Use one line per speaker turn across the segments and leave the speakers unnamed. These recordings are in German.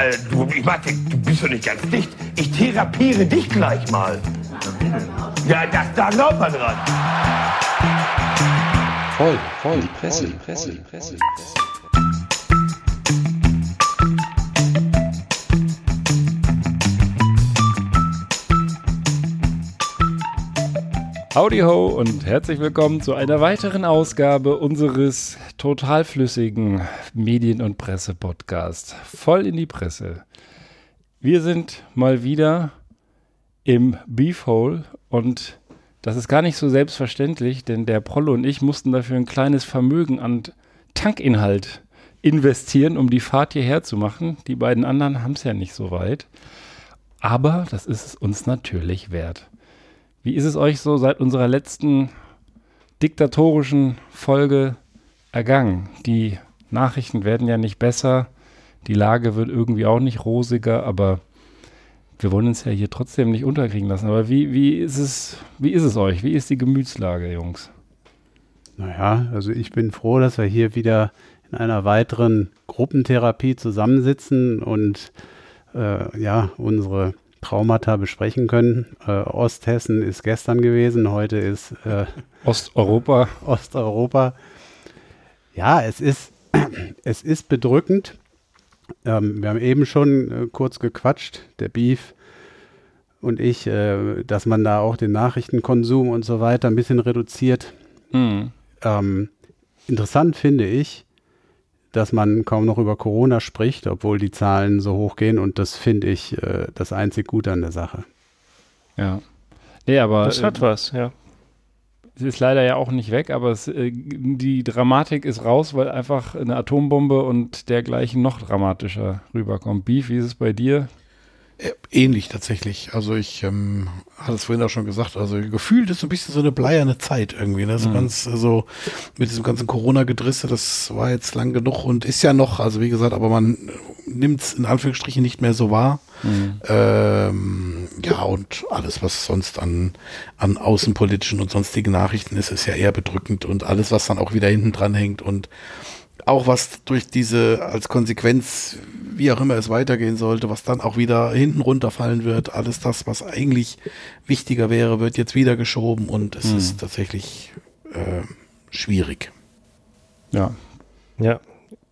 äh, du, ich mach, du bist doch nicht ganz dicht. Ich therapiere dich gleich mal. Ja, das, da glaubt man dran.
Voll, voll, die Presse, die Presse, die Presse. Die Presse. Howdy ho und herzlich willkommen zu einer weiteren Ausgabe unseres totalflüssigen Medien- und Presse-Podcasts. Voll in die Presse. Wir sind mal wieder im Beefhole und das ist gar nicht so selbstverständlich, denn der Prollo und ich mussten dafür ein kleines Vermögen an Tankinhalt investieren, um die Fahrt hierher zu machen. Die beiden anderen haben es ja nicht so weit. Aber das ist es uns natürlich wert. Wie ist es euch so seit unserer letzten diktatorischen Folge ergangen? Die Nachrichten werden ja nicht besser, die Lage wird irgendwie auch nicht rosiger, aber wir wollen uns ja hier trotzdem nicht unterkriegen lassen. Aber wie, wie, ist, es, wie ist es euch? Wie ist die Gemütslage, Jungs?
Naja, also ich bin froh, dass wir hier wieder in einer weiteren Gruppentherapie zusammensitzen und äh, ja, unsere Traumata besprechen können. Äh, Osthessen ist gestern gewesen, heute ist
äh, Osteuropa.
Osteuropa. Ja, es ist, es ist bedrückend. Ähm, wir haben eben schon äh, kurz gequatscht, der Beef und ich, äh, dass man da auch den Nachrichtenkonsum und so weiter ein bisschen reduziert. Mhm. Ähm, interessant finde ich, dass man kaum noch über Corona spricht, obwohl die Zahlen so hoch gehen und das finde ich äh, das einzig Gute an der Sache.
Ja. Nee, aber.
Das hat äh, was, ja.
Es ist leider ja auch nicht weg, aber es, äh, die Dramatik ist raus, weil einfach eine Atombombe und dergleichen noch dramatischer rüberkommt. Beef, wie ist es bei dir?
Äh, ähnlich tatsächlich. Also ich ähm, hatte es vorhin auch schon gesagt, also gefühlt ist so ein bisschen so eine bleierne Zeit irgendwie. Ne? So mhm. ganz so also mit diesem ganzen Corona-Gedrisse, das war jetzt lang genug und ist ja noch, also wie gesagt, aber man nimmt es in Anführungsstrichen nicht mehr so wahr. Mhm. Ähm, ja, und alles, was sonst an, an außenpolitischen und sonstigen Nachrichten ist, ist ja eher bedrückend und alles, was dann auch wieder hinten dran hängt und auch was durch diese als Konsequenz, wie auch immer es weitergehen sollte, was dann auch wieder hinten runterfallen wird, alles das, was eigentlich wichtiger wäre, wird jetzt wieder geschoben und es hm. ist tatsächlich äh, schwierig.
Ja. Ja,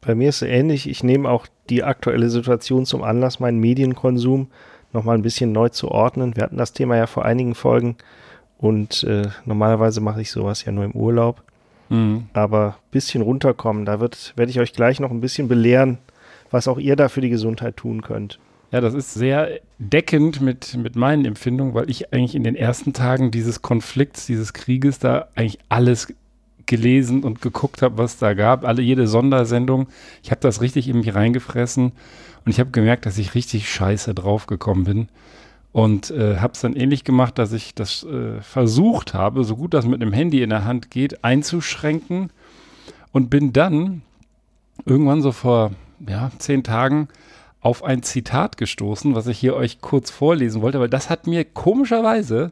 bei mir ist es ähnlich. Ich nehme auch die aktuelle Situation zum Anlass, meinen Medienkonsum nochmal ein bisschen neu zu ordnen. Wir hatten das Thema ja vor einigen Folgen und äh, normalerweise mache ich sowas ja nur im Urlaub. Mhm. Aber ein bisschen runterkommen, da werde ich euch gleich noch ein bisschen belehren, was auch ihr da für die Gesundheit tun könnt.
Ja, das ist sehr deckend mit, mit meinen Empfindungen, weil ich eigentlich in den ersten Tagen dieses Konflikts, dieses Krieges da eigentlich alles gelesen und geguckt habe, was da gab, alle jede Sondersendung. Ich habe das richtig in mich reingefressen und ich habe gemerkt, dass ich richtig scheiße draufgekommen bin. Und äh, habe es dann ähnlich gemacht, dass ich das äh, versucht habe, so gut das mit einem Handy in der Hand geht, einzuschränken. Und bin dann irgendwann so vor ja, zehn Tagen auf ein Zitat gestoßen, was ich hier euch kurz vorlesen wollte, weil das hat mir komischerweise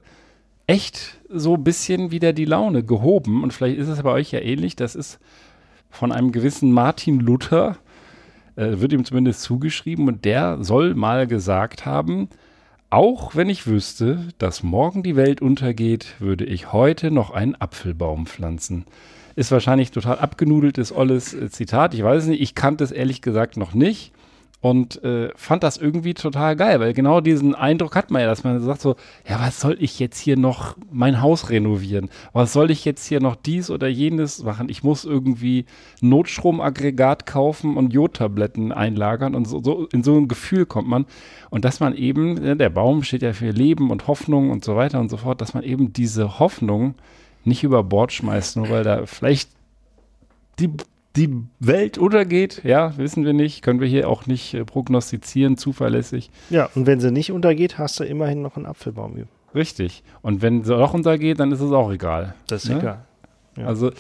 echt so ein bisschen wieder die Laune gehoben. Und vielleicht ist es bei euch ja ähnlich. Das ist von einem gewissen Martin Luther, äh, wird ihm zumindest zugeschrieben. Und der soll mal gesagt haben, auch wenn ich wüsste, dass morgen die Welt untergeht, würde ich heute noch einen Apfelbaum pflanzen. Ist wahrscheinlich total abgenudeltes, olles äh, Zitat. Ich weiß es nicht. Ich kannte es ehrlich gesagt noch nicht und äh, fand das irgendwie total geil, weil genau diesen Eindruck hat man ja, dass man sagt so, ja, was soll ich jetzt hier noch mein Haus renovieren? Was soll ich jetzt hier noch dies oder jenes machen? Ich muss irgendwie Notstromaggregat kaufen und Jodtabletten einlagern und so, so in so ein Gefühl kommt man und dass man eben, der Baum steht ja für Leben und Hoffnung und so weiter und so fort, dass man eben diese Hoffnung nicht über Bord schmeißt, nur weil da vielleicht die die Welt untergeht, ja, wissen wir nicht, können wir hier auch nicht äh, prognostizieren, zuverlässig.
Ja, und wenn sie nicht untergeht, hast du immerhin noch einen Apfelbaum.
Richtig. Und wenn sie doch untergeht, dann ist es auch egal.
Das ist ne? egal.
Ja. Also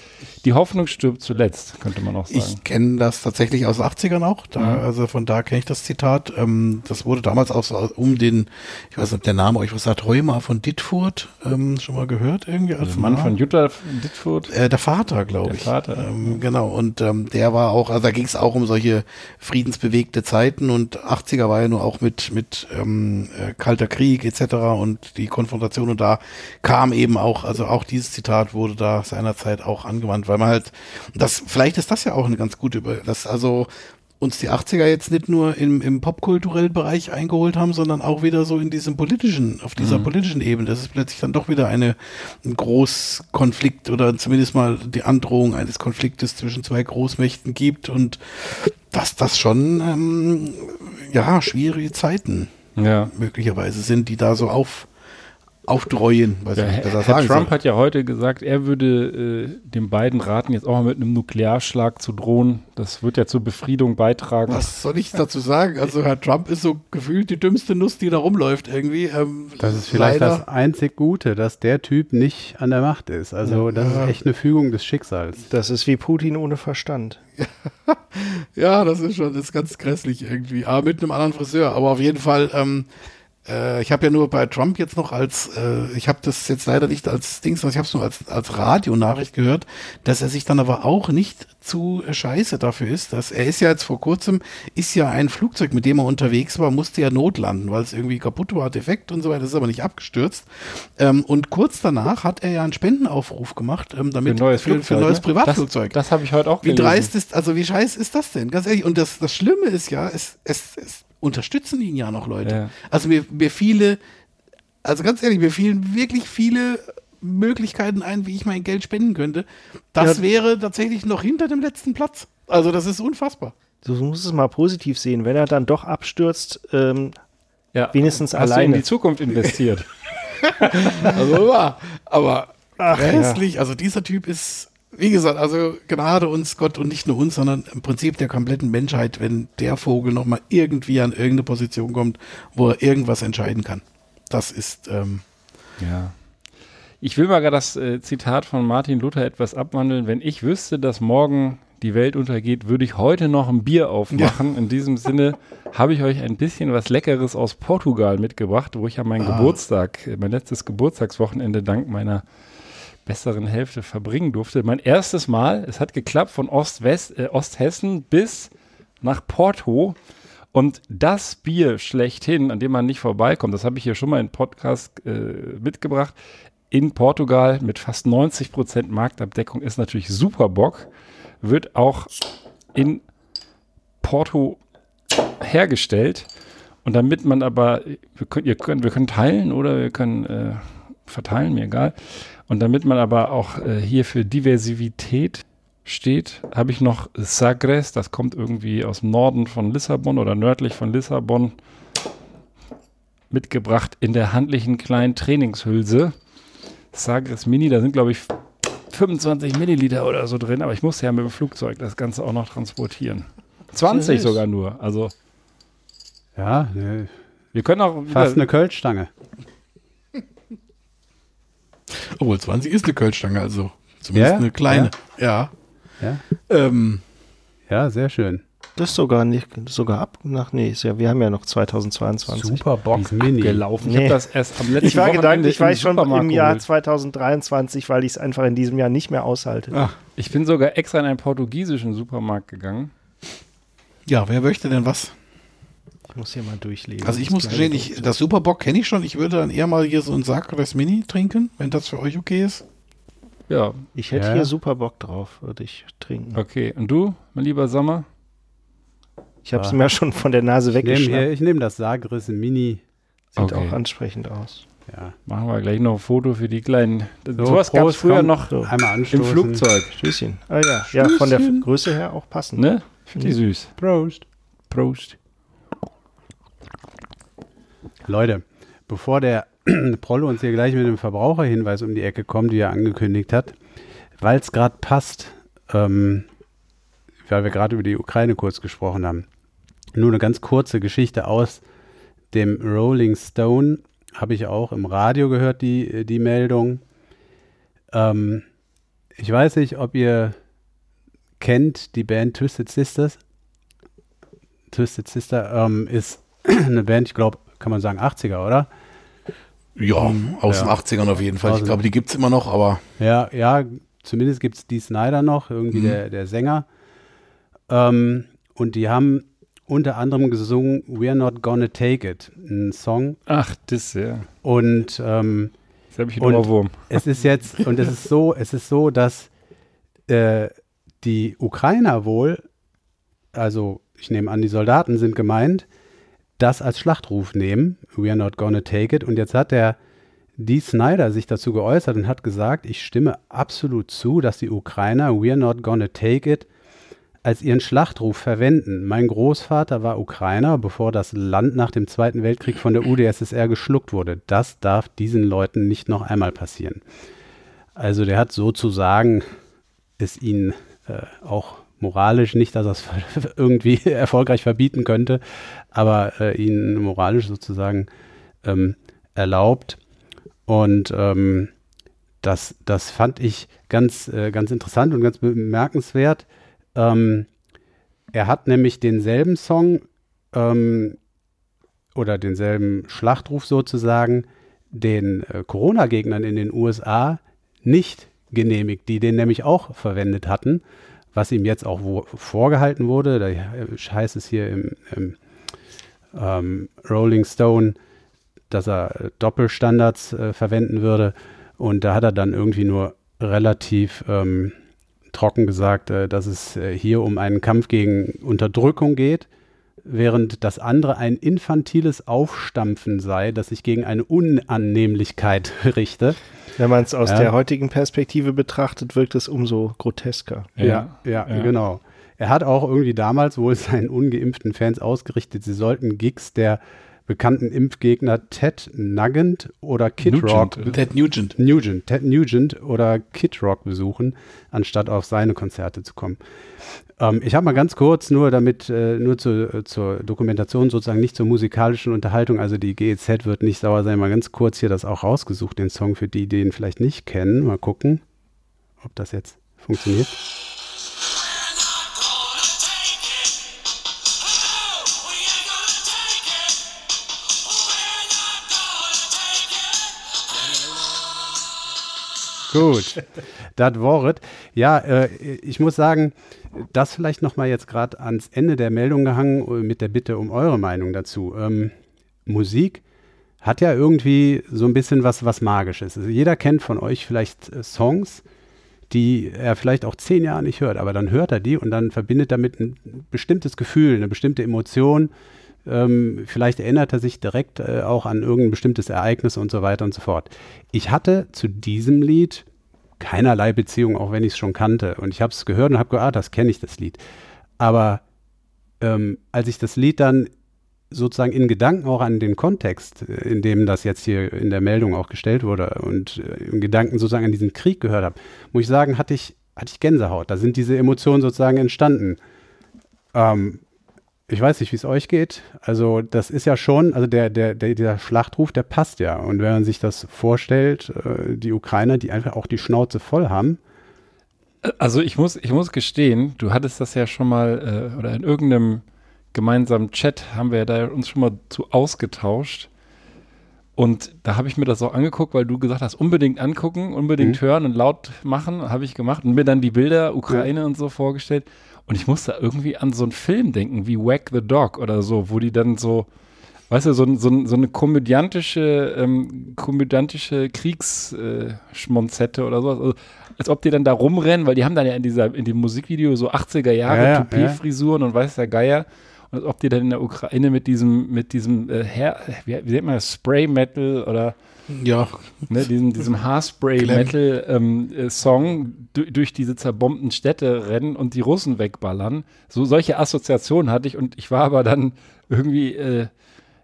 die Hoffnung stirbt zuletzt, könnte man auch sagen.
Ich kenne das tatsächlich aus den 80ern auch. Da, ja. Also von da kenne ich das Zitat. Ähm, das wurde damals auch so um den, ich weiß nicht, ob der Name euch was sagt, Rheuma von Dittfurt ähm, schon mal gehört irgendwie als
also Mann Mann von Jutta Dittfurt?
Äh, der Vater, glaube ich.
Der Vater.
Ähm, genau. Und ähm, der war auch, also da ging es auch um solche friedensbewegte Zeiten und 80er war ja nur auch mit, mit ähm, äh, Kalter Krieg etc. und die Konfrontation und da kam eben auch, also auch dieses Zitat wurde da seinerzeit Zeit auch angewandt, weil man halt, das, vielleicht ist das ja auch eine ganz gute, dass also uns die 80er jetzt nicht nur im, im popkulturellen Bereich eingeholt haben, sondern auch wieder so in diesem politischen, auf dieser mhm. politischen Ebene. Das ist plötzlich dann doch wieder eine, ein Großkonflikt oder zumindest mal die Androhung eines Konfliktes zwischen zwei Großmächten gibt und dass das schon, ähm, ja, schwierige Zeiten
ja.
möglicherweise sind, die da so auf, aufdreuen.
Weiß ja, Herr, Herr Trump soll. hat ja heute gesagt, er würde äh, den beiden raten, jetzt auch mal mit einem Nuklearschlag zu drohen. Das wird ja zur Befriedung beitragen.
Was soll ich dazu sagen? Also Herr Trump ist so gefühlt die dümmste Nuss, die da rumläuft irgendwie. Ähm,
das ist vielleicht leider. das einzig Gute, dass der Typ nicht an der Macht ist. Also ja. das ist echt eine Fügung des Schicksals.
Das ist wie Putin ohne Verstand.
ja, das ist schon, das ist ganz grässlich irgendwie. Aber mit einem anderen Friseur. Aber auf jeden Fall, ähm, äh, ich habe ja nur bei Trump jetzt noch als, äh, ich habe das jetzt leider nicht als Dings, ich habe es nur als, als Radionachricht gehört, dass er sich dann aber auch nicht zu scheiße dafür ist, dass er ist ja jetzt vor kurzem, ist ja ein Flugzeug, mit dem er unterwegs war, musste ja notlanden, weil es irgendwie kaputt war, defekt und so weiter, ist aber nicht abgestürzt. Ähm, und kurz danach hat er ja einen Spendenaufruf gemacht, ähm, damit
für, neues
für, für ein neues ne? Privatflugzeug.
Das, das habe ich heute auch
gelesen. Wie dreist ist, also wie scheiße ist das denn? Ganz ehrlich. Und das, das Schlimme ist ja, es, es, es unterstützen ihn ja noch Leute. Ja. Also mir, mir viele, also ganz ehrlich, mir fielen wirklich viele Möglichkeiten ein, wie ich mein Geld spenden könnte. Das ja. wäre tatsächlich noch hinter dem letzten Platz. Also das ist unfassbar.
Du musst es mal positiv sehen. Wenn er dann doch abstürzt, ähm,
ja,
wenigstens
hast
alleine.
in die Zukunft investiert.
also war, aber Ach, hässlich. Ja. Also dieser Typ ist wie gesagt, also Gnade uns Gott und nicht nur uns, sondern im Prinzip der kompletten Menschheit, wenn der Vogel nochmal irgendwie an irgendeine Position kommt, wo er irgendwas entscheiden kann. Das ist. Ähm
ja. Ich will mal gerade das äh, Zitat von Martin Luther etwas abwandeln. Wenn ich wüsste, dass morgen die Welt untergeht, würde ich heute noch ein Bier aufmachen. Ja. In diesem Sinne habe ich euch ein bisschen was Leckeres aus Portugal mitgebracht, wo ich ja meinen ah. Geburtstag, mein letztes Geburtstagswochenende dank meiner besseren Hälfte verbringen durfte. Mein erstes Mal, es hat geklappt von Ost-West, äh, Osthessen bis nach Porto. Und das Bier schlechthin, an dem man nicht vorbeikommt, das habe ich hier schon mal in Podcast äh, mitgebracht, in Portugal mit fast 90 Prozent Marktabdeckung ist natürlich Superbock, wird auch in Porto hergestellt. Und damit man aber, wir können, ihr könnt, wir können teilen oder wir können äh, verteilen, mir egal. Und damit man aber auch äh, hier für Diversität steht, habe ich noch Sagres, das kommt irgendwie aus dem Norden von Lissabon oder nördlich von Lissabon, mitgebracht in der handlichen kleinen Trainingshülse. Sagres Mini, da sind glaube ich 25 Milliliter oder so drin, aber ich muss ja mit dem Flugzeug das Ganze auch noch transportieren. 20 sogar nur, also.
Ja.
Wir können auch.
Fast eine Kölschstange.
Obwohl 20 ist eine Kölschstange, also zumindest ja? eine kleine. Ja.
Ja.
Ja. Ähm,
ja, sehr schön.
Das ist sogar nicht, sogar ab nach, nee, ist ja, wir haben ja noch 2022.
Super Box Mini.
gelaufen.
Nee. Ich habe das erst am letzten Ich war gedanklich, ich war schon im Jahr 2023, weil ich es einfach in diesem Jahr nicht mehr aushalte.
Ach, ich bin sogar extra in einen portugiesischen Supermarkt gegangen.
Ja, wer möchte denn was?
Ich muss hier mal durchlesen.
Also ich muss gestehen, ich, das Superbock kenne ich schon. Ich würde dann eher mal hier so ein Sacres Mini trinken, wenn das für euch okay ist.
Ja. Ich hätte ja. hier Superbock drauf, würde ich trinken.
Okay, und du, mein lieber Sommer?
Ich habe es mir schon von der Nase weggeschnappt.
Ich nehme nehm das Sagres Mini.
Sieht okay. auch ansprechend aus.
Ja. Machen wir gleich noch ein Foto für die kleinen. So, Sowas gab es früher noch
so. einmal
im Flugzeug.
Stößchen. Ah ja, ja, von der Größe her auch passend.
Ne? Finde ich süß.
Prost.
Prost.
Leute, bevor der Prollo uns hier gleich mit dem Verbraucherhinweis um die Ecke kommt, wie er angekündigt hat, weil es gerade passt, ähm, weil wir gerade über die Ukraine kurz gesprochen haben, nur eine ganz kurze Geschichte aus dem Rolling Stone, habe ich auch im Radio gehört, die, die Meldung. Ähm, ich weiß nicht, ob ihr kennt die Band Twisted Sisters. Twisted Sister ähm, ist eine Band, ich glaube, kann man sagen 80er, oder?
Ja, aus
Ja.
den 80ern auf jeden Fall. Ich glaube, die gibt es immer noch, aber
Ja, ja, zumindest gibt es Dee Snyder noch, irgendwie
Mhm.
der, der Sänger. Ähm, und die haben unter anderem gesungen We're Not Gonna Take It, ein Song.
Ach, das ja.
Und ähm,
Jetzt habe ich
Und-
einen Ohrwurm.
es ist jetzt, und es ist so, es ist so, dass äh, die Ukrainer wohl, also ich nehme an, die Soldaten sind gemeint, das als Schlachtruf nehmen, we are not gonna take it. Und jetzt hat der Dee Snyder sich dazu geäußert und hat gesagt, ich stimme absolut zu, dass die Ukrainer we are not gonna take it als ihren Schlachtruf verwenden. Mein Großvater war Ukrainer, bevor das Land nach dem Zweiten Weltkrieg von der UdSSR geschluckt wurde. Das darf diesen Leuten nicht noch einmal passieren. Also der hat sozusagen es ihnen äh, auch moralisch nicht, dass er es irgendwie erfolgreich verbieten könnte, aber äh, ihnen moralisch sozusagen ähm, erlaubt. Und ähm, das, das fand ich ganz, äh, ganz interessant und ganz bemerkenswert. Ähm, er hat nämlich denselben Song ähm, oder denselben Schlachtruf sozusagen den äh, Corona-Gegnern in den USA nicht genehmigt, die den nämlich auch verwendet hatten, was ihm jetzt auch wo, vorgehalten wurde. Da heißt es hier im, im ähm, Rolling Stone, dass er Doppelstandards äh, verwenden würde. Und da hat er dann irgendwie nur relativ ähm, trocken gesagt, äh, dass es äh, hier um einen Kampf gegen Unterdrückung geht, während das andere ein infantiles Aufstampfen sei, das sich gegen eine Unannehmlichkeit richte.
Wenn man es aus
Ja.
der heutigen Perspektive betrachtet, wirkt es umso grotesker.
Ja, ja,
ja.
genau. Er hat auch irgendwie damals wohl seinen ungeimpften Fans ausgerichtet, sie sollten Gigs der bekannten Impfgegner Ted Nugent oder Kid
Nugent,
Rock?
Ted Nugent.
Nugent, Ted Nugent oder Kid Rock besuchen, anstatt auf seine Konzerte zu kommen. Ähm, ich habe mal ganz kurz nur damit, äh, nur zu, äh, zur Dokumentation sozusagen, nicht zur musikalischen Unterhaltung, also die GEZ wird nicht sauer sein, mal ganz kurz hier das auch rausgesucht, den Song für die, die ihn vielleicht nicht kennen. Mal gucken, ob das jetzt funktioniert. Gut, das Wort. Ja, äh, ich muss sagen, das vielleicht noch mal jetzt gerade ans Ende der Meldung gehangen äh, mit der Bitte um eure Meinung dazu. Ähm, Musik hat ja irgendwie so ein bisschen was, was Magisches. Also jeder kennt von euch vielleicht äh, Songs, die er vielleicht auch zehn Jahre nicht hört, aber dann hört er die und dann verbindet damit ein bestimmtes Gefühl, eine bestimmte Emotion. Ähm, vielleicht erinnert er sich direkt äh, auch an irgendein bestimmtes Ereignis und so weiter und so fort. Ich hatte zu diesem Lied keinerlei Beziehung, auch wenn ich es schon kannte. Und ich habe es gehört und habe gedacht, ah, das kenne ich, das Lied. Aber ähm, als ich das Lied dann sozusagen in Gedanken auch an den Kontext, äh, in dem das jetzt hier in der Meldung auch gestellt wurde und äh, in Gedanken sozusagen an diesen Krieg gehört habe, muss ich sagen, hatte ich, hatte ich Gänsehaut. Da sind diese Emotionen sozusagen entstanden. Ähm, ich weiß nicht, wie es euch geht. Also das ist ja schon, also der, der, der, dieser Schlachtruf, der passt ja. Und wenn man sich das vorstellt, äh, die Ukrainer, die einfach auch die Schnauze voll haben,
Also ich muss, ich muss gestehen, du hattest das ja schon mal, äh, oder in irgendeinem gemeinsamen Chat haben wir ja da uns schon mal zu ausgetauscht. Und da habe ich mir das auch angeguckt, weil du gesagt hast, unbedingt angucken, unbedingt
Mhm.
hören und laut machen, habe ich gemacht und mir dann die Bilder Ukraine und so vorgestellt. Und ich musste irgendwie an so einen Film denken, wie Whack the Dog oder so, wo die dann so, weißt du, so, so, so eine komödiantische, ähm, komödiantische Kriegsschmonzette oder sowas. Also, als ob die dann da rumrennen, weil die haben dann ja in dieser, in dem Musikvideo so 80er Jahre
Ja, ja,
Toupet-Frisuren und weiß der Geier. Und als ob die dann in der Ukraine mit diesem, mit diesem äh, Hair, wie, wie nennt man das, Spray Metal oder
Ja,
ne, diesem, diesem Haarspray-Metal-Song du, durch diese zerbombten Städte rennen und die Russen wegballern. So solche Assoziationen hatte ich und ich war aber dann irgendwie, äh,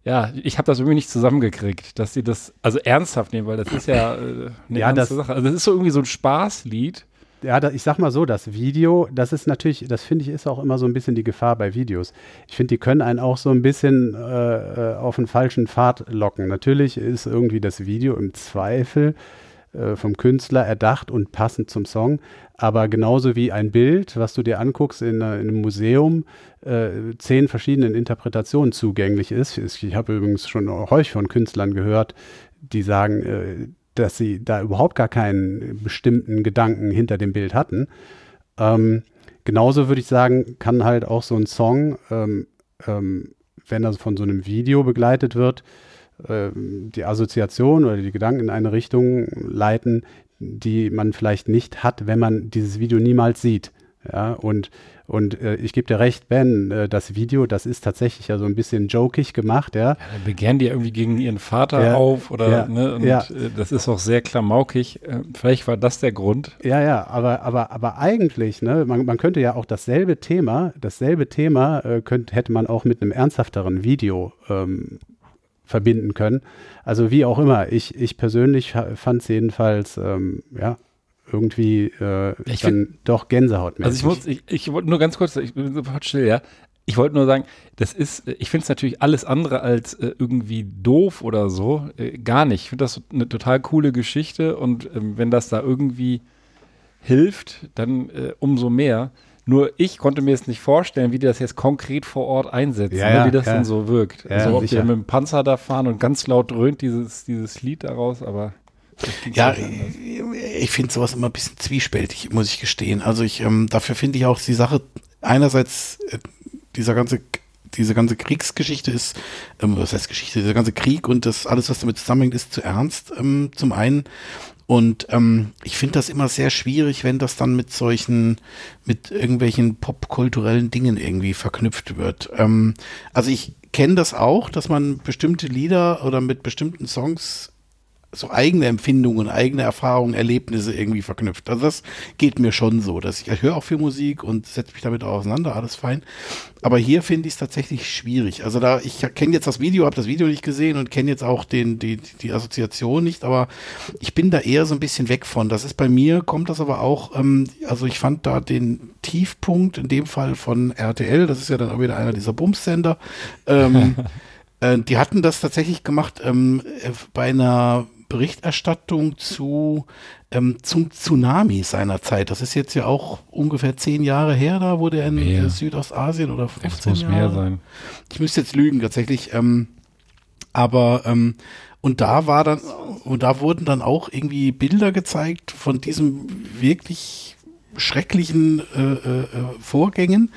ja, ich habe das irgendwie nicht zusammengekriegt, dass sie das also ernsthaft nehmen, weil das ist ja äh, eine
Ja,
ernste
das-
Sache. Also das ist so irgendwie so ein Spaßlied.
Ja, da, ich sag mal so, das Video, das ist natürlich, das finde ich, ist auch immer so ein bisschen die Gefahr bei Videos. Ich finde, die können einen auch so ein bisschen äh, äh, auf einen falschen Pfad locken. Natürlich ist irgendwie das Video im Zweifel äh, vom Künstler erdacht und passend zum Song. Aber genauso wie ein Bild, was du dir anguckst in, in einem Museum, äh, zehn verschiedenen Interpretationen zugänglich ist. Ich habe übrigens schon häufig von Künstlern gehört, die sagen, äh, dass sie da überhaupt gar keinen bestimmten Gedanken hinter dem Bild hatten. Ähm, genauso würde ich sagen, kann halt auch so ein Song, ähm, ähm, wenn er von so einem Video begleitet wird, äh, die Assoziation oder die Gedanken in eine Richtung leiten, die man vielleicht nicht hat, wenn man dieses Video niemals sieht. Ja, und, und äh, ich gebe dir recht, Ben, äh, das Video, das ist tatsächlich ja so ein bisschen jokig gemacht, ja. ja
dann begehren die irgendwie gegen ihren Vater ja, auf oder, ja, ne, und äh, das ist auch sehr klamaukig. Äh, vielleicht war das der Grund.
Ja, ja, aber, aber, aber eigentlich, ne, man, man könnte ja auch dasselbe Thema, dasselbe Thema äh, könnt, hätte man auch mit einem ernsthafteren Video ähm, verbinden können. Also wie auch immer, ich, ich persönlich fand es jedenfalls, ähm, ja, irgendwie äh, ich dann find, doch Gänsehaut.
Also ich muss, ich, ich wollte nur ganz kurz, ich bin sofort still, ja. Ich wollte nur sagen, das ist, ich finde es natürlich alles andere als äh, irgendwie doof oder so, äh, gar nicht. Ich finde das eine total coole Geschichte und ähm, wenn das da irgendwie hilft, dann äh, umso mehr. Nur ich konnte mir jetzt nicht vorstellen, wie die das jetzt konkret vor Ort einsetzen,
ja, ja,
wie das
ja.
denn so wirkt.
Ja,
also ob
sicher.
die mit dem Panzer da fahren und ganz laut dröhnt dieses, dieses Lied daraus, aber
ja, ich finde sowas immer ein bisschen zwiespältig, muss ich gestehen. Also ich, ähm, dafür finde ich auch die Sache, einerseits äh, dieser ganze diese ganze Kriegsgeschichte ist, ähm, was heißt Geschichte, dieser ganze Krieg und das alles, was damit zusammenhängt, ist zu ernst, ähm, zum einen. Und ähm, ich finde das immer sehr schwierig, wenn das dann mit solchen, mit irgendwelchen popkulturellen Dingen irgendwie verknüpft wird. Ähm, also ich kenne das auch, dass man bestimmte Lieder oder mit bestimmten Songs so eigene Empfindungen, eigene Erfahrungen, Erlebnisse irgendwie verknüpft. Also das geht mir schon so, dass ich, ich höre auch viel Musik und setze mich damit auch auseinander, alles fein. Aber hier finde ich es tatsächlich schwierig. Also da, ich kenne jetzt das Video, habe das Video nicht gesehen und kenne jetzt auch den, die, die Assoziation nicht, aber ich bin da eher so ein bisschen weg von. Das ist bei mir, kommt das aber auch, ähm, also ich fand da den Tiefpunkt in dem Fall von RTL, das ist ja dann auch wieder einer dieser Bumsender, ähm, äh, die hatten das tatsächlich gemacht ähm, äh, bei einer Berichterstattung zu ähm, zum Tsunami seinerzeit. Das ist jetzt ja auch ungefähr zehn Jahre her, da wurde er in
Mehr.
Südostasien oder 15
Es muss
Jahre.
mehr sein.
Ich müsste jetzt lügen tatsächlich. Ähm, aber ähm, und da war dann und da wurden dann auch irgendwie Bilder gezeigt von diesem wirklich schrecklichen äh, äh, Vorgängen.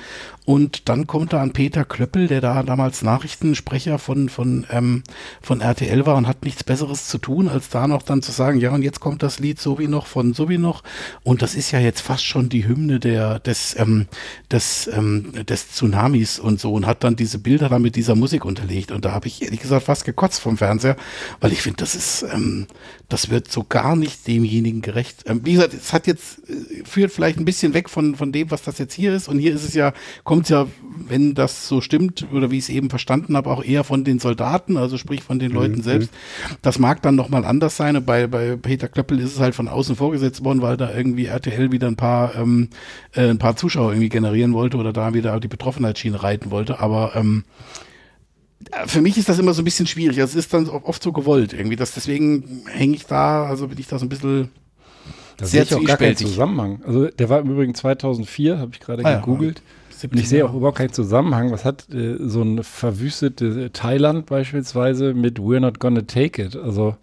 Und dann kommt da an Peter Klöppel, der da damals Nachrichtensprecher von von ähm, von RTL war und hat nichts Besseres zu tun, als da noch dann zu sagen, ja und jetzt kommt das Lied so wie noch von so wie noch. Und das ist ja jetzt fast schon die Hymne der des ähm, des ähm, des Tsunamis und so und hat dann diese Bilder dann mit dieser Musik unterlegt. Und da habe ich ehrlich gesagt fast gekotzt vom Fernseher, weil ich finde, das ist ähm, das wird so gar nicht demjenigen gerecht. Ähm, wie gesagt, es hat jetzt äh, führt vielleicht ein bisschen weg von von dem, was das jetzt hier ist und hier ist es ja kommt ja, wenn das so stimmt oder wie ich es eben verstanden habe, auch eher von den Soldaten, also sprich von den Leuten
Mhm.
selbst. Das mag dann noch mal anders sein. Und bei bei Peter Klöppel ist es halt von außen vorgesetzt worden, weil da irgendwie RTL wieder ein paar ähm, äh, ein paar Zuschauer irgendwie generieren wollte oder da wieder die Betroffenheitsschiene reiten wollte. Aber ähm, für mich ist das immer so ein bisschen schwierig. Also Es ist dann oft so gewollt irgendwie. Das, deswegen hänge ich da, also bin ich da so ein bisschen
Da
Sehr
sehe ich auch gar keinen. Zusammenhang. Also der war im Übrigen 2004, habe ich gerade
Ah ja,
gegoogelt. Und ich sehe auch überhaupt keinen Zusammenhang. Was hat äh, so ein verwüstete Thailand beispielsweise mit We're Not Gonna Take It? Also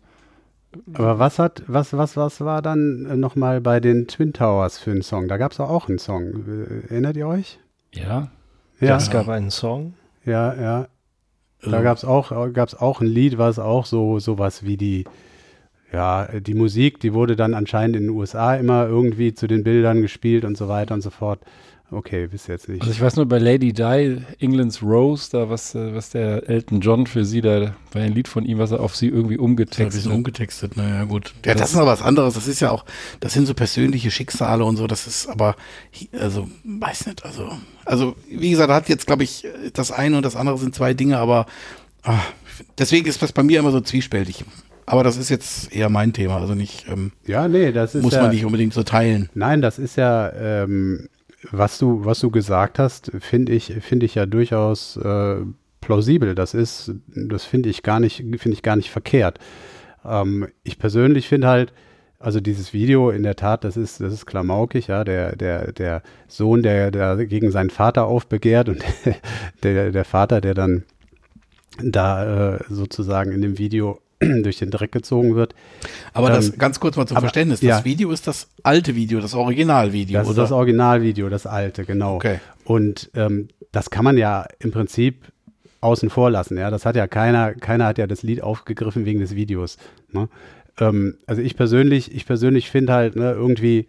Aber was hat, was, was, was war dann äh, nochmal bei den Twin Towers für einen Song? Da gab es auch einen Song. Äh, Erinnert ihr euch?
ja,
Ja,
Es gab einen Song.
ja, ja. Da
Ähm,
gab es auch, gab's auch ein Lied, was auch so sowas wie die, ja, die Musik, die wurde dann anscheinend in den USA immer irgendwie zu den Bildern gespielt und so weiter und so fort. Okay, ihr jetzt nicht.
also ich weiß nur bei Lady Di, England's Rose, da was, äh, was der Elton John für sie, da war ein Lied von ihm, was er auf sie irgendwie
Das ist ein
umgetextet
bisschen
hat.
umgetextet, naja, gut. Ja, das ist noch was anderes. Das ist ja auch, das sind so persönliche Schicksale und so. Das ist aber, also, weiß nicht, also, also, wie gesagt, er hat jetzt, glaube ich, das eine und das andere sind zwei Dinge, aber ah, deswegen ist das bei mir immer so zwiespältig. Aber das ist jetzt eher mein Thema, also nicht, ähm,
ja, nee, das ist
muss
ja,
man nicht unbedingt so teilen.
Nein, das ist ja, ähm, was du, was du gesagt hast, finde ich, finde ich ja durchaus äh, plausibel. Das ist, das finde ich gar nicht, finde ich gar nicht verkehrt. Ähm, ich persönlich finde halt, Also dieses Video, in der Tat, das ist, das ist klamaukig, ja, der, der, der Sohn, der, der gegen seinen Vater aufbegehrt und der, der Vater, der dann da äh, sozusagen in dem Video durch den Dreck gezogen wird.
Aber
Ähm,
das ganz kurz mal zum
aber-
Verständnis. Das
ja.
Video ist das alte Video, das Originalvideo,
Das ist
oder?
das Originalvideo, das alte, genau.
Okay.
Und ähm, das kann man ja im Prinzip außen vor lassen. Ja, das hat ja keiner, keiner hat ja das Lied aufgegriffen wegen des Videos. Ne? Ähm, also ich persönlich, ich persönlich finde halt ne, irgendwie,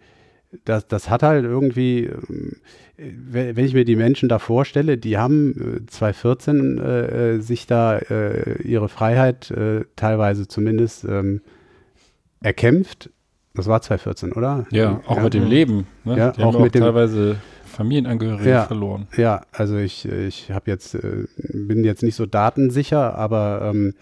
das, das hat halt irgendwie, ähm, wenn ich mir die Menschen da vorstelle, die haben äh, 2014 äh, äh, sich da äh, ihre Freiheit äh, teilweise zumindest ähm, erkämpft. Das war 2014, oder?
Ja, auch mit dem Leben. Ne?
Ja,
die haben
auch
auch
mit dem-
teilweise Familienangehörige
Ja.
verloren.
Ja, also ich, ich habe jetzt, äh, bin jetzt nicht so datensicher, aber ähm,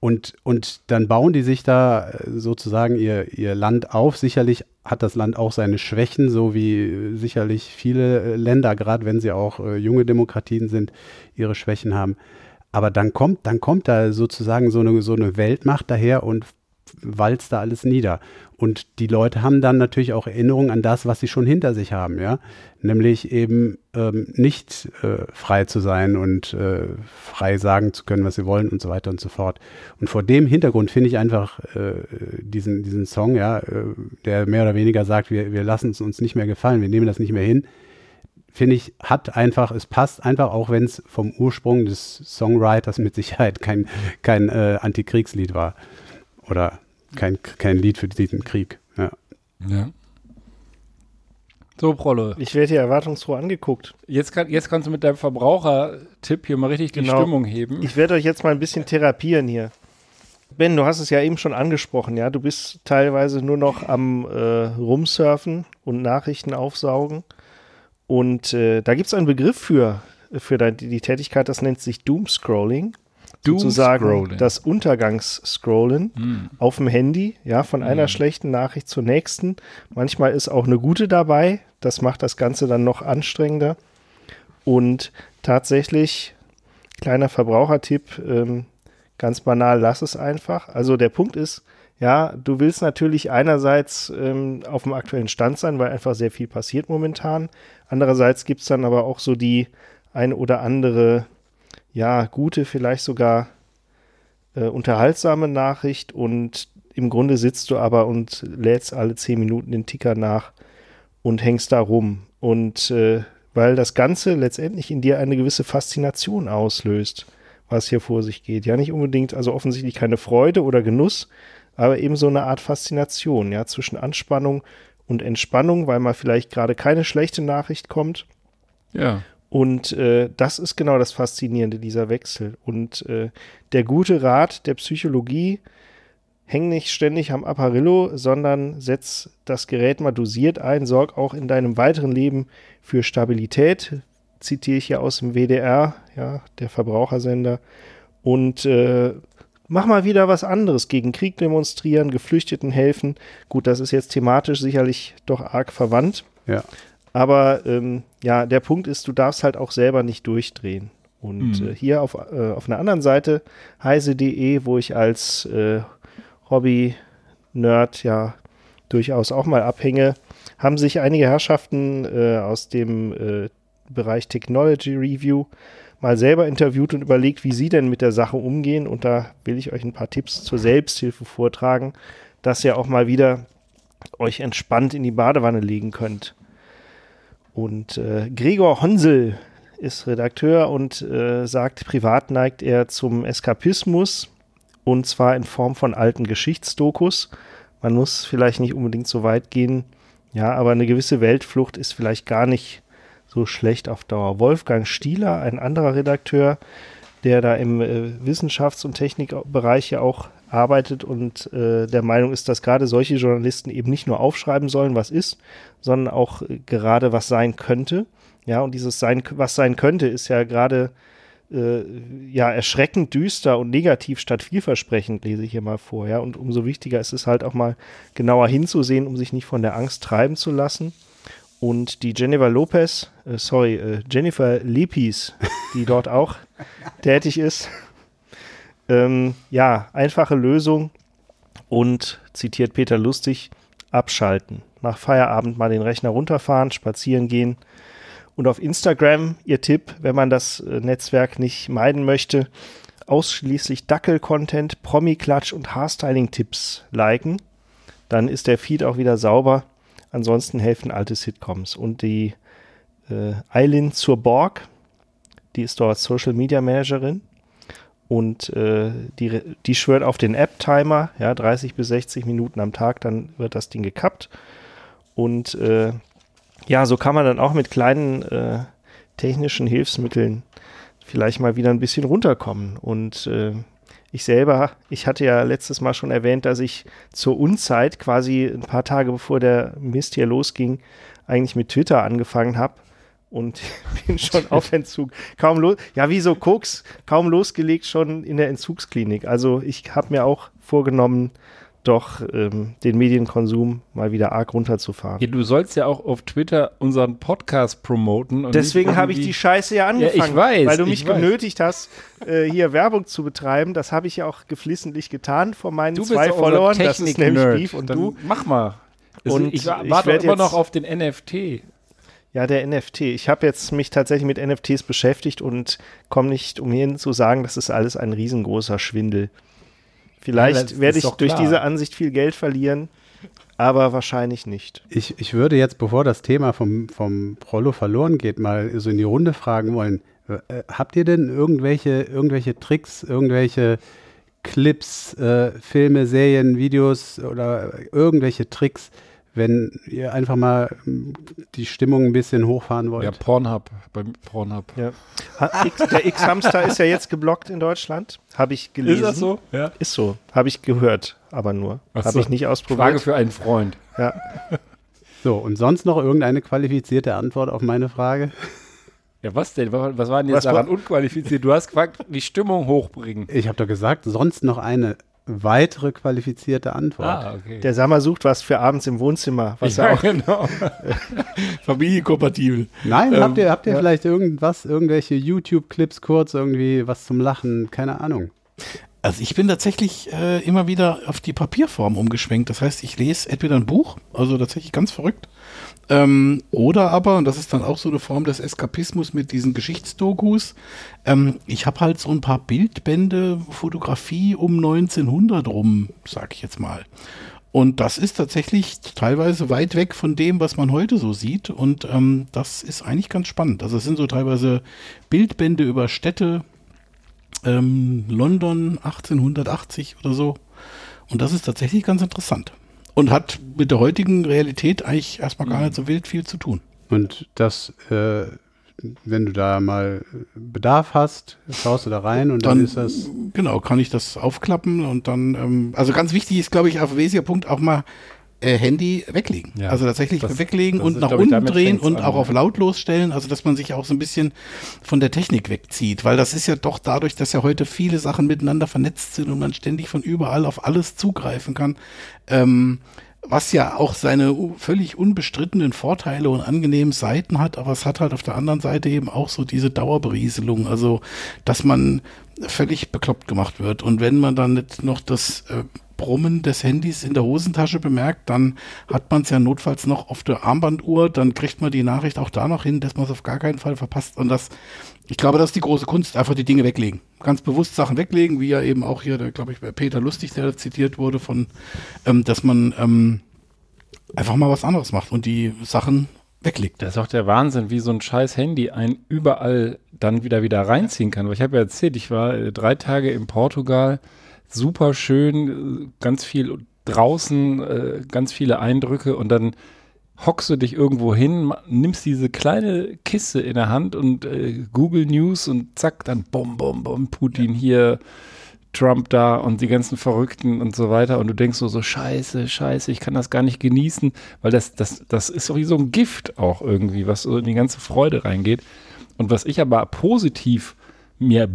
und, und dann bauen die sich da äh, sozusagen ihr, ihr Land auf. Sicherlich hat das Land auch seine Schwächen, so wie äh, sicherlich viele äh, Länder, gerade wenn sie auch junge Demokratien sind, ihre Schwächen haben. Aber dann kommt, dann kommt da sozusagen so eine, so eine Weltmacht daher und walzt da alles nieder. Und die Leute haben dann natürlich auch Erinnerungen an das, was sie schon hinter sich haben, ja. Nämlich eben ähm, nicht äh, frei zu sein und äh, frei sagen zu können, was sie wollen und so weiter und so fort. Und vor dem Hintergrund finde ich einfach äh, diesen, diesen Song, ja, äh, der mehr oder weniger sagt, wir, wir lassen es uns nicht mehr gefallen, wir nehmen das nicht mehr hin, finde ich, hat einfach, es passt einfach, auch wenn es vom Ursprung des Songwriters mit Sicherheit kein, kein äh, Antikriegslied war. Oder kein, kein Lied für diesen Krieg. Ja.
Ja. So, Prolle.
Ich werde hier erwartungsfroh angeguckt.
Jetzt, kann, jetzt kannst du mit deinem Verbrauchertipp hier mal richtig die
Genau.
Stimmung heben.
Ich werde euch jetzt mal ein bisschen therapieren hier. Ben, du hast es ja eben schon angesprochen, ja. Du bist teilweise nur noch am äh, Rumsurfen und Nachrichten aufsaugen. Und äh, da gibt es einen Begriff für, für die, die Tätigkeit, das nennt sich Doomscrolling. Sozusagen
Doomscrolling.
das Untergangsscrollen
Hm.
auf dem Handy, ja, von einer schlechten Nachricht zur nächsten. Manchmal ist auch eine gute dabei. Das macht das Ganze dann noch anstrengender. Und tatsächlich, kleiner Verbrauchertipp, ähm, ganz banal, lass es einfach. Also der Punkt ist, ja, du willst natürlich einerseits ähm, auf dem aktuellen Stand sein, weil einfach sehr viel passiert momentan. Andererseits gibt es dann aber auch so die ein oder andere, ja, gute, vielleicht sogar äh, unterhaltsame Nachricht und im Grunde sitzt du aber und lädst alle zehn Minuten den Ticker nach und hängst da rum. Und äh, weil das Ganze letztendlich in dir eine gewisse Faszination auslöst, was hier vor sich geht. Ja, nicht unbedingt, also offensichtlich keine Freude oder Genuss, aber eben so eine Art Faszination, ja, zwischen Anspannung und Entspannung, weil mal vielleicht gerade keine schlechte Nachricht kommt.
Ja.
Und äh, das ist genau das Faszinierende, dieser Wechsel. Und äh, der gute Rat der Psychologie, häng nicht ständig am Apparillo, sondern setz das Gerät mal dosiert ein, sorg auch in deinem weiteren Leben für Stabilität, zitiere ich hier aus dem WDR, ja, der Verbrauchersender. Und äh, mach mal wieder was anderes, gegen Krieg demonstrieren, Geflüchteten helfen. Gut, das ist jetzt thematisch sicherlich doch arg verwandt.
Ja.
Aber ähm, ja, der Punkt ist, du darfst halt auch selber nicht durchdrehen. Und
Mhm.
äh, hier auf, äh, auf einer anderen Seite, heise.de, wo ich als äh, Hobby-Nerd ja durchaus auch mal abhänge, haben sich einige Herrschaften äh, aus dem äh, Bereich Technology Review mal selber interviewt und überlegt, wie sie denn mit der Sache umgehen. Und da will ich euch ein paar Tipps zur Selbsthilfe vortragen, dass ihr auch mal wieder euch entspannt in die Badewanne legen könnt. Und äh, Gregor Honsel ist Redakteur und äh, sagt, privat neigt er zum Eskapismus und zwar in Form von alten Geschichtsdokus. Man muss vielleicht nicht unbedingt so weit gehen, ja, aber eine gewisse Weltflucht ist vielleicht gar nicht so schlecht auf Dauer. Wolfgang Stieler, ein anderer Redakteur, der da im äh, Wissenschafts- und Technikbereich ja auch arbeitet und äh, der Meinung ist, dass gerade solche Journalisten eben nicht nur aufschreiben sollen, was ist, sondern auch äh, gerade was sein könnte. Ja, und dieses sein, was sein könnte, ist ja gerade äh, ja erschreckend düster und negativ statt vielversprechend, lese ich hier mal vor. Ja, und umso wichtiger ist es halt auch mal genauer hinzusehen, um sich nicht von der Angst treiben zu lassen. Und die Jennifer Lopez, äh, sorry, äh, Jennifer Lepis, die dort auch tätig ist, ähm, ja, einfache Lösung. und zitiert Peter Lustig, abschalten. Nach Feierabend mal den Rechner runterfahren, spazieren gehen. Und auf Instagram, ihr Tipp, wenn man das äh, Netzwerk nicht meiden möchte, ausschließlich Dackel-Content, Promi-Klatsch und Haarstyling-Tipps liken. Dann ist der Feed auch wieder sauber. Ansonsten helfen alte Sitcoms. Und die äh, zur Borg, die ist dort Social Media Managerin und äh, die, die schwört auf den App-Timer, ja, 30 bis 60 Minuten am Tag, dann wird das Ding gekappt. Und äh, ja, so kann man dann auch mit kleinen äh, technischen Hilfsmitteln vielleicht mal wieder ein bisschen runterkommen. Und äh, ich selber, ich hatte ja letztes Mal schon erwähnt, dass ich zur Unzeit, quasi ein paar Tage bevor der Mist hier losging, eigentlich mit Twitter angefangen habe und bin schon auf Entzug. Kaum los, ja, wie so Koks, kaum losgelegt schon in der Entzugsklinik. Also ich habe mir auch vorgenommen, doch ähm, den Medienkonsum mal wieder arg runterzufahren.
Ja, du sollst ja auch auf Twitter unseren Podcast promoten.
Deswegen habe ich die Scheiße ja angefangen.
Ja, ich weiß.
Weil du mich genötigt hast, äh, hier Werbung zu betreiben. Das habe ich ja auch geflissentlich getan vor meinen
du
zwei Followern. Das ist nämlich. Beef und
Dann
du.
Mach mal.
Und
ich
ich
warte immer noch auf den NFT.
Ja, der NFT. Ich habe jetzt mich tatsächlich mit NFTs beschäftigt und komme nicht umhin zu sagen, das ist alles ein riesengroßer Schwindel.
Ja,
Vielleicht
das
werde ich durch diese Ansicht viel Geld verlieren, aber wahrscheinlich nicht.
Ich, ich würde jetzt, bevor das Thema vom, vom Prollo verloren geht, mal so in die Runde fragen wollen. Äh, habt ihr denn irgendwelche, irgendwelche Tricks, irgendwelche Clips, äh, Filme, Serien, Videos oder irgendwelche Tricks, wenn ihr einfach mal mm, die Stimmung ein bisschen hochfahren wollt?
Ja, Pornhub. Bei Pornhub.
Ja. Der X-Hamster ist ja jetzt geblockt in Deutschland. Habe ich gelesen.
Ja.
Ist so. Habe ich gehört, aber nur. Habe
so.
ich nicht
Frage
ausprobiert.
für einen Freund.
Ja.
So, und sonst noch irgendeine qualifizierte Antwort auf meine Frage?
Ja, was denn? Was war denn jetzt
Was
daran unqualifiziert? Du hast gefragt, die Stimmung hochbringen.
Ich habe doch gesagt, sonst noch eine weitere qualifizierte Antwort.
Ah, okay.
Der Sammer sucht was für abends im Wohnzimmer, was
ja,
auch
genau.
Familienkompatibel.
Nein,
Ähm,
habt ihr, habt ihr
ja.
vielleicht irgendwas, irgendwelche YouTube-Clips kurz, irgendwie was zum Lachen, keine Ahnung.
Also ich bin tatsächlich äh, immer wieder auf die Papierform umgeschwenkt. Das heißt, ich lese entweder ein Buch, also tatsächlich ganz verrückt, ähm, oder aber, und das ist dann auch so eine Form des Eskapismus mit diesen Geschichtsdokus, ähm, ich habe halt so ein paar Bildbände, Fotografie um 1900 rum, sag ich jetzt mal. Und das ist tatsächlich teilweise weit weg von dem, was man heute so sieht. Und ähm, das ist eigentlich ganz spannend. Also es sind so teilweise Bildbände über Städte, ähm, London 1880 oder so. Und das ist tatsächlich ganz interessant. Und hat mit der heutigen Realität eigentlich erstmal gar nicht so wild viel zu tun.
Und das, äh, wenn du da mal Bedarf hast, schaust du da rein und dann,
Dann-
ist das.
Genau, kann ich das aufklappen und dann, ähm, also ganz wichtig ist, glaube ich, auf wesentlicher Punkt auch mal Handy weglegen.
Ja,
also tatsächlich
das-
weglegen
das
und
ist,
nach unten drehen und
an,
auch auf lautlos stellen, also dass man sich auch so ein bisschen von der Technik wegzieht, weil das ist ja doch dadurch, dass ja heute viele Sachen miteinander vernetzt sind und man ständig von überall auf alles zugreifen kann, ähm, was ja auch seine völlig unbestrittenen Vorteile und angenehmen Seiten hat, aber es hat halt auf der anderen Seite eben auch so diese Dauerberieselung, also dass man völlig bekloppt gemacht wird. Und wenn man dann nicht noch das äh, Brummen des Handys in der Hosentasche bemerkt, dann hat man es ja notfalls noch auf der Armbanduhr, dann kriegt man die Nachricht auch da noch hin, dass man es auf gar keinen Fall verpasst. Und das, ich glaube, das ist die große Kunst, einfach die Dinge weglegen. Ganz bewusst Sachen weglegen, wie ja eben auch hier, glaube ich, bei Peter Lustig, der zitiert wurde, von, ähm, dass man ähm, einfach mal was anderes macht und die Sachen weglegt.
Das ist auch der Wahnsinn, wie so ein scheiß Handy einen überall dann wieder wieder reinziehen kann. Weil ich habe ja erzählt, ich war äh, drei Tage in Portugal, super schön, äh, ganz viel draußen, äh, ganz viele Eindrücke und dann hockst du dich irgendwo hin, nimmst diese kleine Kiste in der Hand und äh, Google News und zack, dann bom, bom, bom, Putin hier, Trump da und die ganzen Verrückten und so weiter. Und du denkst so, so scheiße, scheiße, ich kann das gar nicht genießen, weil das, das, das ist so wie so ein Gift auch irgendwie, was so in die ganze Freude reingeht. Und was ich aber positiv mir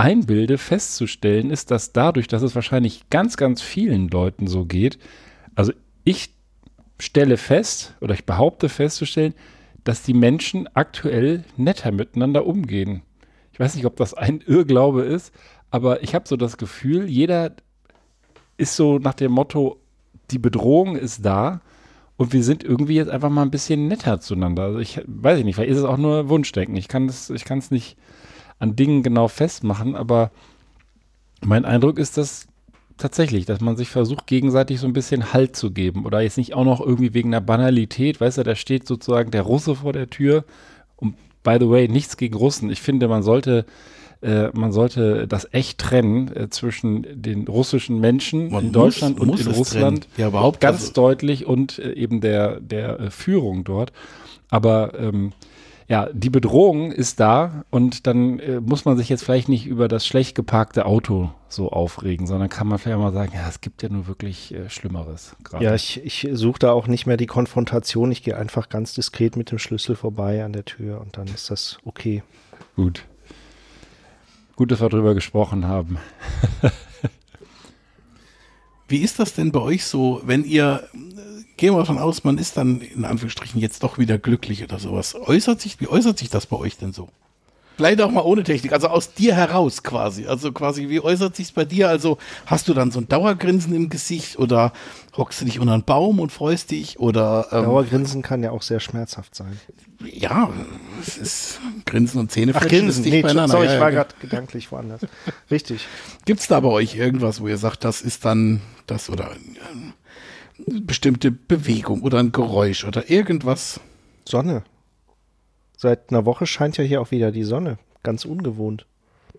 einbilde, festzustellen, ist, dass dadurch, dass es wahrscheinlich ganz, ganz vielen Leuten so geht, also ich stelle fest oder ich behaupte festzustellen, dass die Menschen aktuell netter miteinander umgehen. Ich weiß nicht, ob das ein Irrglaube ist, aber ich habe so das Gefühl, jeder ist so nach dem Motto, die Bedrohung ist da und wir sind irgendwie jetzt einfach mal ein bisschen netter zueinander. Also ich weiß ich nicht, vielleicht ist es auch nur Wunschdenken. Ich kann es ich kann es nicht an Dingen genau festmachen, aber mein Eindruck ist, dass tatsächlich, dass man sich versucht, gegenseitig so ein bisschen Halt zu geben oder jetzt nicht auch noch irgendwie wegen einer Banalität, weißt du, da steht sozusagen der Russe vor der Tür und by the way, nichts gegen Russen. Ich finde, man sollte äh, man sollte das echt trennen äh, zwischen den russischen Menschen
Man
in
muss-
Deutschland und
muss
in
es
Russland.
trennen. Ja, überhaupt,
Ganz
also-
deutlich und äh, eben der, der äh, Führung dort. Aber ähm, ja, die Bedrohung ist da und dann äh, muss man sich jetzt vielleicht nicht über das schlecht geparkte Auto so aufregen, sondern kann man vielleicht mal sagen, ja, es gibt ja nur wirklich äh, Schlimmeres gerade.
Ja, ich, ich suche da auch nicht mehr die Konfrontation. Ich gehe einfach ganz diskret mit dem Schlüssel vorbei an der Tür und dann ist das okay.
Gut. Gut, dass wir drüber gesprochen haben.
Wie ist das denn bei euch so, wenn ihr, gehen wir davon aus, man ist dann in Anführungsstrichen jetzt doch wieder glücklich oder sowas. Äußert sich, wie äußert sich das bei euch denn so? Vielleicht auch mal ohne Technik, also aus dir heraus quasi. Also quasi, wie äußert sich's bei dir? Also hast du dann so ein Dauergrinsen im Gesicht oder hockst du dich unter einen Baum und freust dich oder ähm,
Dauergrinsen kann ja auch sehr schmerzhaft sein.
ja, es ist Grinsen und Zähne
Ach, Grinsen, nee,
beieinander.
sorry, ich war gerade gedanklich woanders. Richtig.
Gibt's da bei euch irgendwas, wo ihr sagt, das ist dann das oder bestimmte Bewegung oder ein Geräusch oder irgendwas?
Sonne. Seit einer Woche scheint ja hier auch wieder die Sonne. Ganz ungewohnt.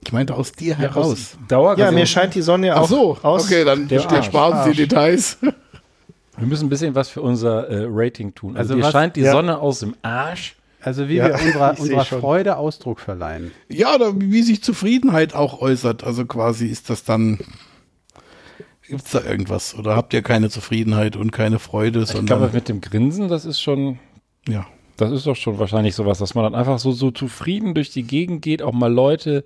Ich meinte aus dir heraus.
Dauer
Ja, mir scheint die Sonne ja auch
Ach so,
aus.
okay, dann
der
der
Arsch.
sparen Sie Details.
Wir müssen ein bisschen was für unser äh, Rating tun. Also,
Also was-
scheint die
ja.
Sonne aus dem Arsch.
Also wie
Ja,
wir unserer, unserer. Freude Ausdruck verleihen.
Ja, oder wie sich Zufriedenheit auch äußert. Also quasi ist das dann. Gibt's da irgendwas? Oder habt ihr keine Zufriedenheit und keine Freude,
Ich glaube, mit dem Grinsen, das ist schon,
ja.
das ist doch schon wahrscheinlich sowas, dass man dann einfach so, so zufrieden durch die Gegend geht, auch mal Leute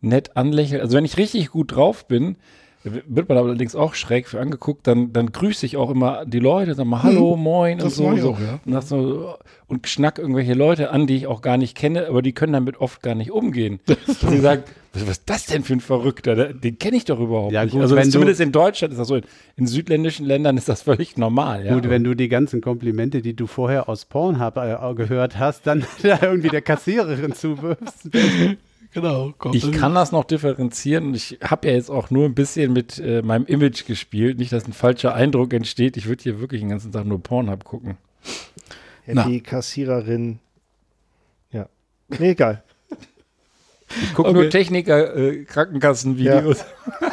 nett anlächelt. Also wenn ich richtig gut drauf bin, wird man allerdings auch schräg für angeguckt, dann, dann grüße ich auch immer die Leute, sag mal Hallo, Moin und so.
auch, ja.
und, so, und schnack irgendwelche Leute an, die ich auch gar nicht kenne, aber die können damit oft gar nicht umgehen. Und die sagen, was, was ist das denn für ein Verrückter? Den kenne ich doch überhaupt
Ja,
nicht.
gut,
also das
wenn
ist
du-
zumindest in Deutschland ist das so. In, in südländischen Ländern ist das völlig normal. Ja.
Gut, wenn du die ganzen Komplimente, die du vorher aus Pornhub äh, gehört hast, dann da irgendwie der Kassiererin zuwirfst.
Genau. kommt
Ich kann das noch differenzieren und ich habe ja jetzt auch nur ein bisschen mit äh, meinem Image gespielt. Nicht, dass ein falscher Eindruck entsteht. Ich würde hier wirklich den ganzen Tag nur Pornhub gucken.
Ja, die Kassiererin. Ja. Nee, egal.
Ich gucke
Okay.
nur Techniker, äh, Krankenkassenvideos.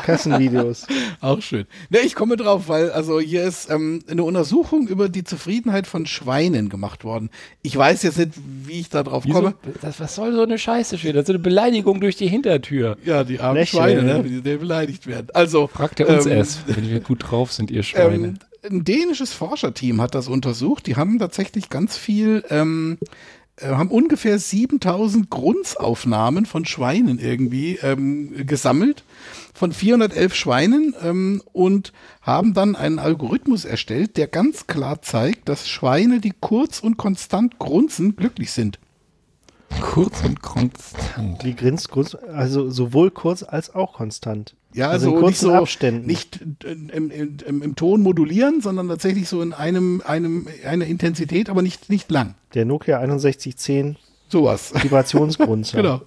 Kassenvideos.
Auch schön. Ne, ich komme drauf, weil also hier ist ähm, eine Untersuchung über die Zufriedenheit von Schweinen gemacht worden. Ich weiß jetzt nicht, wie ich da drauf
Wieso?
komme.
Das, was soll so eine Scheiße stehen? Das ist eine Beleidigung durch die Hintertür.
Ja, die armen
Lächeln.
Schweine, ne, wie die beleidigt werden. Also
Fragt er uns
ähm,
es, wenn wir gut drauf sind, ihr Schweine.
Ähm, ein dänisches Forscherteam hat das untersucht. Die haben tatsächlich ganz viel, ähm, äh, haben ungefähr 7000 Grundaufnahmen von Schweinen irgendwie ähm, gesammelt, von 411 Schweinen ähm, und haben dann einen Algorithmus erstellt, der ganz klar zeigt, dass Schweine, die kurz und konstant grunzen, glücklich sind.
Kurz und konstant.
Die grinst kurz, also sowohl kurz als auch konstant.
Ja,
also
also
in
nicht
kurzen
so,
Abständen.
nicht im, im, im, Ton modulieren, sondern tatsächlich so in einem, einem, einer Intensität, aber nicht, nicht lang.
Der Nokia 6110
Sowas.
Vibrationsgrund.
Genau.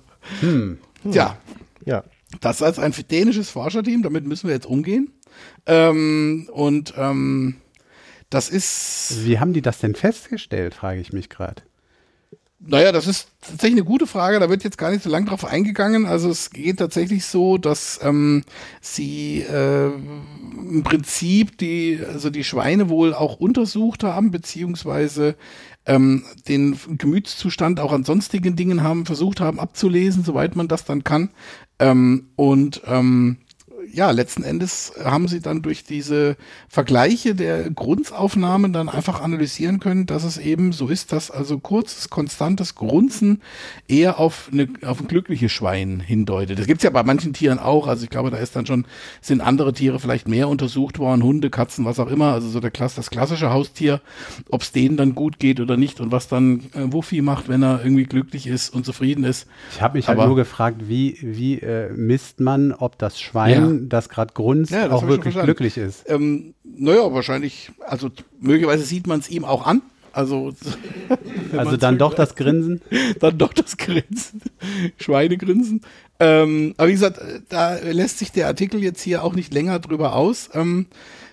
Ja,
Ja.
das als ein dänisches Forscherteam, damit müssen wir jetzt umgehen. Ähm, und ähm, das ist,
Wie haben die das denn festgestellt, frage ich mich gerade.
Naja, das ist tatsächlich eine gute Frage, da wird jetzt gar nicht so lang drauf eingegangen. Also es geht tatsächlich so, dass ähm, sie äh, im Prinzip die, also die Schweine wohl auch untersucht haben, beziehungsweise ähm, den Gemütszustand auch an sonstigen Dingen haben, versucht haben abzulesen, soweit man das dann kann. Ähm, und ähm, ja, letzten Endes haben sie dann durch diese Vergleiche der Grundaufnahmen dann einfach analysieren können, dass es eben so ist, dass also kurzes, konstantes Grunzen eher auf, eine, auf ein glückliches Schwein hindeutet. Das gibt's ja bei manchen Tieren auch. Also ich glaube, da ist dann schon, sind andere Tiere vielleicht mehr untersucht worden, Hunde, Katzen, was auch immer. Also so der Klass, das klassische Haustier, ob es denen dann gut geht oder nicht und was dann äh, Wuffi macht, wenn er irgendwie glücklich ist und zufrieden ist.
Ich habe mich halt
Aber-
nur gefragt, wie, wie äh, misst man, ob das Schwein Schwein, das gerade grunzt,
Ja, das
auch wirklich glücklich ist.
Ähm, naja, wahrscheinlich, also möglicherweise sieht man es ihm auch an. Also
Also dann doch das Grinsen.
dann doch das Grinsen, Schweinegrinsen. Ähm, aber wie gesagt, äh, da lässt sich der Artikel jetzt hier auch nicht länger drüber aus. Ähm,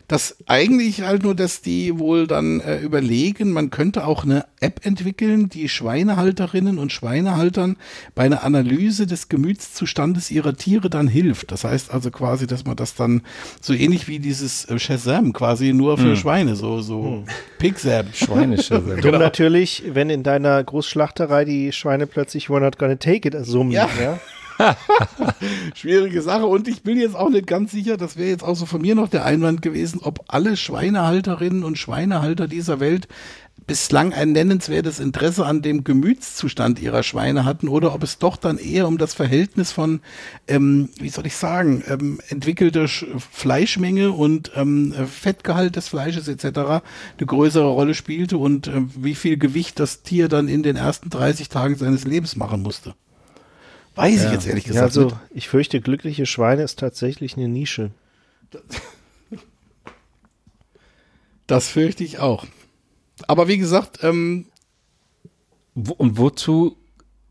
das eigentlich halt nur, dass die wohl dann äh, überlegen, man könnte auch eine App entwickeln, die Schweinehalterinnen und Schweinehaltern bei einer Analyse des Gemütszustandes ihrer Tiere dann hilft. Das heißt also quasi, dass man das dann so ähnlich wie dieses äh, Shazam quasi nur für Schweine, so, so Pixam.
Schweinische Sendung.
Dumm natürlich, wenn in deiner Großschlachterei die Schweine plötzlich We're not gonna take it summen.
Ja.
Ja.
Schwierige Sache und ich bin jetzt auch nicht ganz sicher, das wäre jetzt auch so von mir noch der Einwand gewesen, ob alle Schweinehalterinnen und Schweinehalter dieser Welt bislang ein nennenswertes Interesse an dem Gemütszustand ihrer Schweine hatten oder ob es doch dann eher um das Verhältnis von, ähm, wie soll ich sagen, ähm, entwickelter Sch Fleischmenge und ähm, Fettgehalt des Fleisches etc. eine größere Rolle spielte und ähm, wie viel Gewicht das Tier dann in den ersten 30 Tagen seines Lebens machen musste. Weiß ich jetzt ehrlich
Ja,
gesagt
also
nicht.
ich fürchte, glückliche Schweine ist tatsächlich eine Nische.
Das fürchte ich auch. Aber wie gesagt, ähm,
Wo, und wozu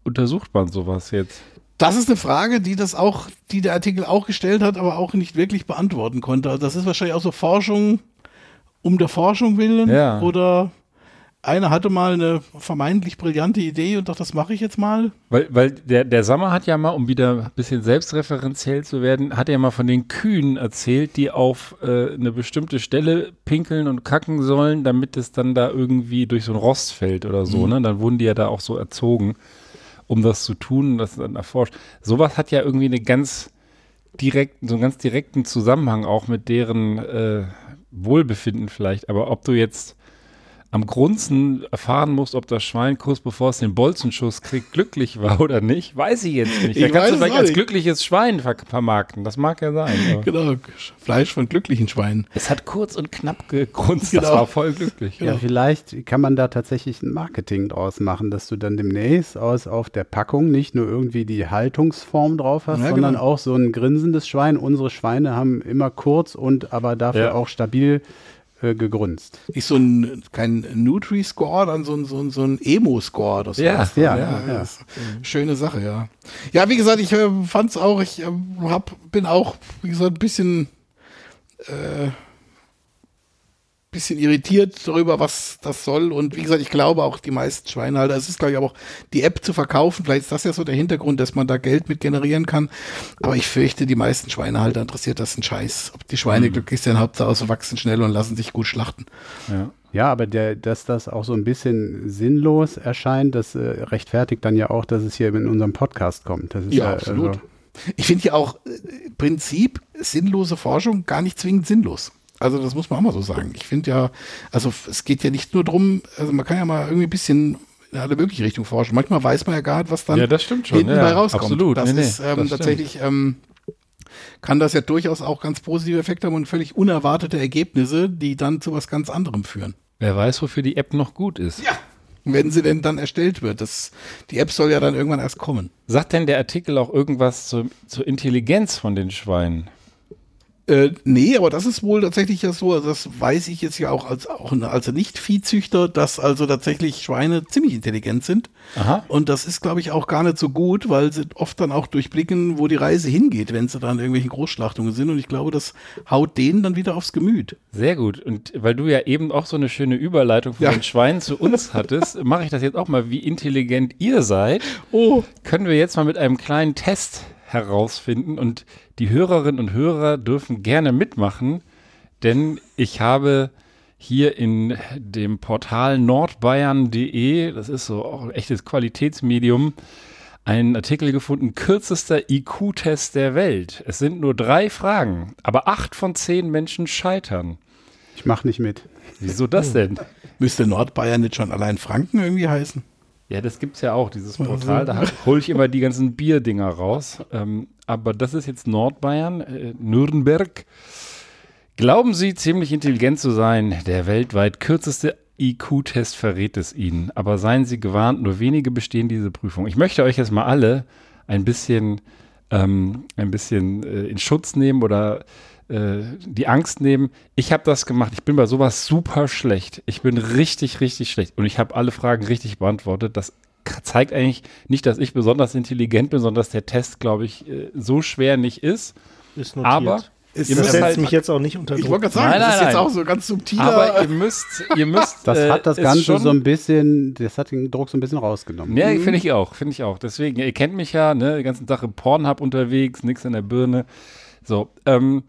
untersucht man sowas jetzt?
das ist eine Frage, die das auch, die der Artikel auch gestellt hat, aber auch nicht wirklich beantworten konnte. Das ist wahrscheinlich auch so Forschung um der Forschung willen.
Ja.
Oder einer hatte mal eine vermeintlich brillante Idee und dachte, das mache ich jetzt mal.
Weil, weil der, der Sommer hat ja mal, um wieder ein bisschen selbstreferenziell zu werden, hat ja mal von den Kühen erzählt, die auf äh, eine bestimmte Stelle pinkeln und kacken sollen, damit es dann da irgendwie durch so ein Rost fällt oder so. Ne? Dann wurden die ja da auch so erzogen, um das zu tun und das dann erforscht. Sowas hat ja irgendwie eine ganz direkten, so einen ganz direkten Zusammenhang auch mit deren äh, Wohlbefinden vielleicht. Aber ob du jetzt am Grunzen erfahren musst, ob das Schwein kurz bevor es den Bolzenschuss kriegt, glücklich war oder nicht, weiß ich jetzt nicht. Da
Ich
kannst du vielleicht als glückliches Schwein ver vermarkten. Das mag ja sein. aber
Genau, Fleisch von glücklichen Schweinen.
Es hat kurz und knapp gegrunzt. Das
Genau.
war voll glücklich.
Ja, vielleicht kann man da tatsächlich ein Marketing draus machen, dass du dann demnächst aus auf der Packung nicht nur irgendwie die Haltungsform drauf hast,
Ja,
sondern
genau.
auch so ein grinsendes Schwein. Unsere Schweine haben immer kurz und aber dafür
Ja.
auch stabil äh, gegrunzt.
Nicht so ein, kein Nutri-Score, dann so ein, so ein, so ein Emo-Score. Das
Ja,
ja,
ja,
ja.
Schöne Sache, ja. Ja, wie gesagt, ich äh, fand's auch, ich äh, hab, bin auch, wie gesagt, ein bisschen, äh, bisschen irritiert darüber, was das soll. Und wie gesagt, ich glaube auch die meisten Schweinehalter, es ist, glaube ich, aber auch die App zu verkaufen. Vielleicht ist das ja so der Hintergrund, dass man da Geld mit generieren kann. Aber ich fürchte, die meisten Schweinehalter interessiert das ein Scheiß. Ob die Schweine glücklich sind, Hauptsache sie wachsen schnell und lassen sich gut schlachten.
Ja.
Ja, aber der, dass das auch so ein bisschen sinnlos erscheint, das äh, rechtfertigt dann ja auch, dass es hier in unserem Podcast kommt. Das ist
Ja, absolut.
Also,
Ich finde ja auch äh, Prinzip sinnlose Forschung gar nicht zwingend sinnlos. Also das muss man auch mal so sagen. Ich finde ja, also es geht ja nicht nur drum, also man kann ja mal irgendwie ein bisschen in alle mögliche Richtungen forschen. Manchmal weiß man ja gar nicht, was dann
Ja, das stimmt schon.
hinten
Ja,
bei rauskommt.
absolut.
Das
Nee,
ist ähm,
das
tatsächlich, ähm, kann das ja durchaus auch ganz positive Effekte haben und völlig unerwartete Ergebnisse, die dann zu was ganz anderem führen.
Wer weiß, wofür die App noch gut ist.
Ja. Wenn sie denn dann erstellt wird. Das, die App soll ja dann irgendwann erst kommen.
Sagt denn der Artikel auch irgendwas zur, zur Intelligenz von den Schweinen?
Äh, nee, aber das ist wohl tatsächlich ja so, also das weiß ich jetzt ja auch als, auch als Nicht-Viehzüchter, dass also tatsächlich Schweine ziemlich intelligent sind.
Aha.
Und das ist, glaube ich, auch gar nicht so gut, weil sie oft dann auch durchblicken, wo die Reise hingeht, wenn sie dann in irgendwelchen Großschlachtungen sind. Und ich glaube, das haut denen dann wieder aufs Gemüt.
Sehr gut. Und weil du ja eben auch so eine schöne Überleitung von
Ja.
den Schweinen zu uns hattest, mache ich das jetzt auch mal, wie intelligent ihr seid.
Oh,
Können wir jetzt mal mit einem kleinen Test herausfinden und die Hörerinnen und Hörer dürfen gerne mitmachen, denn ich habe hier in dem Portal nordbayern.de, das ist so auch ein echtes Qualitätsmedium, einen Artikel gefunden, kürzester IQ-Test der Welt. Es sind nur drei Fragen, aber acht von zehn Menschen scheitern.
ich mache nicht mit.
Wieso das denn?
müsste Nordbayern nicht schon allein Franken irgendwie heißen?
Ja, das gibt's ja auch, dieses Portal. Da hole ich immer die ganzen Bierdinger raus. Ähm, aber das ist jetzt Nordbayern, äh, Nürnberg. Glauben Sie, ziemlich intelligent zu sein? Der weltweit kürzeste IQ-Test verrät es Ihnen. Aber seien Sie gewarnt, nur wenige bestehen diese Prüfung. Ich möchte euch jetzt mal alle ein bisschen ähm, ein bisschen äh, in Schutz nehmen oder äh, die Angst nehmen. Ich habe das gemacht. Ich bin bei sowas super schlecht. Ich bin richtig, richtig schlecht. Und ich habe alle Fragen richtig beantwortet. Das zeigt eigentlich nicht, dass ich besonders intelligent bin, sondern dass der Test, glaube ich, äh, so schwer nicht ist.
Ist notiert.
Aber
Ist
Ihr
das
müsst
setzt
halt-
mich jetzt auch nicht unter
ich
Druck.
wollte gerade sagen,
Nein,
das
nein,
ist jetzt
nein.
auch so ganz subtiler.
Aber ihr müsst, ihr müsst.
Das
äh,
hat das
es
Ganze
schon-
so ein bisschen, das hat den Druck so ein bisschen rausgenommen.
Ja, finde ich auch, finde ich auch. Deswegen, ihr kennt mich ja, ne, den ganzen Tag im Pornhub unterwegs, nichts in der Birne. So, ähm,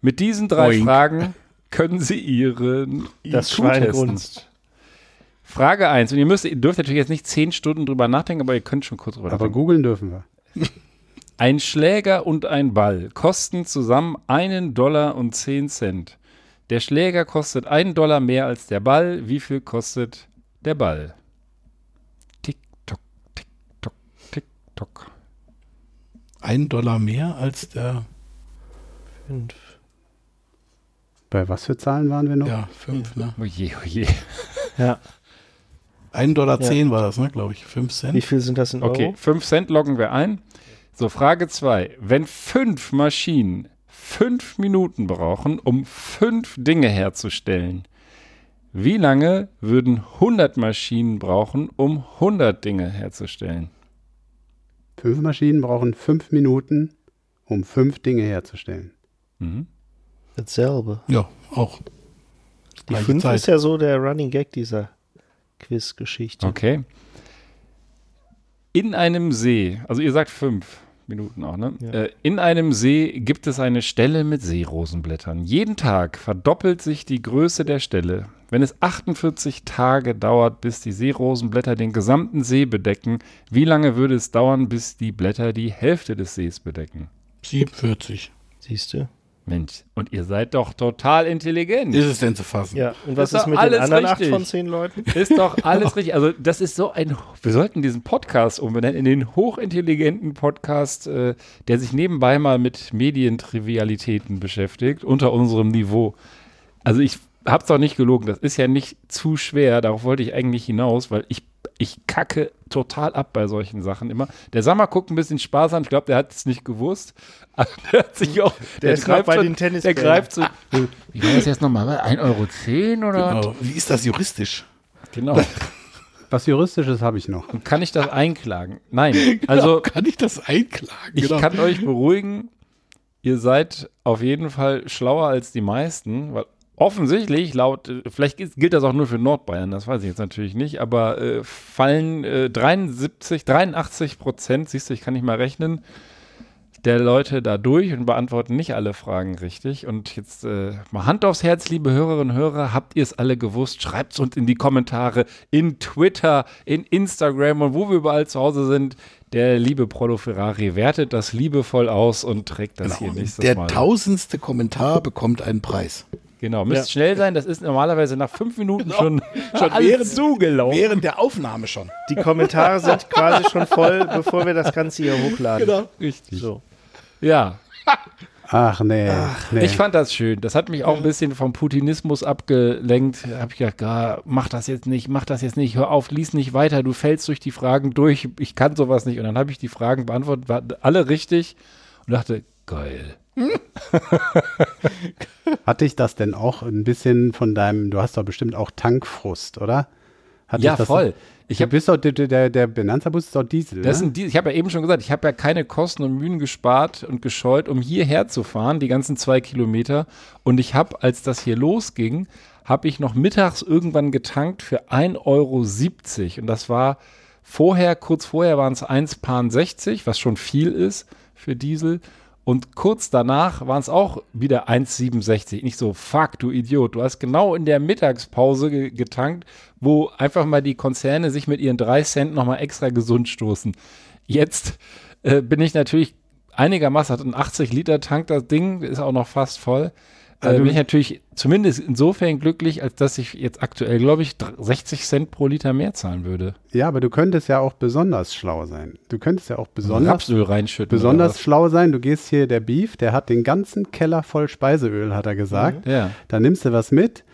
mit diesen drei
Oink.
Fragen können Sie Ihren
Das
IQ testen. Frage 1. Und ihr müsst, ihr dürft natürlich jetzt nicht zehn Stunden drüber nachdenken, aber ihr könnt schon kurz drüber
Aber
nachdenken.
googeln dürfen wir.
Ein Schläger und ein Ball kosten zusammen einen Dollar und zehn Cent. Der Schläger kostet einen Dollar mehr als der Ball. Wie viel kostet der Ball? Tick, tock, tick, tock, tick, tock.
Ein Dollar mehr als der,
Fünf.
Bei was für Zahlen waren wir noch?
ja, fünf, ne?
Oh je, oh.
Ja.
Ein Dollar
Ja.
zehn war das, ne, glaube ich. Fünf
Wie
Cent.
viel sind das in Euro?
Okay, 5 Cent loggen wir ein. So, Frage 2. Wenn fünf Maschinen fünf Minuten brauchen, um fünf Dinge herzustellen, wie lange würden 100 Maschinen brauchen, um 100 Dinge herzustellen?
Fünf Maschinen brauchen fünf Minuten, um fünf Dinge herzustellen.
Mhm.
Dasselbe.
Ja, auch.
Die
Gleiche
fünf
Zeit.
ist ja so der Running Gag dieser Quiz-Geschichte.
Okay. In einem See, also ihr sagt fünf Minuten auch, ne?
Ja.
Äh, in einem See gibt es eine Stelle mit Seerosenblättern. Jeden Tag verdoppelt sich die Größe der Stelle. Wenn es 48 Tage dauert, bis die Seerosenblätter den gesamten See bedecken, wie lange würde es dauern, bis die Blätter die Hälfte des Sees bedecken?
47.
Siehst du?
Mensch, und ihr seid doch total intelligent.
Ist es denn zu fassen?
Ja, und was
Ist
ist, mit den anderen
richtig.
acht von zehn Leuten?
Ist doch alles richtig. Also, das ist so ein. Wir sollten diesen Podcast umbenennen in den hochintelligenten Podcast, äh, der sich nebenbei mal mit Medientrivialitäten beschäftigt, unter unserem Niveau. Also, ich hab's doch nicht gelogen. Das ist ja nicht zu schwer. Darauf wollte ich eigentlich hinaus, weil ich, ich kacke total ab bei solchen Sachen immer. Der Sammer guckt ein bisschen sparsam. Ich glaube, der hat es nicht gewusst. Aber der hat sich auch.
Der ist noch bei
so-
den
Der
Tennisbällen.
greift so. Wie war das jetzt nochmal? 1,10 Euro oder?
Genau. Wie ist das juristisch?
Genau.
Was Juristisches habe ich noch.
Und kann ich das einklagen? Nein. Also,
kann ich das einklagen?
ich
Genau.
kann euch beruhigen, ihr seid auf jeden Fall schlauer als die meisten, weil offensichtlich laut, äh, vielleicht gilt- das auch nur für Nordbayern, das weiß ich jetzt natürlich nicht, aber äh, fallen äh, 73, 83 Prozent, siehst du, ich kann nicht mal rechnen, der Leute da durch und beantworten nicht alle Fragen richtig. Und jetzt äh, mal Hand aufs Herz, liebe Hörerinnen und Hörer, habt ihr es alle gewusst? Schreibt es uns in die Kommentare, in Twitter, in Instagram und wo wir überall zu Hause sind. Der liebe Prolo Ferrari wertet das liebevoll aus und trägt das hier
Genau.
nächstes
Der
Mal.
tausendste Kommentar bekommt einen Preis.
Genau, müsst
Ja.
schnell sein. Das ist normalerweise nach fünf Minuten schon, schon
während-
zugelaufen.
Während der Aufnahme schon.
Die Kommentare sind quasi schon voll, bevor wir das Ganze hier hochladen.
Genau.
Richtig.
So.
Ja,
Ach nee. nee.
Ich fand das schön. Das hat mich auch ein bisschen vom Putinismus abgelenkt. Habe ich gedacht, ah, mach das jetzt nicht, mach das jetzt nicht, hör auf, lies nicht weiter, du fällst durch die Fragen durch. Ich kann sowas nicht. Und dann habe ich die Fragen beantwortet, waren alle richtig und dachte, geil.
Hatte ich das denn auch ein bisschen von deinem, du hast doch bestimmt auch Tankfrust, oder? Hatte
Ja,
ich
voll. Ich
du
hab-
bist doch, der, der, der Benanza-Bus ist doch Diesel,
Das
ne?
sind die, ich habe ja eben schon gesagt, ich habe ja keine Kosten und Mühen gespart und gescheut, um hierher zu fahren, die ganzen zwei Kilometer. Und ich habe, als das hier losging, habe ich noch mittags irgendwann getankt für 1,70 Euro. Und das war vorher, kurz vorher waren es 1,60, was schon viel ist für Diesel. Und kurz danach waren es auch wieder 1,67. Nicht so, fuck, du Idiot. Du hast genau in der Mittagspause ge getankt, wo einfach mal die Konzerne sich mit ihren drei Cent nochmal extra gesund stoßen. Jetzt äh, bin ich natürlich einigermaßen, hat ein 80 Liter Tank, das Ding ist auch noch fast voll.
Also-
bin ich natürlich zumindest insofern glücklich, als dass ich jetzt aktuell, glaube ich, dr- 60 Cent pro Liter mehr zahlen würde.
Ja, aber du könntest ja auch besonders schlau sein. Du könntest ja auch besonders,
Rapsöl reinschütten.
besonders schlau sein. Du gehst hier, der Beef, der hat den ganzen Keller voll Speiseöl, hat er gesagt.
was? Ja.
Da nimmst du was mit.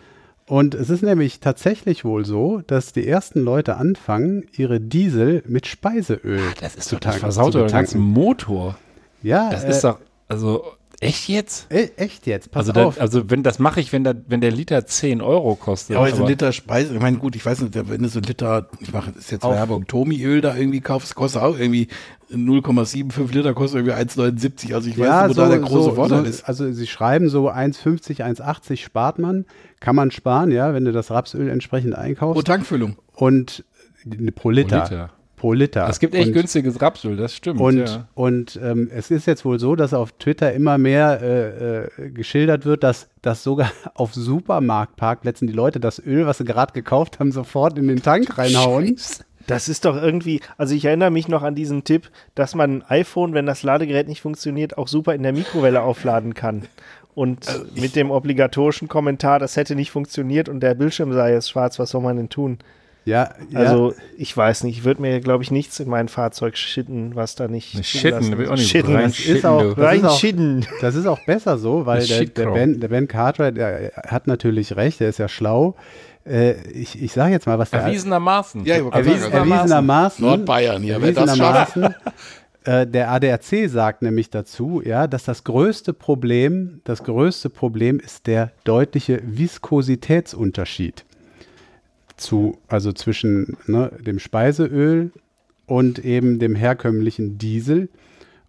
Und es ist nämlich tatsächlich wohl so, dass die ersten Leute anfangen, ihre Diesel mit Speiseöl
Das ist
zu
doch das
tanken.
versaut
zu
oder den ganzen. Motor.
Ja,
Das
äh,
ist doch, also echt jetzt?
e echt jetzt, pass
Also, da,
auf.
also wenn das mache ich, wenn, da, wenn der Liter 10 Euro kostet.
Ja, aber so ein Liter Speise, ich meine, gut, ich weiß nicht, wenn du so ein Liter, ich mache das ist jetzt Werbung, Tomiöl da irgendwie kaufst, kostet auch irgendwie 0,75 Liter, kostet irgendwie 1,79. Also ich weiß
ja,
nicht, wo da der große Vorteil
so,
ist.
Also sie schreiben so 1,50, 1,80 spart man. Kann man sparen, ja, wenn du das Rapsöl entsprechend
Pro
einkaufst.
Tankfüllung.
Und äh, pro Liter.
Liter.
Pro Liter.
Es gibt echt
und,
günstiges Rapsöl, das stimmt.
Und,
ja.
und ähm, es ist jetzt wohl so, dass auf Twitter immer mehr äh, äh, geschildert wird, dass, dass sogar auf Supermarktparkplätzen die Leute das Öl, was sie gerade gekauft haben, sofort in den Tank reinhauen.
Das ist doch irgendwie, also ich erinnere mich noch an diesen Tipp, dass man ein iPhone, wenn das Ladegerät nicht funktioniert, auch super in der Mikrowelle aufladen kann. Und mit dem obligatorischen Kommentar, das hätte nicht funktioniert und der Bildschirm sei jetzt schwarz, was soll man denn tun?
Ja, ja.
Also ich weiß nicht, ich würde mir, glaube ich, nichts in mein Fahrzeug schitten, was da nicht zugelassen
will
ist.
auch nicht
Shitten.
rein
das ist auch,
du.
das ist auch,
Reinschitten.
Das ist auch besser so, weil der, der, ben, der Ben Cartwright, der hat natürlich recht, der ist ja schlau. Äh, ich ich sage jetzt mal, was der
Erwiesenermaßen.
Ja, ich wollte gerade
erwies,
sagen,
erwiesenermaßen,
Nordbayern hier, wer das schafft.
erwiesenermaßen äh, der ADAC sagt nämlich dazu, ja, dass das größte Problem, das größte Problem ist der deutliche Viskositätsunterschied zu, also zwischen ne, dem Speiseöl und eben dem herkömmlichen Diesel.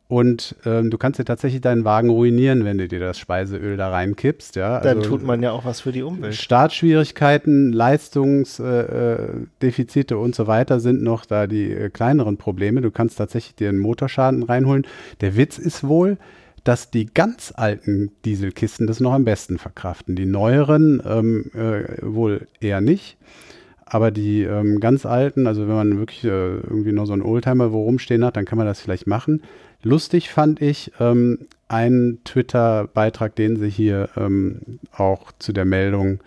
Und ähm, du kannst dir tatsächlich deinen Wagen ruinieren, wenn du dir das Speiseöl da reinkippst. Ja?
Dann
Also-
tut man ja auch was für die Umwelt.
Startschwierigkeiten, Leistungsdefizite äh, Defizite und so weiter sind noch da die äh, kleineren Probleme. Du kannst tatsächlich dir einen Motorschaden reinholen. Der Witz ist wohl, dass die ganz alten Dieselkisten das noch am besten verkraften. Die neueren ähm, äh, wohl eher nicht. Aber die ähm, ganz alten, also wenn man wirklich äh, irgendwie nur so einen Oldtimer wo rumstehen hat, dann kann man das vielleicht machen. Lustig fand ich ähm, einen Twitter-Beitrag, den sie hier ähm, auch zu der Meldung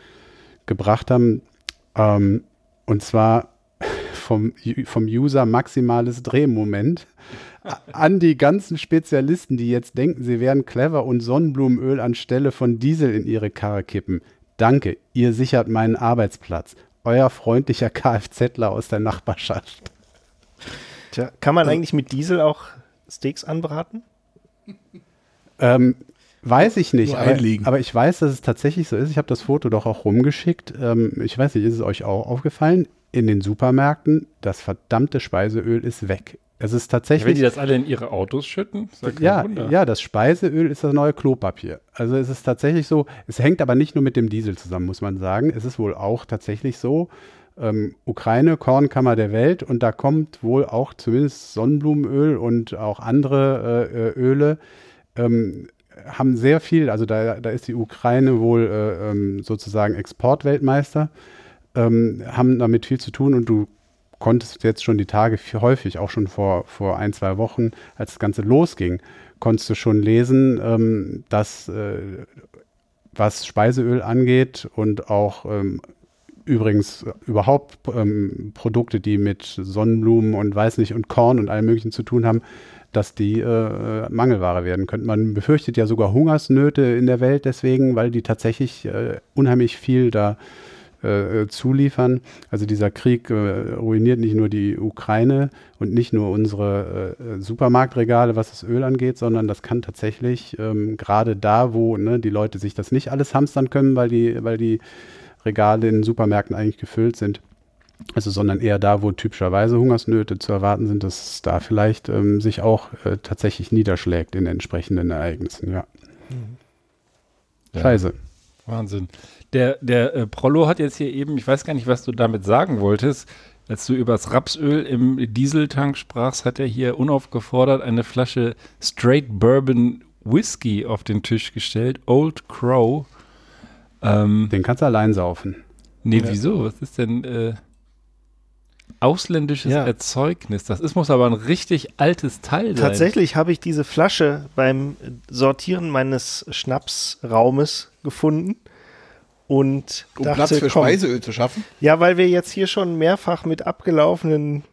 gebracht haben. Ähm, und zwar vom, vom User maximales Drehmoment an die ganzen Spezialisten, die jetzt denken, sie wären clever und Sonnenblumenöl anstelle von Diesel in ihre Karre kippen. Danke, ihr sichert meinen Arbeitsplatz. Euer freundlicher Kfzler aus der Nachbarschaft.
Tja, kann man eigentlich mit Diesel auch Steaks anbraten?
Ähm, weiß ich nicht, aber, aber ich weiß, dass es tatsächlich so ist. Ich habe das Foto doch auch rumgeschickt. Ähm, ich weiß nicht, ist es euch auch aufgefallen? In den Supermärkten, das verdammte Speiseöl ist weg. Es ist
Wenn die
tatsächlich.
das alle in ihre Autos schütten, ist ja kein
Ja,
Wunder.
ja, das Speiseöl ist das neue Klopapier. Also es ist tatsächlich so, es hängt aber nicht nur mit dem Diesel zusammen, muss man sagen. Es ist wohl auch tatsächlich so, ähm, Ukraine, Kornkammer der Welt und da kommt wohl auch zumindest Sonnenblumenöl und auch andere äh, äh, Öle ähm, haben sehr viel, also da, da ist die Ukraine wohl äh, ähm, sozusagen Exportweltmeister, ähm, haben damit viel zu tun und du konntest jetzt schon die Tage häufig, auch schon vor, vor ein, zwei Wochen, als das Ganze losging, konntest du schon lesen, ähm, dass äh, was Speiseöl angeht und auch ähm, übrigens überhaupt ähm, Produkte, die mit Sonnenblumen und weiß nicht und Korn und allem möglichen zu tun haben, dass die äh, Mangelware werden könnten. Man befürchtet ja sogar Hungersnöte in der Welt deswegen, weil die tatsächlich äh, unheimlich viel da äh, zuliefern. Also dieser Krieg äh, ruiniert nicht nur die Ukraine und nicht nur unsere äh, Supermarktregale, was das Öl angeht, sondern das kann tatsächlich ähm, gerade da, wo ne, die Leute sich das nicht alles hamstern können, weil die, weil die Regale in den Supermärkten eigentlich gefüllt sind. Also, sondern eher da, wo typischerweise Hungersnöte zu erwarten sind, dass es da vielleicht ähm, sich auch äh, tatsächlich niederschlägt in entsprechenden Ereignissen, ja.
Ja.
Scheiße.
Wahnsinn. Der, der äh, Prollo hat jetzt hier eben, ich weiß gar nicht, was du damit sagen wolltest, als du über das Rapsöl im Dieseltank sprachst, hat er hier unaufgefordert eine Flasche Straight Bourbon Whisky auf den Tisch gestellt, Old Crow. Ähm,
Den kannst du allein saufen.
nee, wieso? Was ist denn äh, ausländisches
Ja.
Erzeugnis? Das ist, muss aber ein richtig altes Teil sein.
Tatsächlich habe ich diese Flasche beim Sortieren meines Schnapsraumes gefunden und
Um
dachte,
Platz für
komm,
Speiseöl zu schaffen.
Ja, weil wir jetzt hier schon mehrfach mit abgelaufenen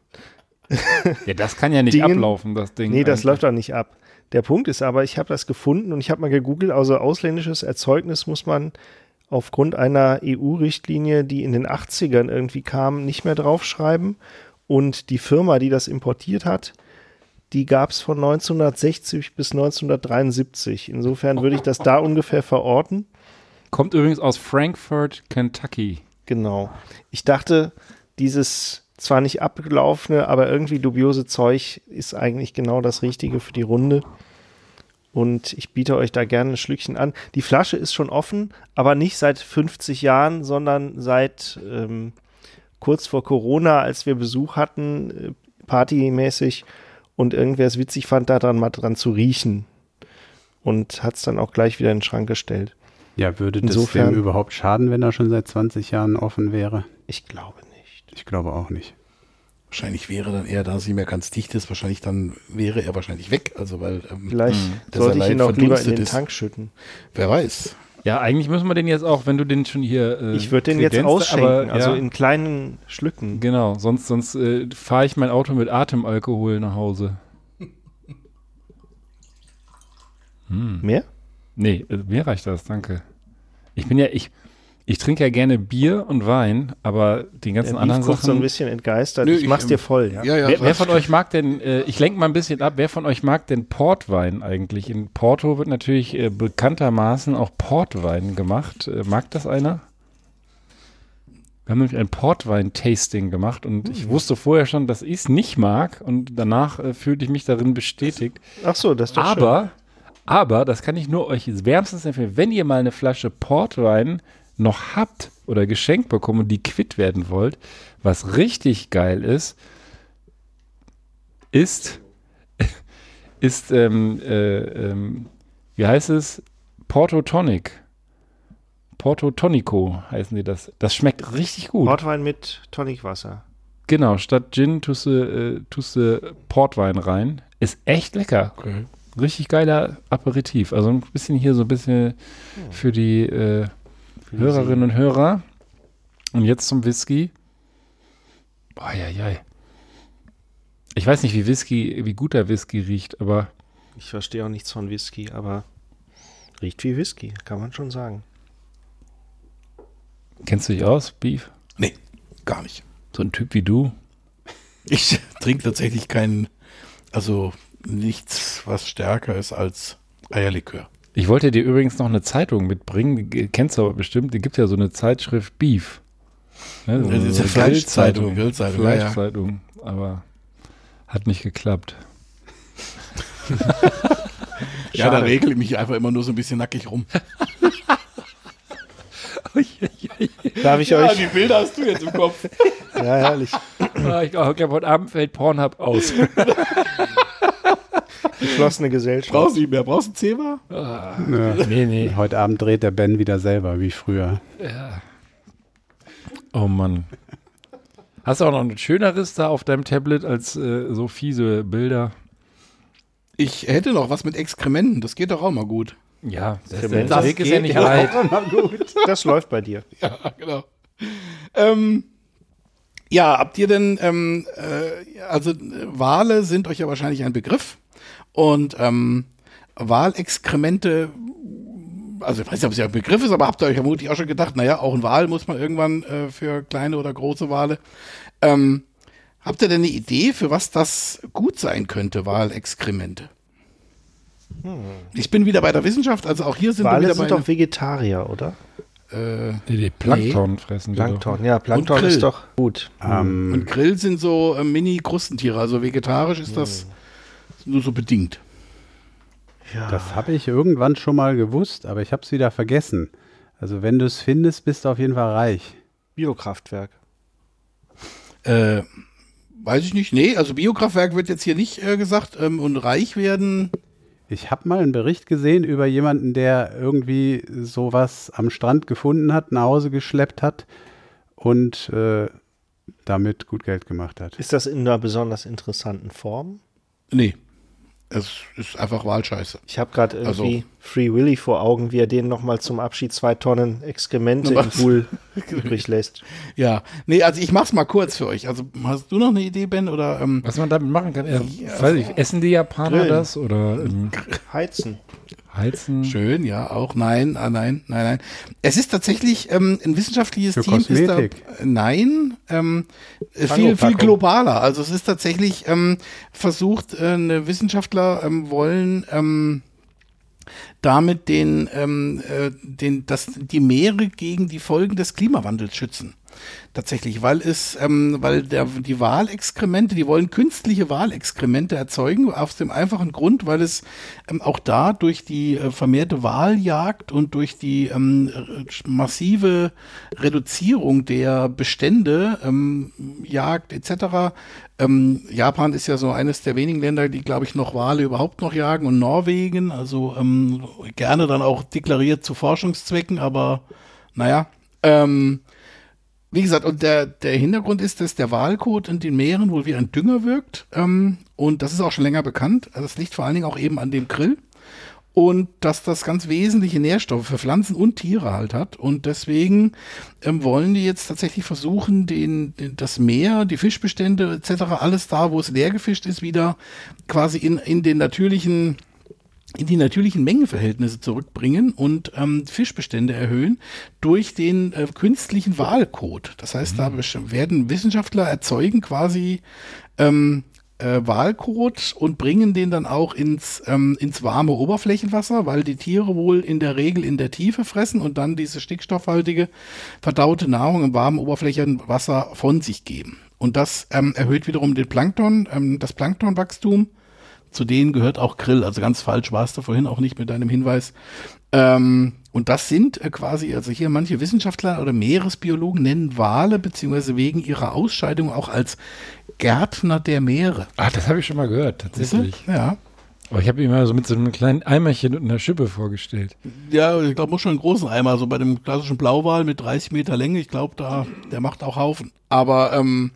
Ja, das kann ja nicht
Dingen-
ablaufen, das Ding.
Nee, das
eigentlich.
läuft auch nicht ab. Der Punkt ist aber, ich habe das gefunden und ich habe mal gegoogelt, also ausländisches Erzeugnis muss man aufgrund einer EU-Richtlinie, die in den 80ern irgendwie kam, nicht mehr draufschreiben. Und die Firma, die das importiert hat, die gab es von 1960 bis 1973. Insofern würde ich das da ungefähr verorten.
Kommt übrigens aus Frankfurt, Kentucky.
Genau. Ich dachte, dieses zwar nicht abgelaufene, aber irgendwie dubiose Zeug ist eigentlich genau das Richtige für die Runde. Und ich biete euch da gerne ein Schlückchen an. Die Flasche ist schon offen, aber nicht seit 50 Jahren, sondern seit ähm, kurz vor Corona, als wir Besuch hatten, äh, partymäßig, und irgendwer es witzig fand, da dran mal dran zu riechen. Und hat es dann auch gleich wieder in den Schrank gestellt.
Ja, würde
Insofern-
das dem überhaupt schaden, wenn er schon seit 20 Jahren offen wäre?
Ich glaube nicht.
Ich glaube auch nicht.
Wahrscheinlich wäre dann eher, da es nicht mehr ganz dicht ist, wahrscheinlich dann wäre er wahrscheinlich weg. Also weil ähm,
Vielleicht sollte
er
ich ihn auch lieber in den
ist.
Tank schütten.
wer weiß.
Ja, eigentlich müssen wir den jetzt auch, wenn du den schon hier. Äh,
Ich würde den jetzt ausschenken,
aber,
also
ja,
in kleinen Schlücken.
Genau, sonst, sonst äh, fahre ich mein Auto mit Atemalkohol nach Hause.
Mehr?
Nee, äh, mir reicht das, danke. Ich bin ja, ich, ich trinke ja gerne Bier und Wein, aber die ganzen
Der
anderen
guckt so ein
Sachen.
bisschen entgeistert.
Nö,
ich
ich,
mach's
ähm,
dir voll, ja.
Ja, ja.
Wer, wer von euch mag denn, äh, ich lenke mal ein bisschen ab, wer von euch mag denn Portwein eigentlich? In Porto wird natürlich äh, bekanntermaßen auch Portwein gemacht. Äh, mag das einer? Wir haben nämlich ein Portwein-Tasting gemacht und ich wusste vorher schon, dass ich es nicht mag und danach äh, fühlte ich mich darin bestätigt.
Ach so, das ist doch
Aber, aber, das kann ich nur euch wärmstens empfehlen, wenn ihr mal eine Flasche Portwein noch habt oder geschenkt bekommen und die quitt werden wollt, was richtig geil ist, ist, ist, ähm, äh, ähm, wie heißt es? Porto Tonic. Porto Tonico heißen die das. Das schmeckt richtig gut.
Portwein mit Tonicwasser.
Genau, statt Gin tust du, äh, tust du Portwein rein. Ist echt lecker.
Okay.
Richtig geiler Aperitif. Also ein bisschen hier so ein bisschen für die äh, Hörerinnen und Hörer. Und jetzt zum Whisky. Eieiei. Ich weiß nicht, wie Whisky, wie gut der Whisky riecht, aber
Ich verstehe auch nichts von Whisky, aber riecht wie Whisky, kann man schon sagen.
kennst du dich aus, Beef?
Nee, gar nicht.
So ein Typ wie du?
Ich trinke tatsächlich keinen, also nichts, was stärker ist als Eierlikör.
Ich wollte dir übrigens noch eine Zeitung mitbringen, die kennst du aber bestimmt, die gibt ja so eine Zeitschrift Beef. Ne, so
Ja, diese
eine
Fleischzeitung, Grillzeitung, ja, ja.
Fleischzeitung, aber hat nicht geklappt.
Ja, da regle ich mich einfach immer nur so ein bisschen nackig rum.
Darf ich euch?
die Bilder hast du jetzt im Kopf.
Ja, herrlich.
Ah, ich glaube, heute Abend fällt Pornhub aus.
Geschlossene Gesellschaft.
Brauchst du nicht mehr? Brauchst du ein Zebra?
Ja.
nee, nee.
Heute Abend dreht der Ben wieder selber, wie früher.
Oh Mann. Hast du auch noch ein schöneres da auf deinem Tablet als äh, so fiese Bilder?
Ich hätte noch was mit Exkrementen. Das geht doch auch mal gut.
Ja, das,
Experiment.
der Weg ist ja nicht weit.
Das läuft bei dir.
Ja, genau. Ähm, ja, habt ihr denn, ähm, äh, also äh, Wale sind euch ja wahrscheinlich ein Begriff. Und ähm, Walexkremente, also ich weiß nicht, ob es ja ein Begriff ist, aber habt ihr euch vermutlich auch schon gedacht, naja, auch ein Wal muss man irgendwann äh, für kleine oder große Wale. Ähm, habt ihr denn eine Idee, für was das gut sein könnte, Walexkremente? Ich bin wieder bei der Wissenschaft, also auch hier sind wir
Wale
wieder
sind
bei
doch Vegetarier, oder?
äh,
Nee, die Plankton fressen die
Plankton. Ja, Plankton ist doch gut.
Ähm,
Und Grill sind so äh, Mini-Krustentiere, also vegetarisch ist das nur so bedingt.
Ja.
Das habe ich irgendwann schon mal gewusst, aber ich habe es wieder vergessen. Also wenn du es findest, bist du auf jeden Fall reich.
Biokraftwerk.
Äh, weiß ich nicht. Nee, also Biokraftwerk wird jetzt hier nicht äh, gesagt ähm, und reich werden.
Ich habe mal einen Bericht gesehen über jemanden, der irgendwie sowas am Strand gefunden hat, nach Hause geschleppt hat und äh, damit gut Geld gemacht hat.
Ist das in einer besonders interessanten Form?
Nee, es ist einfach Wahlscheiße.
Ich habe gerade
Also-
irgendwie Free Willy vor Augen, wie er den nochmal zum Abschied zwei Tonnen Exkremente im? Pool übrig lässt.
Ja, nee, also ich mach's mal kurz für euch. Also hast du noch eine Idee, Ben? Oder ähm,
Was man damit machen kann, äh, weiß ich, essen die Japaner
Grillen.
das oder ähm,
Heizen.
Heizen.
Schön, ja, auch. Nein, ah, nein, nein, nein. Es ist tatsächlich ähm, ein wissenschaftliches
Für
Team. Ist da,
Kosmetik.
nein, ähm, äh, viel, viel globaler. Also es ist tatsächlich ähm, versucht, äh, Wissenschaftler ähm, wollen ähm, damit den, ähm, äh, den, das, die Meere gegen die Folgen des Klimawandels schützen. Tatsächlich, weil es, ähm, weil der, die Wahlexkremente, die wollen künstliche Wahlexkremente erzeugen, aus dem einfachen Grund, weil es ähm, auch da durch die äh, vermehrte Wahljagd und durch die ähm, massive Reduzierung der Bestände, ähm, Jagd etc. Ähm, Japan ist ja so eines der wenigen Länder, die, glaube ich, noch Wale überhaupt noch jagen und Norwegen, also ähm, gerne dann auch deklariert zu Forschungszwecken, aber naja. Ähm, wie gesagt, und der, der Hintergrund ist, dass der Walkot in den Meeren wohl wie ein Dünger wirkt. Ähm, und das ist auch schon länger bekannt. Also es liegt vor allen Dingen auch eben an dem Grill. Und dass das ganz wesentliche Nährstoffe für Pflanzen und Tiere halt hat. Und deswegen ähm, wollen die jetzt tatsächlich versuchen, den, den, das Meer, die Fischbestände etc., alles da, wo es leer gefischt ist, wieder quasi in, in den natürlichen in die natürlichen Mengenverhältnisse zurückbringen und ähm, Fischbestände erhöhen durch den äh, künstlichen Walkot. Das heißt, da besch- werden Wissenschaftler erzeugen quasi ähm, äh, Walkot und bringen den dann auch ins, ähm, ins warme Oberflächenwasser, weil die Tiere wohl in der Regel in der Tiefe fressen und dann diese stickstoffhaltige verdaute Nahrung im warmen Oberflächenwasser von sich geben. Und das ähm, erhöht wiederum den Plankton, ähm, das Planktonwachstum. Zu denen gehört auch Grill. Also ganz falsch warst du vorhin auch nicht mit deinem Hinweis. Ähm, und das sind äh, quasi, also hier manche Wissenschaftler oder Meeresbiologen nennen Wale beziehungsweise wegen ihrer Ausscheidung auch als Gärtner der Meere.
Ah, das habe ich schon mal gehört, tatsächlich.
Ja.
Aber ich habe ihn immer so mit so einem kleinen Eimerchen und einer Schippe vorgestellt.
Ja, ich glaube, muss schon einen großen Eimer, so bei dem klassischen Blauwal mit 30 Meter Länge. Ich glaube, da, der macht auch Haufen. Aber ähm,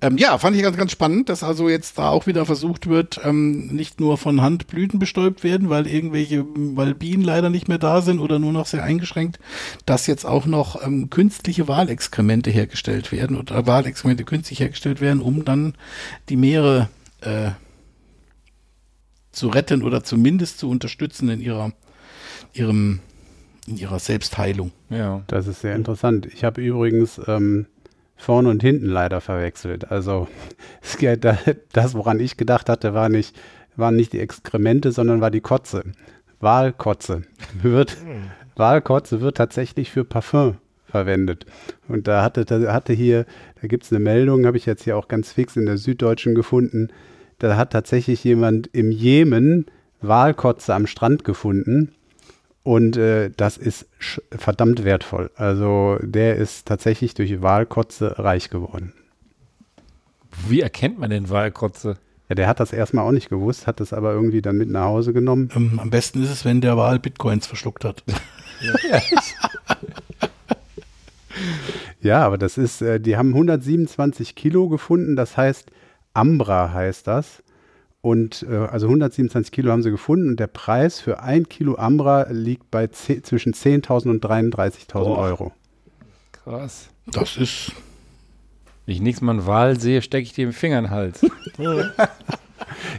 ähm, ja, fand ich ganz, ganz spannend, dass also jetzt da auch wieder versucht wird, ähm, nicht nur von Hand Blüten bestäubt werden, weil irgendwelche, weil Bienen leider nicht mehr da sind oder nur noch sehr eingeschränkt, dass jetzt auch noch ähm, künstliche Wahlexkremente hergestellt werden oder Wahlexkremente künstlich hergestellt werden, um dann die Meere äh, zu retten oder zumindest zu unterstützen in ihrer, ihrem, in ihrer Selbstheilung.
Ja.
Das ist sehr interessant. Ich habe übrigens ähm, vorne und hinten leider verwechselt. Also das, woran ich gedacht hatte, war nicht, waren nicht die Exkremente, sondern war die Kotze. Walkotze wird, Walkotze wird tatsächlich für Parfum verwendet. Und da hatte, da hatte hier, da gibt es eine Meldung, habe ich jetzt hier auch ganz fix in der Süddeutschen gefunden. Da hat tatsächlich jemand im Jemen Walkotze am Strand gefunden. Und äh, das ist sch- verdammt wertvoll. Also der ist tatsächlich durch Walkotze reich geworden.
Wie erkennt man denn Walkotze?
Ja, der hat das erstmal auch nicht gewusst, hat das aber irgendwie dann mit nach Hause genommen.
Ähm, am besten ist es, wenn der Wal Bitcoins verschluckt hat.
Ja, aber das ist, äh, die haben 127 Kilo gefunden, das heißt, Ambra heißt das. Und äh, also 127 Kilo haben sie gefunden und der Preis für ein Kilo Ambra liegt bei 10, zwischen 10.000 und 33.000
Boah.
Euro.
Krass.
Das ist,
Wenn ich nächstes Mal einen Wal sehe, stecke ich dir den Finger in den Hals.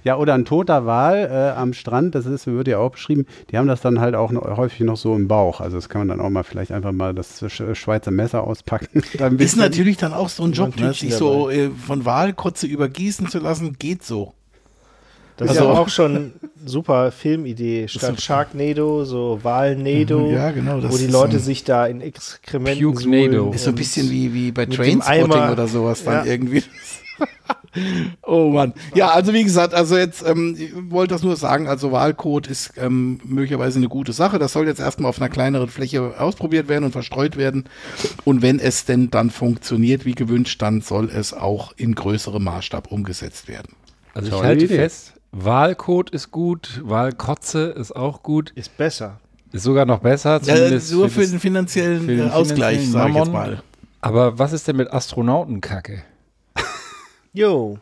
Ja, oder ein toter Wal äh, am Strand, das ist, wird ja auch beschrieben, die haben das dann halt auch noch, häufig noch so im Bauch. Also das kann man dann auch mal vielleicht einfach mal das Sch- Schweizer Messer auspacken.
Ist natürlich dann auch so ein Job, ne? Sich so äh, von Walkotze übergießen zu lassen, geht so.
Das
Also-
ist ja auch schon eine super Filmidee. Statt Sharknado, so Walnado,
Ja, genau,
wo die Leute
so-
sich da in Exkrementen
Puke-Nado.
suhlen
Ist so ein bisschen wie, wie bei Trainspotting oder sowas dann
Ja.
irgendwie. oh Mann. Ja, also wie gesagt, also jetzt ähm, ich wollte das nur sagen, also Wahlcode ist ähm, möglicherweise eine gute Sache. Das soll jetzt erstmal auf einer kleineren Fläche ausprobiert werden und verstreut werden. Und wenn es denn dann funktioniert wie gewünscht, dann soll es auch in größerem Maßstab umgesetzt werden.
Also ich halte fest, Wahlkot ist gut, Wahlkotze ist auch gut,
Ist besser.
ist sogar noch besser.
Ja, nur für den finanziellen
für den
Ausgleich,
finanziellen
sage ich jetzt mal.
Aber was ist denn mit Astronautenkacke?
Jo.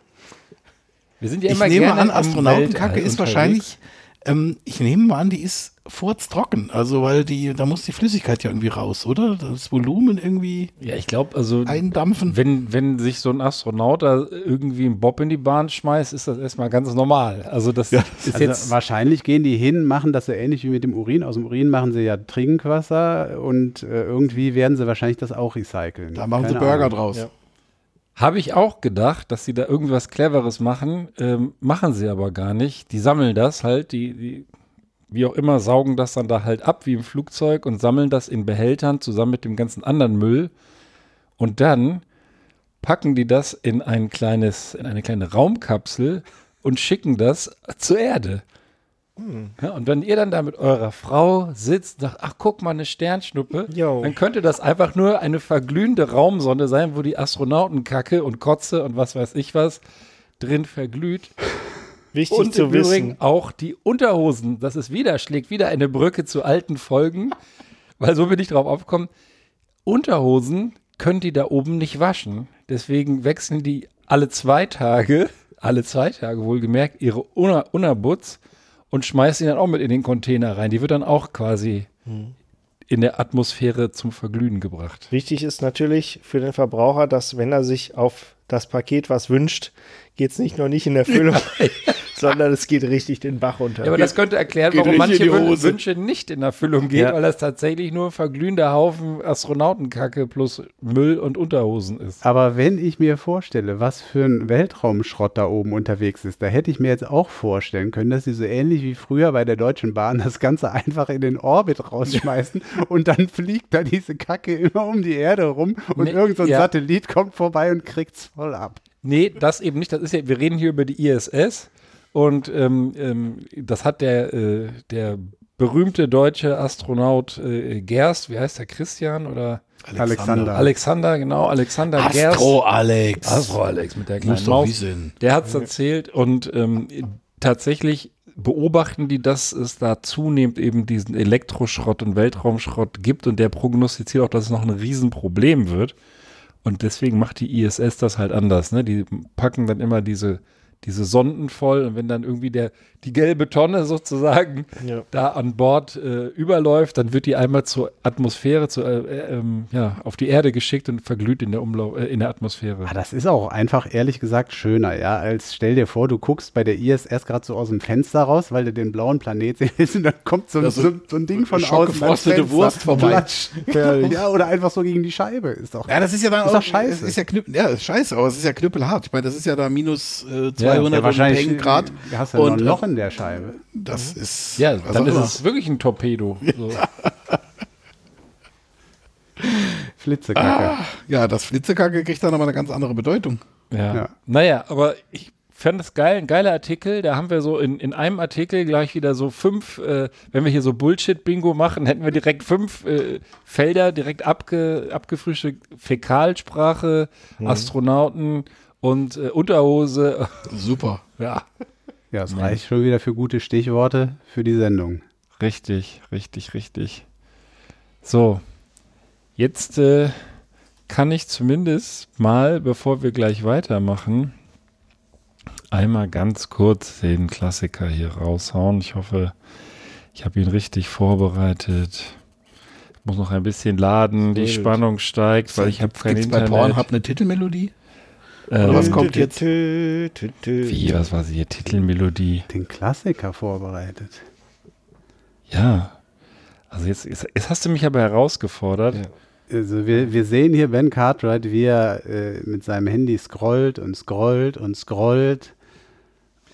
Wir sind ja
Ich
immer
nehme
gerne
an,
im
Astronautenkacke ist
unterwegs.
wahrscheinlich Ähm, ich nehme mal an, die ist furztrocken. Also, weil die, da muss die Flüssigkeit ja irgendwie raus, oder? Das Volumen irgendwie
Ja, ich glaube, also
eindampfen.
wenn, wenn sich so ein Astronaut da irgendwie einen Bob in die Bahn schmeißt, ist das erstmal ganz normal. Also das ist
Also
jetzt
wahrscheinlich gehen die hin, machen das so ähnlich wie mit dem Urin. Aus dem Urin machen sie ja Trinkwasser und äh, irgendwie werden sie wahrscheinlich das auch recyceln.
Da machen sie
Keine
Burger
Ahnung.
draus.
Ja.
Habe ich auch gedacht, dass sie da irgendwas Cleveres machen, ähm, machen sie aber gar nicht. Die sammeln das halt, die, die, wie auch immer, saugen das dann da halt ab wie im Flugzeug und sammeln das in Behältern zusammen mit dem ganzen anderen Müll. Und dann packen die das in ein kleines, in eine kleine Raumkapsel und schicken das zur Erde. Ja, und wenn ihr dann da mit eurer Frau sitzt und sagt, ach guck mal, eine Sternschnuppe,
Jo.
dann könnte das einfach nur eine verglühende Raumsonde sein, wo die Astronautenkacke und Kotze und was weiß ich was drin verglüht.
Wichtig
und
zu
im Übrigen
wissen.
auch die Unterhosen, das ist wieder, schlägt wieder eine Brücke zu alten Folgen, weil so bin ich drauf aufgekommen. Unterhosen können die da oben nicht waschen. Deswegen wechseln die alle zwei Tage, alle zwei Tage wohlgemerkt, ihre Unterbutz und schmeißen die dann auch mit in den Container rein. Die wird dann auch quasi in der Atmosphäre zum Verglühen gebracht.
Wichtig ist natürlich für den Verbraucher, dass wenn er sich auf das Paket was wünscht, geht es nicht nur nicht in Erfüllung, sondern es geht richtig den Bach runter.
Ja, aber das könnte erklären,
geht
warum manche. Wünsche nicht in Erfüllung gehen,
Ja.
weil das tatsächlich nur verglühender Haufen Astronautenkacke plus Müll und Unterhosen ist.
Aber wenn ich mir vorstelle, was für ein Weltraumschrott da oben unterwegs ist, da hätte ich mir jetzt auch vorstellen können, dass sie so ähnlich wie früher bei der Deutschen Bahn das Ganze einfach in den Orbit rausschmeißen und dann fliegt da diese Kacke immer um die Erde rum und
Nee,
irgend so ein
ja.
Satellit kommt vorbei und kriegt's voll ab.
Nee, das eben nicht. Das ist ja, wir reden hier über die ISS und ähm, ähm, das hat der, äh, der berühmte deutsche Astronaut äh, Gerst, wie heißt der, Christian oder
Alexander.
Alexander, genau, Alexander Gerst.
Astro Alex.
Astro Alex mit der kleinen Maus. Der hat es erzählt und ähm, tatsächlich beobachten die, dass es da zunehmend eben diesen Elektroschrott und Weltraumschrott gibt und der prognostiziert auch, dass es noch ein Riesenproblem wird. Und deswegen macht die ISS das halt anders. Ne? Die packen dann immer diese, diese Sonden voll und wenn dann irgendwie der, die gelbe Tonne sozusagen
Ja.
da an Bord äh, überläuft, dann wird die einmal zur Atmosphäre, zu, äh, äh, ähm, ja, auf die Erde geschickt und verglüht in der, Umlau äh, in der Atmosphäre.
Ah, das ist auch einfach ehrlich gesagt schöner, ja, als stell dir vor, du guckst bei der ISS gerade so aus dem Fenster raus, weil du den blauen Planet willst und dann kommt so, ein- so, so ein Ding von außen.
gefrostete Wurst vorbei.
Platsch. Ja, oder einfach so gegen die Scheibe. Ist doch.
Ja, das ist ja dann
Ist
auch,
scheiße.
Ist ja, knüpp, ja, ist scheiße, aber es ist ja knüppelhart. Ich meine, das ist ja da minus äh, 200
Ja,
und
wahrscheinlich
Grad.
hast du ja noch
und
ein In der Scheibe.
das ist.
Ja,
was
dann ist es wirklich ein Torpedo. So.
Flitzekacke.
Ja, das Flitzekacke kriegt dann aber eine ganz andere Bedeutung.
Ja.
Ja.
Naja, aber ich fand es geil, ein geiler Artikel. Da haben wir so in, in einem Artikel gleich wieder so fünf, äh, wenn wir hier so Bullshit-Bingo machen, hätten wir direkt fünf äh, Felder direkt abge, abgefrühstückt. Fäkalsprache, Astronauten und äh, Unterhose.
Super.
ja,
Ja, es reicht schon wieder für gute Stichworte für die Sendung.
richtig, richtig, richtig. So, jetzt äh, kann ich zumindest mal, bevor wir gleich weitermachen, einmal ganz kurz den Klassiker hier raushauen. Ich hoffe, ich habe ihn richtig vorbereitet. Ich muss noch ein bisschen laden, die. Spannung steigt, weil ich habe kein
Gibt's bei
Internet.
Pornhub eine Titelmelodie?
Ähm,
Oder was kommt jetzt?
Tü, tü, tü, tü.
Wie, was war sie hier? Titelmelodie.
Den Klassiker vorbereitet.
Ja. Also jetzt, jetzt, jetzt hast du mich aber herausgefordert.
Ja.
Also wir, wir sehen hier Ben Cartwright, wie er äh, mit seinem Handy scrollt und scrollt und scrollt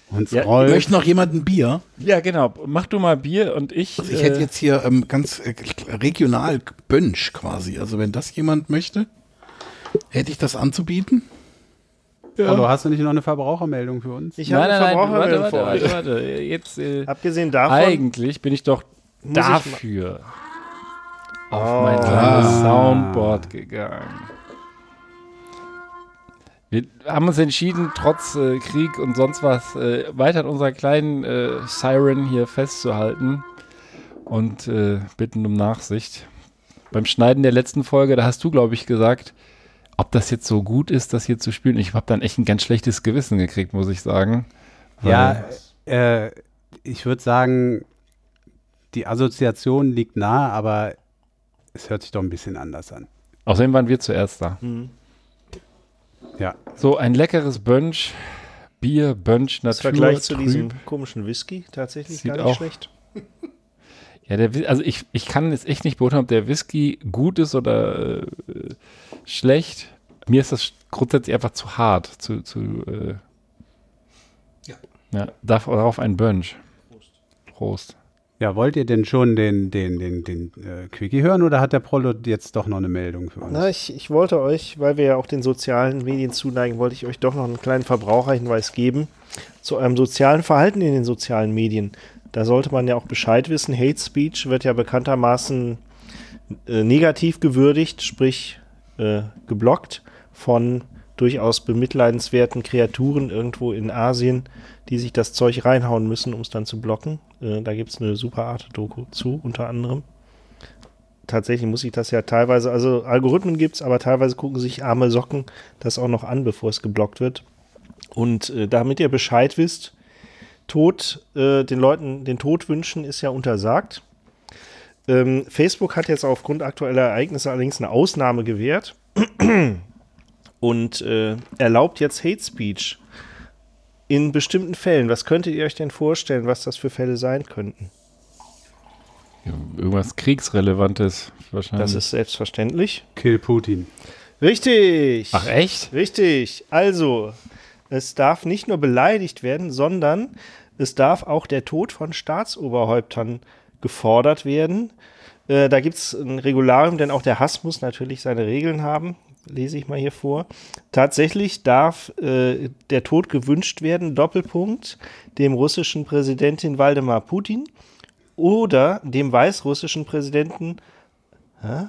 und
Ja,
scrollt.
Möchte noch jemand ein Bier?
Ja, genau. Mach du mal Bier und ich.
Also ich
äh,
hätte jetzt hier ähm, ganz äh, regional Bönsch quasi. Also wenn das jemand möchte, hätte ich das anzubieten.
Hallo, hast du nicht noch eine Verbrauchermeldung für uns?
Ich habe
nein,
eine
nein, nein, warte,
Verbrauchermeldung
warte,
für
warte,
euch.
warte. Jetzt, äh,
Abgesehen davon,
eigentlich bin ich doch
Muss ich
dafür auf
Oh.
mein kleines Soundboard gegangen. Wir haben uns entschieden, trotz äh, Krieg und sonst was, äh, weiter an unserer kleinen äh, Siren hier festzuhalten und äh, bitten um Nachsicht. Beim Schneiden der letzten Folge, da hast du, glaube ich, gesagt, ob das jetzt so gut ist, das hier zu spielen. Ich habe dann echt ein ganz schlechtes Gewissen gekriegt, muss ich sagen.
Ja, äh, ich würde sagen, die Assoziation liegt nahe, aber es hört sich doch ein bisschen anders an.
Außerdem waren wir zuerst da.
Mhm.
Ja.
So ein leckeres Bönsch, Bier, Bönsch,
Das
Natur,
Vergleich zu
trüb.
diesem komischen Whisky tatsächlich
Sieht
gar nicht
auch-
schlecht.
Ja, der, also ich, ich kann jetzt echt nicht beurteilen, ob der Whisky gut ist oder äh, schlecht. Mir ist das grundsätzlich einfach zu hart. Zu, zu, äh,
Ja.
ja. Darf, darauf ein Bönsch. Prost.
Ja, wollt ihr denn schon den, den, den, den äh, Quickie hören oder hat der Prollo jetzt doch noch eine Meldung für uns?
Na, ich, ich wollte euch, weil wir ja auch den sozialen Medien zuneigen, wollte ich euch doch noch einen kleinen Verbraucherhinweis geben zu eurem sozialen Verhalten in den sozialen Medien. Da sollte man ja auch Bescheid wissen. Hate Speech wird ja bekanntermaßen äh, negativ gewürdigt, sprich äh, geblockt von durchaus bemitleidenswerten Kreaturen irgendwo in Asien, die sich das Zeug reinhauen müssen, um es dann zu blocken. Äh, da gibt es eine super Art Doku zu, unter anderem tatsächlich muss ich das ja teilweise, also Algorithmen gibt es, aber teilweise gucken sich arme Socken das auch noch an, bevor es geblockt wird. Und äh, damit ihr Bescheid wisst, Tod, äh, den Leuten den Tod wünschen, ist ja untersagt. Ähm, Facebook hat jetzt aufgrund aktueller Ereignisse allerdings eine Ausnahme gewährt und äh, erlaubt jetzt Hate Speech in bestimmten Fällen. Was könntet ihr euch denn vorstellen, was das für Fälle sein könnten?
Ja, irgendwas Kriegsrelevantes wahrscheinlich.
Das ist selbstverständlich.
Kill Putin.
Richtig.
Ach echt?
Richtig. Also, es darf nicht nur beleidigt werden, sondern es darf auch der Tod von Staatsoberhäuptern gefordert werden. Äh, da gibt es ein Regularium, denn auch der Hass muss natürlich seine Regeln haben. Lese ich mal hier vor. Tatsächlich darf äh, der Tod gewünscht werden, Doppelpunkt, dem russischen Präsidentin Waldemar Putin oder dem weißrussischen Präsidenten Hä?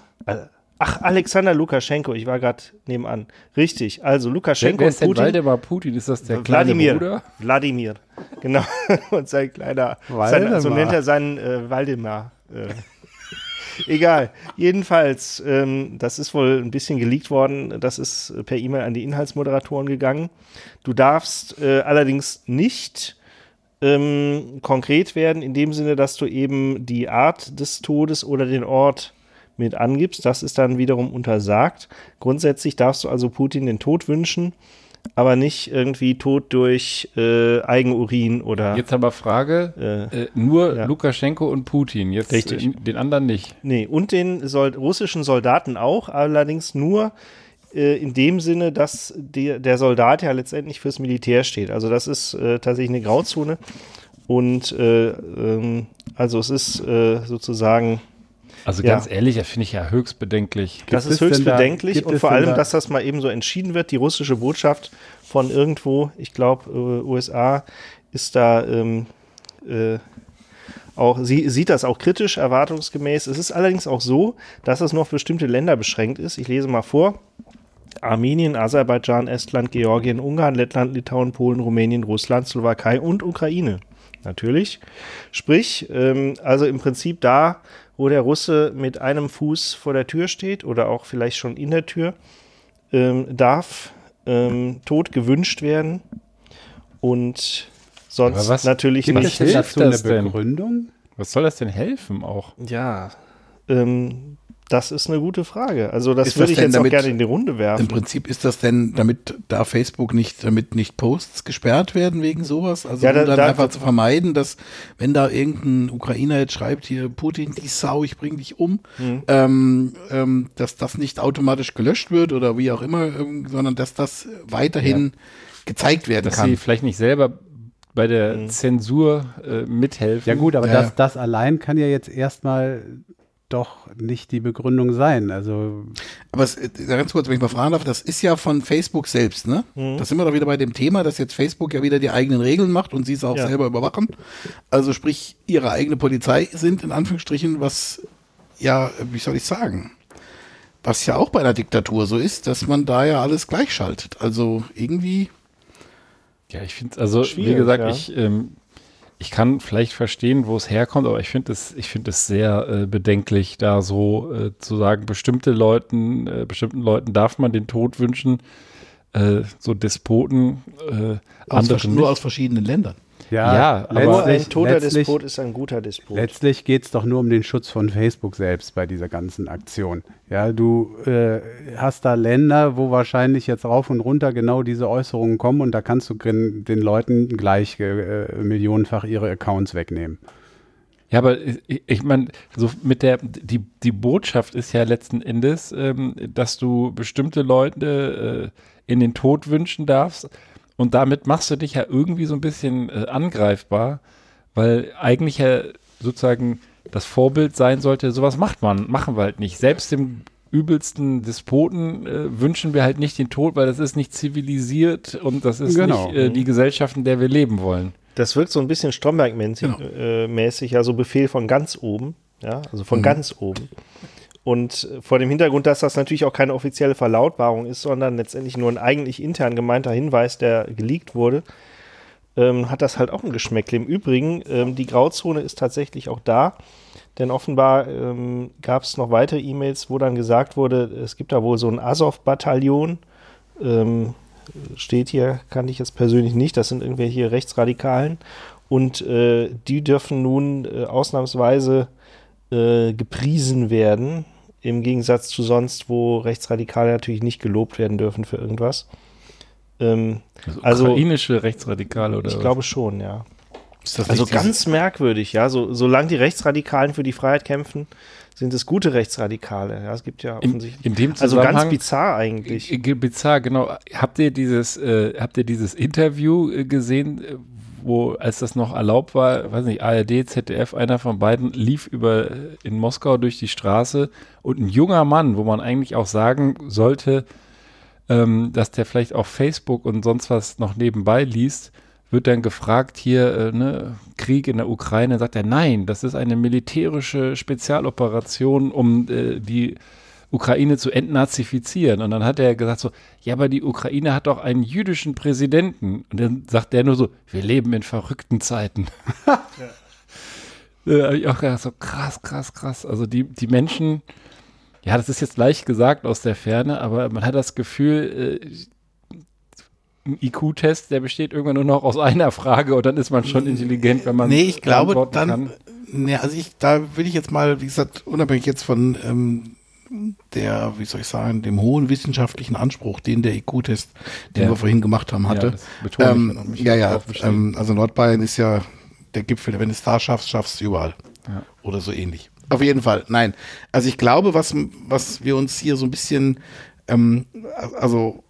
Ach, Alexander Lukaschenko, ich war gerade nebenan. Richtig, also Lukaschenko
wer ist denn
Putin.
Waldemar Putin? Ist das der kleine
Wladimir.
Bruder?
Wladimir. Genau. und sein kleiner. Sein,
Waldemar.
so nennt er seinen äh, Waldemar. Äh. Egal. Jedenfalls, ähm, das ist wohl ein bisschen geleakt worden. Das ist per E-Mail an die Inhaltsmoderatoren gegangen. Du darfst äh, allerdings nicht ähm, konkret werden, in dem Sinne, dass du eben die Art des Todes oder den Ort mit angibst. Das ist dann wiederum untersagt. Grundsätzlich darfst du also Putin den Tod wünschen, aber nicht irgendwie Tod durch äh, Eigenurin oder.
Jetzt aber Frage,
Äh,
äh, nur
ja.
Lukaschenko und Putin, jetzt
Richtig.
äh, den anderen nicht.
Nee, und den Sol russischen Soldaten auch, allerdings nur äh, in dem Sinne, dass der, der Soldat ja letztendlich fürs Militär steht. Also das ist äh, tatsächlich eine Grauzone. Und äh, ähm, also es ist äh, sozusagen,
Also
Ja.
ganz ehrlich, das finde ich ja höchst bedenklich.
das
es
ist höchst
da-
bedenklich
gibt
und vor allem,
da-
dass das mal eben so entschieden wird. Die russische Botschaft von irgendwo, ich glaube äh, USA, ist da ähm, äh, auch, sie sieht das auch kritisch, erwartungsgemäß. Es ist allerdings auch so, dass es nur auf bestimmte Länder beschränkt ist. Ich lese mal vor. Armenien, Aserbaidschan, Estland, Georgien, Ungarn, Lettland, Litauen, Polen, Rumänien, Russland, Slowakei und Ukraine. Natürlich. Sprich, ähm, also im Prinzip da, wo der Russe mit einem Fuß vor der Tür steht oder auch vielleicht schon in der Tür, ähm, darf ähm, Tod gewünscht werden und sonst
was
natürlich
Gibt es
nicht.
denn
hilft
dazu eine
das denn?
Begründung?
Was soll das denn helfen auch?
Ja, ähm, das ist eine gute Frage. Also das
Ist
würde
das
ich jetzt auch
damit-
gerne in die Runde werfen.
Im Prinzip ist das denn, damit da Facebook nicht, damit nicht Posts gesperrt werden wegen sowas? Also
Ja,
um
da-
dann
da-
einfach zu vermeiden, dass wenn da irgendein Ukrainer jetzt schreibt, hier Putin, die Sau, ich bring dich um,
Mhm.
ähm, ähm, dass das nicht automatisch gelöscht wird oder wie auch immer, ähm, sondern dass das weiterhin gezeigt werden
Dass
kann.
sie vielleicht nicht selber bei der
Mhm.
Zensur äh, mithelfen.
Ja gut, aber
Ja, ja.
das, das allein kann ja jetzt erstmal doch nicht die Begründung sein. Also
Aber es, äh, ganz kurz, wenn ich mal fragen darf, das ist ja von Facebook selbst, ne?
Mhm.
Da sind wir doch wieder bei dem Thema, dass jetzt Facebook ja wieder die eigenen Regeln macht und sie es auch
Ja.
selber überwachen. Also sprich, ihre eigene Polizei sind, in Anführungsstrichen, was, ja, wie soll ich sagen, was ja auch bei einer Diktatur so ist, dass man da ja alles gleichschaltet. Also irgendwie,
Ja, ich finde also, wie gesagt,
ja.
ich, ähm, ich kann vielleicht verstehen, wo es herkommt, aber ich finde es, ich finde es sehr äh, bedenklich, da so äh, zu sagen, bestimmte Leuten, äh, bestimmten Leuten darf man den Tod wünschen, äh, so Despoten, äh,
aus, nur aus verschiedenen Ländern.
Ja,
Ja, aber-
ein toter Despot ist ein guter Despot.
letztlich geht es doch nur um den Schutz von Facebook selbst bei dieser ganzen Aktion. Ja, du äh, hast da Länder, wo wahrscheinlich jetzt rauf und runter genau diese Äußerungen kommen und da kannst du den Leuten gleich äh, millionenfach ihre Accounts wegnehmen.
Ja, aber ich, ich meine, so mit der, die, die Botschaft ist ja letzten Endes, ähm, dass du bestimmte Leute äh, in den Tod wünschen darfst und damit machst du dich ja irgendwie so ein bisschen äh, angreifbar, weil eigentlich ja sozusagen das Vorbild sein sollte, sowas macht man, machen wir halt nicht. Selbst dem übelsten Despoten äh, wünschen wir halt nicht den Tod, weil das ist nicht zivilisiert und das ist
Genau.
nicht äh, die Gesellschaft, in der wir leben wollen.
Das wirkt so ein bisschen Stromberg-mäßig,
Genau.
äh, mäßig, ja, so Befehl von ganz oben, ja, also von ganz oben. Und vor dem Hintergrund, dass das natürlich auch keine offizielle Verlautbarung ist, sondern letztendlich nur ein eigentlich intern gemeinter Hinweis, der geleakt wurde, ähm, hat das halt auch ein Geschmäckle. Im Übrigen, ähm, die Grauzone ist tatsächlich auch da, denn offenbar ähm, gab es noch weitere E-Mails, wo dann gesagt wurde, es gibt da wohl so ein Azov-Bataillon, ähm, steht hier, kannte ich jetzt persönlich nicht, das sind irgendwelche Rechtsradikalen und äh, die dürfen nun äh, ausnahmsweise äh, gepriesen werden, im Gegensatz zu sonst, wo Rechtsradikale natürlich nicht gelobt werden dürfen für irgendwas. Ähm, Also-
ukrainische Rechtsradikale oder
ich
was?
glaube schon, ja.
Ist das
Also ganz merkwürdig, ja. So, solange die Rechtsradikalen für die Freiheit kämpfen, sind es gute Rechtsradikale. Ja, es gibt ja
in,
offensichtlich.
in dem
also ganz bizarr eigentlich.
Bizarr, genau. Habt ihr dieses, äh, habt ihr dieses Interview äh, gesehen, äh, wo, als das noch erlaubt war, weiß nicht, ARD, ZDF, einer von beiden lief über in Moskau durch die Straße. Und ein junger Mann, wo man eigentlich auch sagen sollte, ähm, dass der vielleicht auch Facebook und sonst was noch nebenbei liest, wird dann gefragt hier, äh, ne, Krieg in der Ukraine, sagt er, nein, das ist eine militärische Spezialoperation, um äh, die Ukraine zu entnazifizieren. Und dann hat er gesagt so, ja, aber die Ukraine hat doch einen jüdischen Präsidenten. Und dann sagt der nur so, wir leben in verrückten Zeiten. ja. hab ich auch gedacht, so krass, krass, krass. Also die, die Menschen, ja, das ist jetzt leicht gesagt aus der Ferne, aber man hat das Gefühl, äh, ein IQ-Test, der besteht irgendwann nur noch aus einer Frage und dann ist man schon intelligent, wenn man
Nee, ich glaube dann,
kann.
nee, also ich, da will ich jetzt mal, wie gesagt, unabhängig jetzt von ähm, der, wie soll ich sagen, dem hohen wissenschaftlichen Anspruch, den der IQ-Test, den
Ja.
wir vorhin gemacht haben, hatte.
Ja,
ähm, ja, ja, ähm, also Nordbayern ist ja der Gipfel, wenn du es da schaffst, schaffst du es überall.
Ja.
Oder so ähnlich. Auf jeden Fall, nein. Also ich glaube, was, was wir uns hier so ein bisschen, ähm, also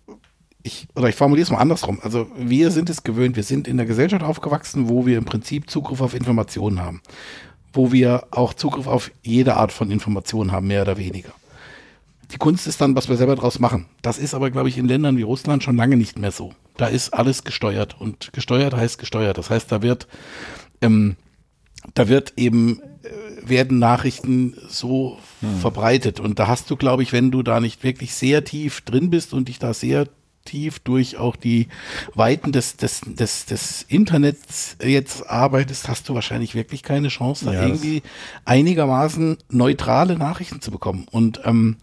ich, oder ich formuliere es mal andersrum. Also wir sind es gewöhnt, wir sind in der Gesellschaft aufgewachsen, wo wir im Prinzip Zugriff auf Informationen haben. Wo wir auch Zugriff auf jede Art von Informationen haben, mehr oder weniger. Die Kunst ist dann, was wir selber draus machen. Das ist aber, glaube ich, in Ländern wie Russland schon lange nicht mehr so. Da ist alles gesteuert und gesteuert heißt gesteuert. Das heißt, da wird, ähm, da wird eben, äh, werden Nachrichten so verbreitet. Und da hast du, glaube ich, wenn du da nicht wirklich sehr tief drin bist und dich da sehr tief durch auch die Weiten des, des, des, des Internets jetzt arbeitest, hast du wahrscheinlich wirklich keine Chance, da
Ja,
irgendwie einigermaßen neutrale Nachrichten zu bekommen. Und ähm,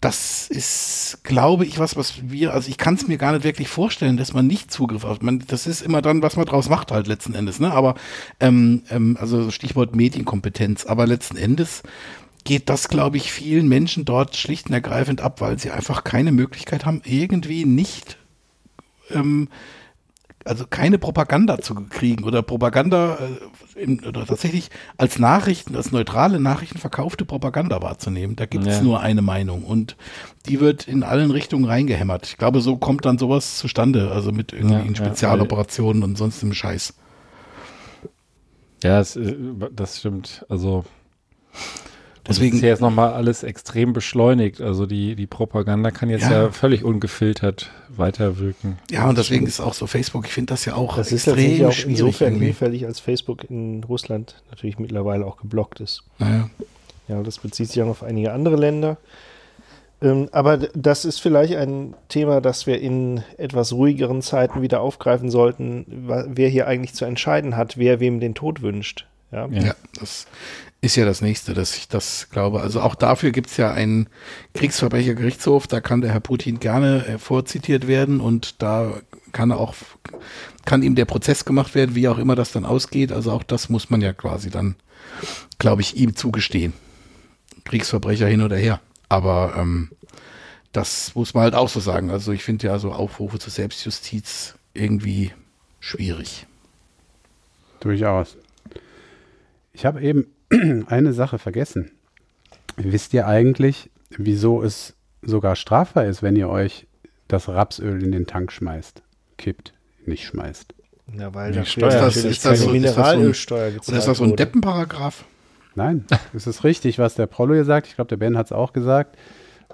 das ist, glaube ich, was, was wir, also ich kann es mir gar nicht wirklich vorstellen, dass man nicht Zugriff auf, man, das ist immer dann, was man draus macht halt letzten Endes, ne? Aber, ähm, ähm, also Stichwort Medienkompetenz, aber letzten Endes geht das, glaube ich, vielen Menschen dort schlicht und ergreifend ab, weil sie einfach keine Möglichkeit haben, irgendwie nicht ähm, also keine Propaganda zu kriegen oder Propaganda äh, in, oder tatsächlich als Nachrichten, als neutrale Nachrichten verkaufte Propaganda wahrzunehmen. Da gibt es
Ja.
nur eine Meinung und die wird in allen Richtungen reingehämmert. Ich glaube, so kommt dann sowas zustande, also mit irgendwie
Ja, ja,
Spezialoperationen und sonst im Scheiß.
Ja, das, äh, das stimmt. Also
Deswegen-
das ist ja jetzt nochmal alles extrem beschleunigt. Also die, die Propaganda kann jetzt ja.
Ja.
völlig ungefiltert weiterwirken.
Ja, und deswegen ist auch so Facebook, ich finde das ja auch
Das ist
extrem
natürlich auch
schwierig.
insofern hinfällig, als Facebook in Russland natürlich mittlerweile auch geblockt ist.
Naja.
Ja, das bezieht sich auch auf einige andere Länder. Ähm, aber das ist vielleicht ein Thema, das wir in etwas ruhigeren Zeiten wieder aufgreifen sollten, wer hier eigentlich zu entscheiden hat, wer wem den Tod wünscht. Ja,
Ja.
Ja, das ist ja das nächste, dass ich das glaube. Also auch dafür gibt es ja einen Kriegsverbrechergerichtshof, da kann der Herr Putin gerne äh, vorzitiert werden und da kann auch, kann ihm der Prozess gemacht werden, wie auch immer das dann ausgeht. Also auch das muss man ja quasi dann, glaube ich, ihm zugestehen. Kriegsverbrecher hin oder her. Aber ähm, das muss man halt auch so sagen. Also ich finde ja so Aufrufe zur Selbstjustiz irgendwie schwierig.
Durchaus. Ich habe eben eine Sache vergessen. Wisst ihr eigentlich, wieso es sogar strafbar ist, wenn ihr euch das Rapsöl in den Tank schmeißt? Kippt, nicht schmeißt.
Ja, weil
Die Steuer- ist das- ist das so-
Mineralölsteuer
Oder ist das so ein
wurde.
Deppenparagraph?
Nein, es ist richtig, was der Prollo hier sagt. Ich glaube, der Ben hat es auch gesagt.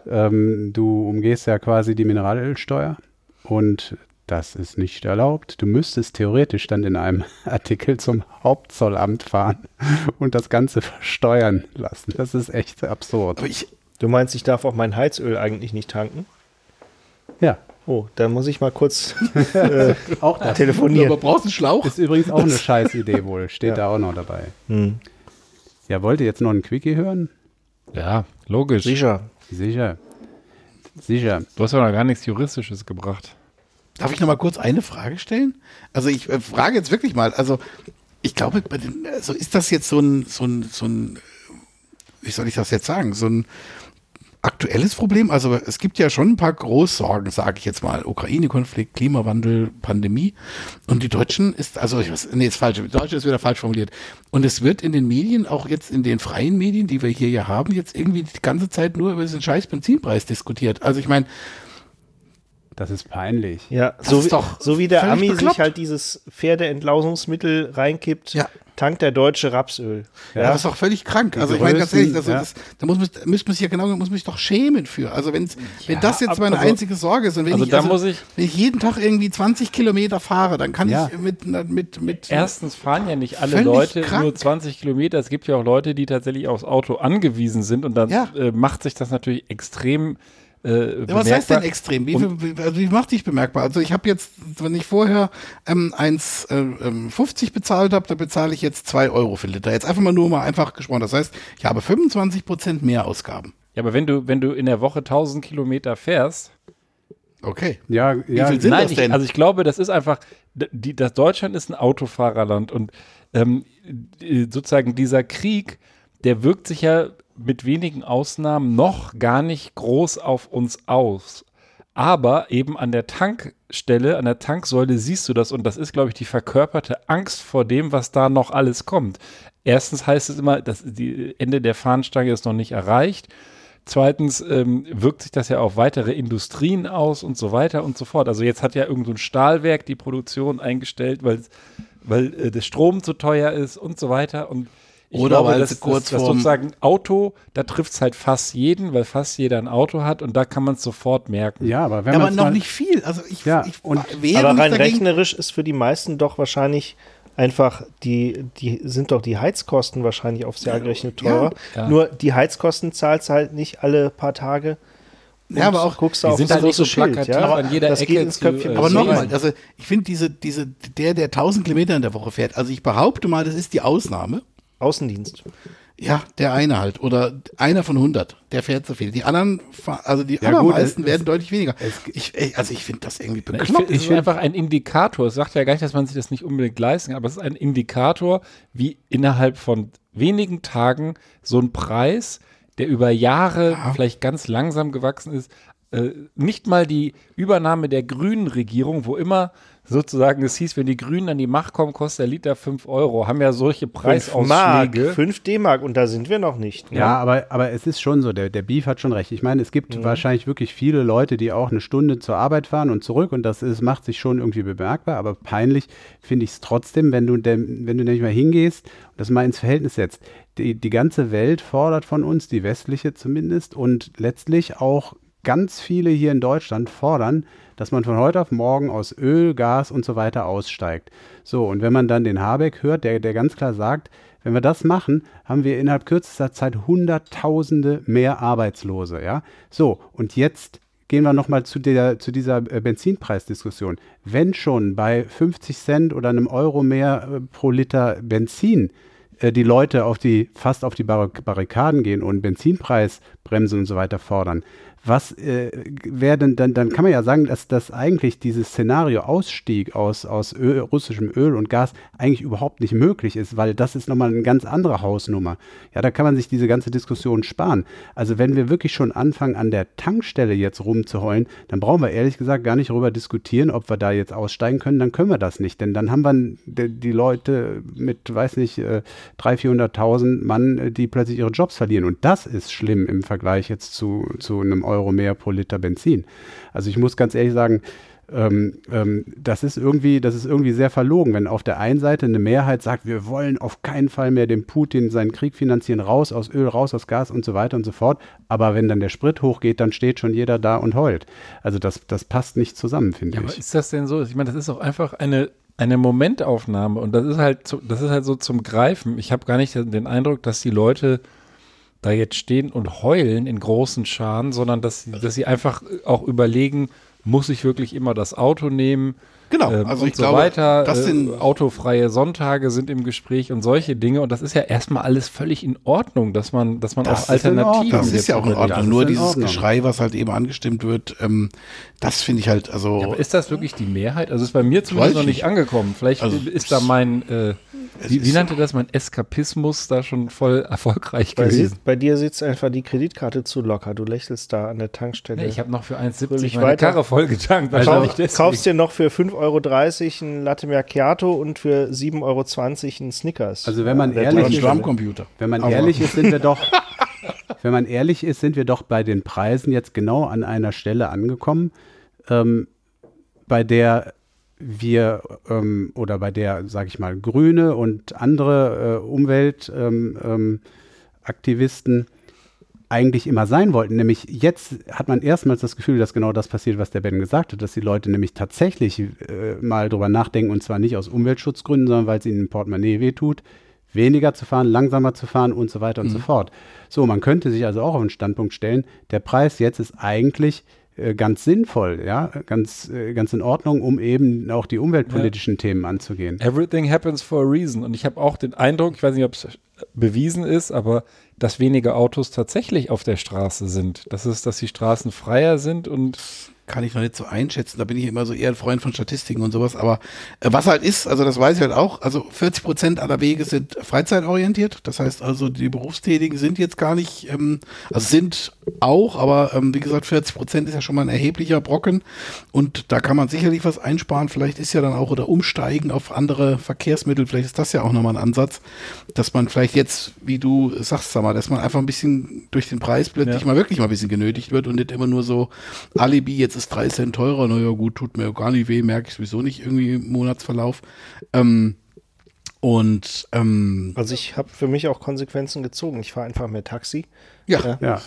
Ähm, du umgehst ja quasi die Mineralölsteuer und das ist nicht erlaubt. Du müsstest theoretisch dann in einem Artikel zum Hauptzollamt fahren und das Ganze versteuern lassen. Das ist echt absurd.
Aber ich,
Du meinst, ich darf auch mein Heizöl eigentlich nicht tanken?
Ja,
Oh, dann muss ich mal kurz äh,
auch das
telefonieren.
aber brauchst du einen Schlauch?
ist übrigens auch eine Scheißidee wohl. Steht da auch noch dabei.
Hm.
Ja, wollt ihr jetzt noch einen Quickie hören?
Ja, logisch.
Sicher.
Sicher. Sicher.
Du hast ja noch gar nichts Juristisches gebracht.
Darf ich noch mal kurz eine Frage stellen? Also ich äh, frage jetzt wirklich mal, also ich glaube, bei den, also ist das jetzt so ein, so ein, so ein, wie soll ich das jetzt sagen, so ein aktuelles Problem? Also es gibt ja schon ein paar Großsorgen, sage ich jetzt mal. Ukraine-Konflikt, Klimawandel, Pandemie. Und die Deutschen ist, also ich weiß, nee, ist falsch, Deutsche ist wieder falsch formuliert. Und es wird in den Medien, auch jetzt in den freien Medien, die wir hier ja haben, jetzt irgendwie die ganze Zeit nur über diesen scheiß Benzinpreis diskutiert. Also ich meine,
Das ist peinlich.
Ja,
Das
so
ist
wie,
doch
so wie der Ami
bekloppt.
sich halt dieses Pferdeentlausungsmittel reinkippt,
Ja.
tankt der Deutsche Rapsöl.
Ja, das ist doch völlig krank.
Die
Also ich meine ganz ehrlich, das,
ja.
das, da muss man, müsste man sich ja genau, muss man sich doch schämen für. Also wenn's, wenn das jetzt meine
also-
einzige Sorge ist und wenn
also
ich,
muss ich-
wenn ich jeden Tag irgendwie 20 Kilometer fahre, dann kann
Ja.
ich mit, mit, mit,
Erstens fahren ja nicht alle Leute
krank.
nur 20 Kilometer. Es gibt ja auch Leute, die tatsächlich aufs Auto angewiesen sind und dann
Ja.
äh, macht sich das natürlich extrem äh,
Ja, was heißt denn extrem? Wie, wie, also wie macht dich bemerkbar? Also ich habe jetzt, wenn ich vorher ähm, 1,50 bezahlt habe, dann bezahle ich jetzt 2 Euro für Liter. Jetzt einfach mal nur mal einfach gesprochen. Das heißt, ich habe 25 Prozent mehr Ausgaben.
Ja, aber wenn du, wenn du in der Woche 1000 Kilometer fährst,
Okay.
Ja, ja,
viel sind
Nein,
das
ich,
denn?
also ich glaube, das ist einfach, die, das Deutschland ist ein Autofahrerland und ähm, äh, sozusagen dieser Krieg, der wirkt sich ja mit wenigen Ausnahmen noch gar nicht groß auf uns aus. Aber eben an der Tankstelle, an der Tanksäule siehst du das und das ist, glaube ich, die verkörperte Angst vor dem, was da noch alles kommt. Erstens heißt es immer, das die Ende der Fahnenstange ist noch nicht erreicht. Zweitens ähm, wirkt sich das ja auf weitere Industrien aus und so weiter und so fort. Also jetzt hat ja irgendein so Stahlwerk die Produktion eingestellt, weil, weil äh, der Strom zu teuer ist und so weiter. Und ich
Oder
glaube,
weil
dass,
sie kurz
dass
vorm-
sozusagen Auto, da trifft es halt fast jeden, weil fast jeder ein Auto hat und da kann man es sofort merken.
ja, aber wenn
Ja, aber
man
noch
mal,
nicht viel. Also ich,
Ja,
ich
und-
Aber rein
dagegen.
rechnerisch ist für die meisten doch wahrscheinlich einfach die, die sind doch die Heizkosten wahrscheinlich aufs Jahr gerechnet teurer.
Ja.
Nur die Heizkosten zahlst du halt nicht alle paar Tage.
Ja, aber auch-
guckst du
die
auf
sind
das
halt nicht so
große Schild, ja?
an jeder
das
Ecke
geht ins
zu,
Köpfchen.
äh,
des
Aber nochmal, also ich finde diese, diese, der, der 1000 Kilometer in der Woche fährt, also ich behaupte mal, das ist die Ausnahme.
Außendienst.
Ja, der eine halt. Oder einer von 100, der fährt so viel. Die anderen, also die
Ja, gut,
allermeisten
es-
werden deutlich weniger. Ich, also ich finde das irgendwie
Ich finde,
bekloppt.
es ist einfach ein Indikator. Es sagt ja gar nicht, dass man sich das nicht unbedingt leisten kann, aber es ist ein Indikator, wie innerhalb von wenigen Tagen so ein Preis, der über Jahre vielleicht ganz langsam gewachsen ist, äh, nicht mal die Übernahme der grünen Regierung, wo immer sozusagen es hieß, wenn die Grünen an die Macht kommen, kostet der Liter 5 Euro, haben ja solche
5 Mark,
Preisausschläge.
5 D-Mark und da sind wir noch nicht. ne?
Ja, aber, aber es ist schon so, der, der Beef hat schon recht. Ich meine, es gibt wahrscheinlich wirklich viele Leute, die auch eine Stunde zur Arbeit fahren und zurück und das ist, macht sich schon irgendwie bemerkbar, aber peinlich finde ich es trotzdem, wenn du, dem, wenn du nämlich mal hingehst und das mal ins Verhältnis setzt. Die, die ganze Welt fordert von uns, die westliche zumindest, und letztlich auch ganz viele hier in Deutschland fordern, dass man von heute auf morgen aus Öl, Gas und so weiter aussteigt. So, und wenn man dann den Habeck hört, der, der ganz klar sagt, wenn wir das machen, haben wir innerhalb kürzester Zeit Hunderttausende mehr Arbeitslose. Ja? So, und jetzt gehen wir nochmal zu, zu dieser äh, Benzinpreisdiskussion. Wenn schon bei 50 Cent oder einem Euro mehr äh, pro Liter Benzin äh, die Leute auf die, fast auf die Bar Barrikaden gehen und Benzinpreisbremse und so weiter fordern, was äh, wäre denn dann, dann kann man ja sagen, dass das eigentlich dieses Szenario Ausstieg aus, aus Öl, russischem Öl und Gas eigentlich überhaupt nicht möglich ist, weil das ist nochmal eine ganz andere Hausnummer. Ja, da kann man sich diese ganze Diskussion sparen. Also wenn wir wirklich schon anfangen, an der Tankstelle jetzt rumzuheulen, dann brauchen wir ehrlich gesagt gar nicht darüber diskutieren, ob wir da jetzt aussteigen können, dann können wir das nicht, denn dann haben wir die Leute mit, weiß nicht, 300.000, äh, 400.000 Mann, äh, die plötzlich ihre Jobs verlieren und das ist schlimm im Vergleich jetzt zu, zu einem Euro Euro mehr pro Liter Benzin. Also ich muss ganz ehrlich sagen, ähm, ähm, das ist irgendwie, das ist irgendwie sehr verlogen, wenn auf der einen Seite eine Mehrheit sagt, wir wollen auf keinen Fall mehr dem Putin seinen Krieg finanzieren, raus aus Öl, raus aus Gas und so weiter und so fort. Aber wenn dann der Sprit hochgeht, dann steht schon jeder da und heult. Also das, das passt nicht zusammen, finde ja, ich.
Aber ist das denn so? Ich meine, das ist auch einfach eine eine Momentaufnahme und das ist halt, das ist halt so zum Greifen. Ich habe gar nicht den Eindruck, dass die Leute da jetzt stehen und heulen in großen Scharen, sondern dass, dass sie einfach auch überlegen, muss ich wirklich immer das Auto nehmen?
Genau,
ähm, also und ich so glaube, weiter. Das sind äh, autofreie Sonntage sind im Gespräch und solche Dinge. Und das ist ja erstmal alles völlig in Ordnung, dass man, dass man
das
auch Alternativen.
Das ist ja auch in Ordnung. Nur dieses Ordnung. Geschrei, was halt eben angestimmt wird, ähm, das finde ich halt, also. Ja,
aber ist das wirklich die Mehrheit? Also ist bei mir zumindest noch nicht angekommen. Vielleicht also, ist da mein, äh, wie, wie nannte das, mein Eskapismus da schon voll erfolgreich
bei
gewesen?
Sie, bei dir sitzt einfach die Kreditkarte zu locker. Du lächelst da an der Tankstelle.
Nee, ich habe noch für 1,70 meine weiter. Karre voll getankt.
Also kaufst dir noch für 5,30 Euro ein Latte Macchiato und für 7,20 Euro ein Snickers.
Also wenn man ehrlich ist, wenn man ehrlich ist, sind wir doch wenn man ehrlich ist, sind wir doch bei den Preisen jetzt genau an einer Stelle angekommen, ähm, bei der wir ähm, oder bei der, sage ich mal, Grüne und andere äh, Umweltaktivisten ähm, ähm eigentlich immer sein wollten. Nämlich jetzt hat man erstmals das Gefühl, dass genau das passiert, was der Ben gesagt hat, dass die Leute nämlich tatsächlich äh, mal drüber nachdenken und zwar nicht aus Umweltschutzgründen, sondern weil es ihnen im Portemonnaie wehtut, weniger zu fahren, langsamer zu fahren und so weiter und mhm. so fort. So, man könnte sich also auch auf einen Standpunkt stellen, der Preis jetzt ist eigentlich äh, ganz sinnvoll, ja, ganz, äh, ganz in Ordnung, um eben auch die umweltpolitischen ja. Themen anzugehen.
Everything happens for a reason. Und ich habe auch den Eindruck, ich weiß nicht, ob es bewiesen ist, aber dass weniger Autos tatsächlich auf der Straße sind. Das ist, dass die Straßen freier sind und
kann ich noch nicht so einschätzen. Da bin ich immer so eher ein Freund von Statistiken und sowas. Aber äh, was halt ist, also das weiß ich halt auch, also 40 Prozent aller Wege sind freizeitorientiert. Das heißt also, die Berufstätigen sind jetzt gar nicht, ähm, also sind auch, aber ähm, wie gesagt, 40 Prozent ist ja schon mal ein erheblicher Brocken. Und da kann man sicherlich was einsparen. Vielleicht ist ja dann auch oder umsteigen auf andere Verkehrsmittel. Vielleicht ist das ja auch nochmal ein Ansatz, dass man vielleicht jetzt, wie du sagst, sag mal, dass man einfach ein bisschen durch den Preis plötzlich ja. mal wirklich mal ein bisschen genötigt wird und nicht immer nur so Alibi jetzt ist drei Cent teurer, naja gut, tut mir gar nicht weh, merke ich sowieso nicht irgendwie im Monatsverlauf. Ähm, und ähm,
also ich habe für mich auch Konsequenzen gezogen. Ich fahre einfach mehr Taxi.
Ja, ja.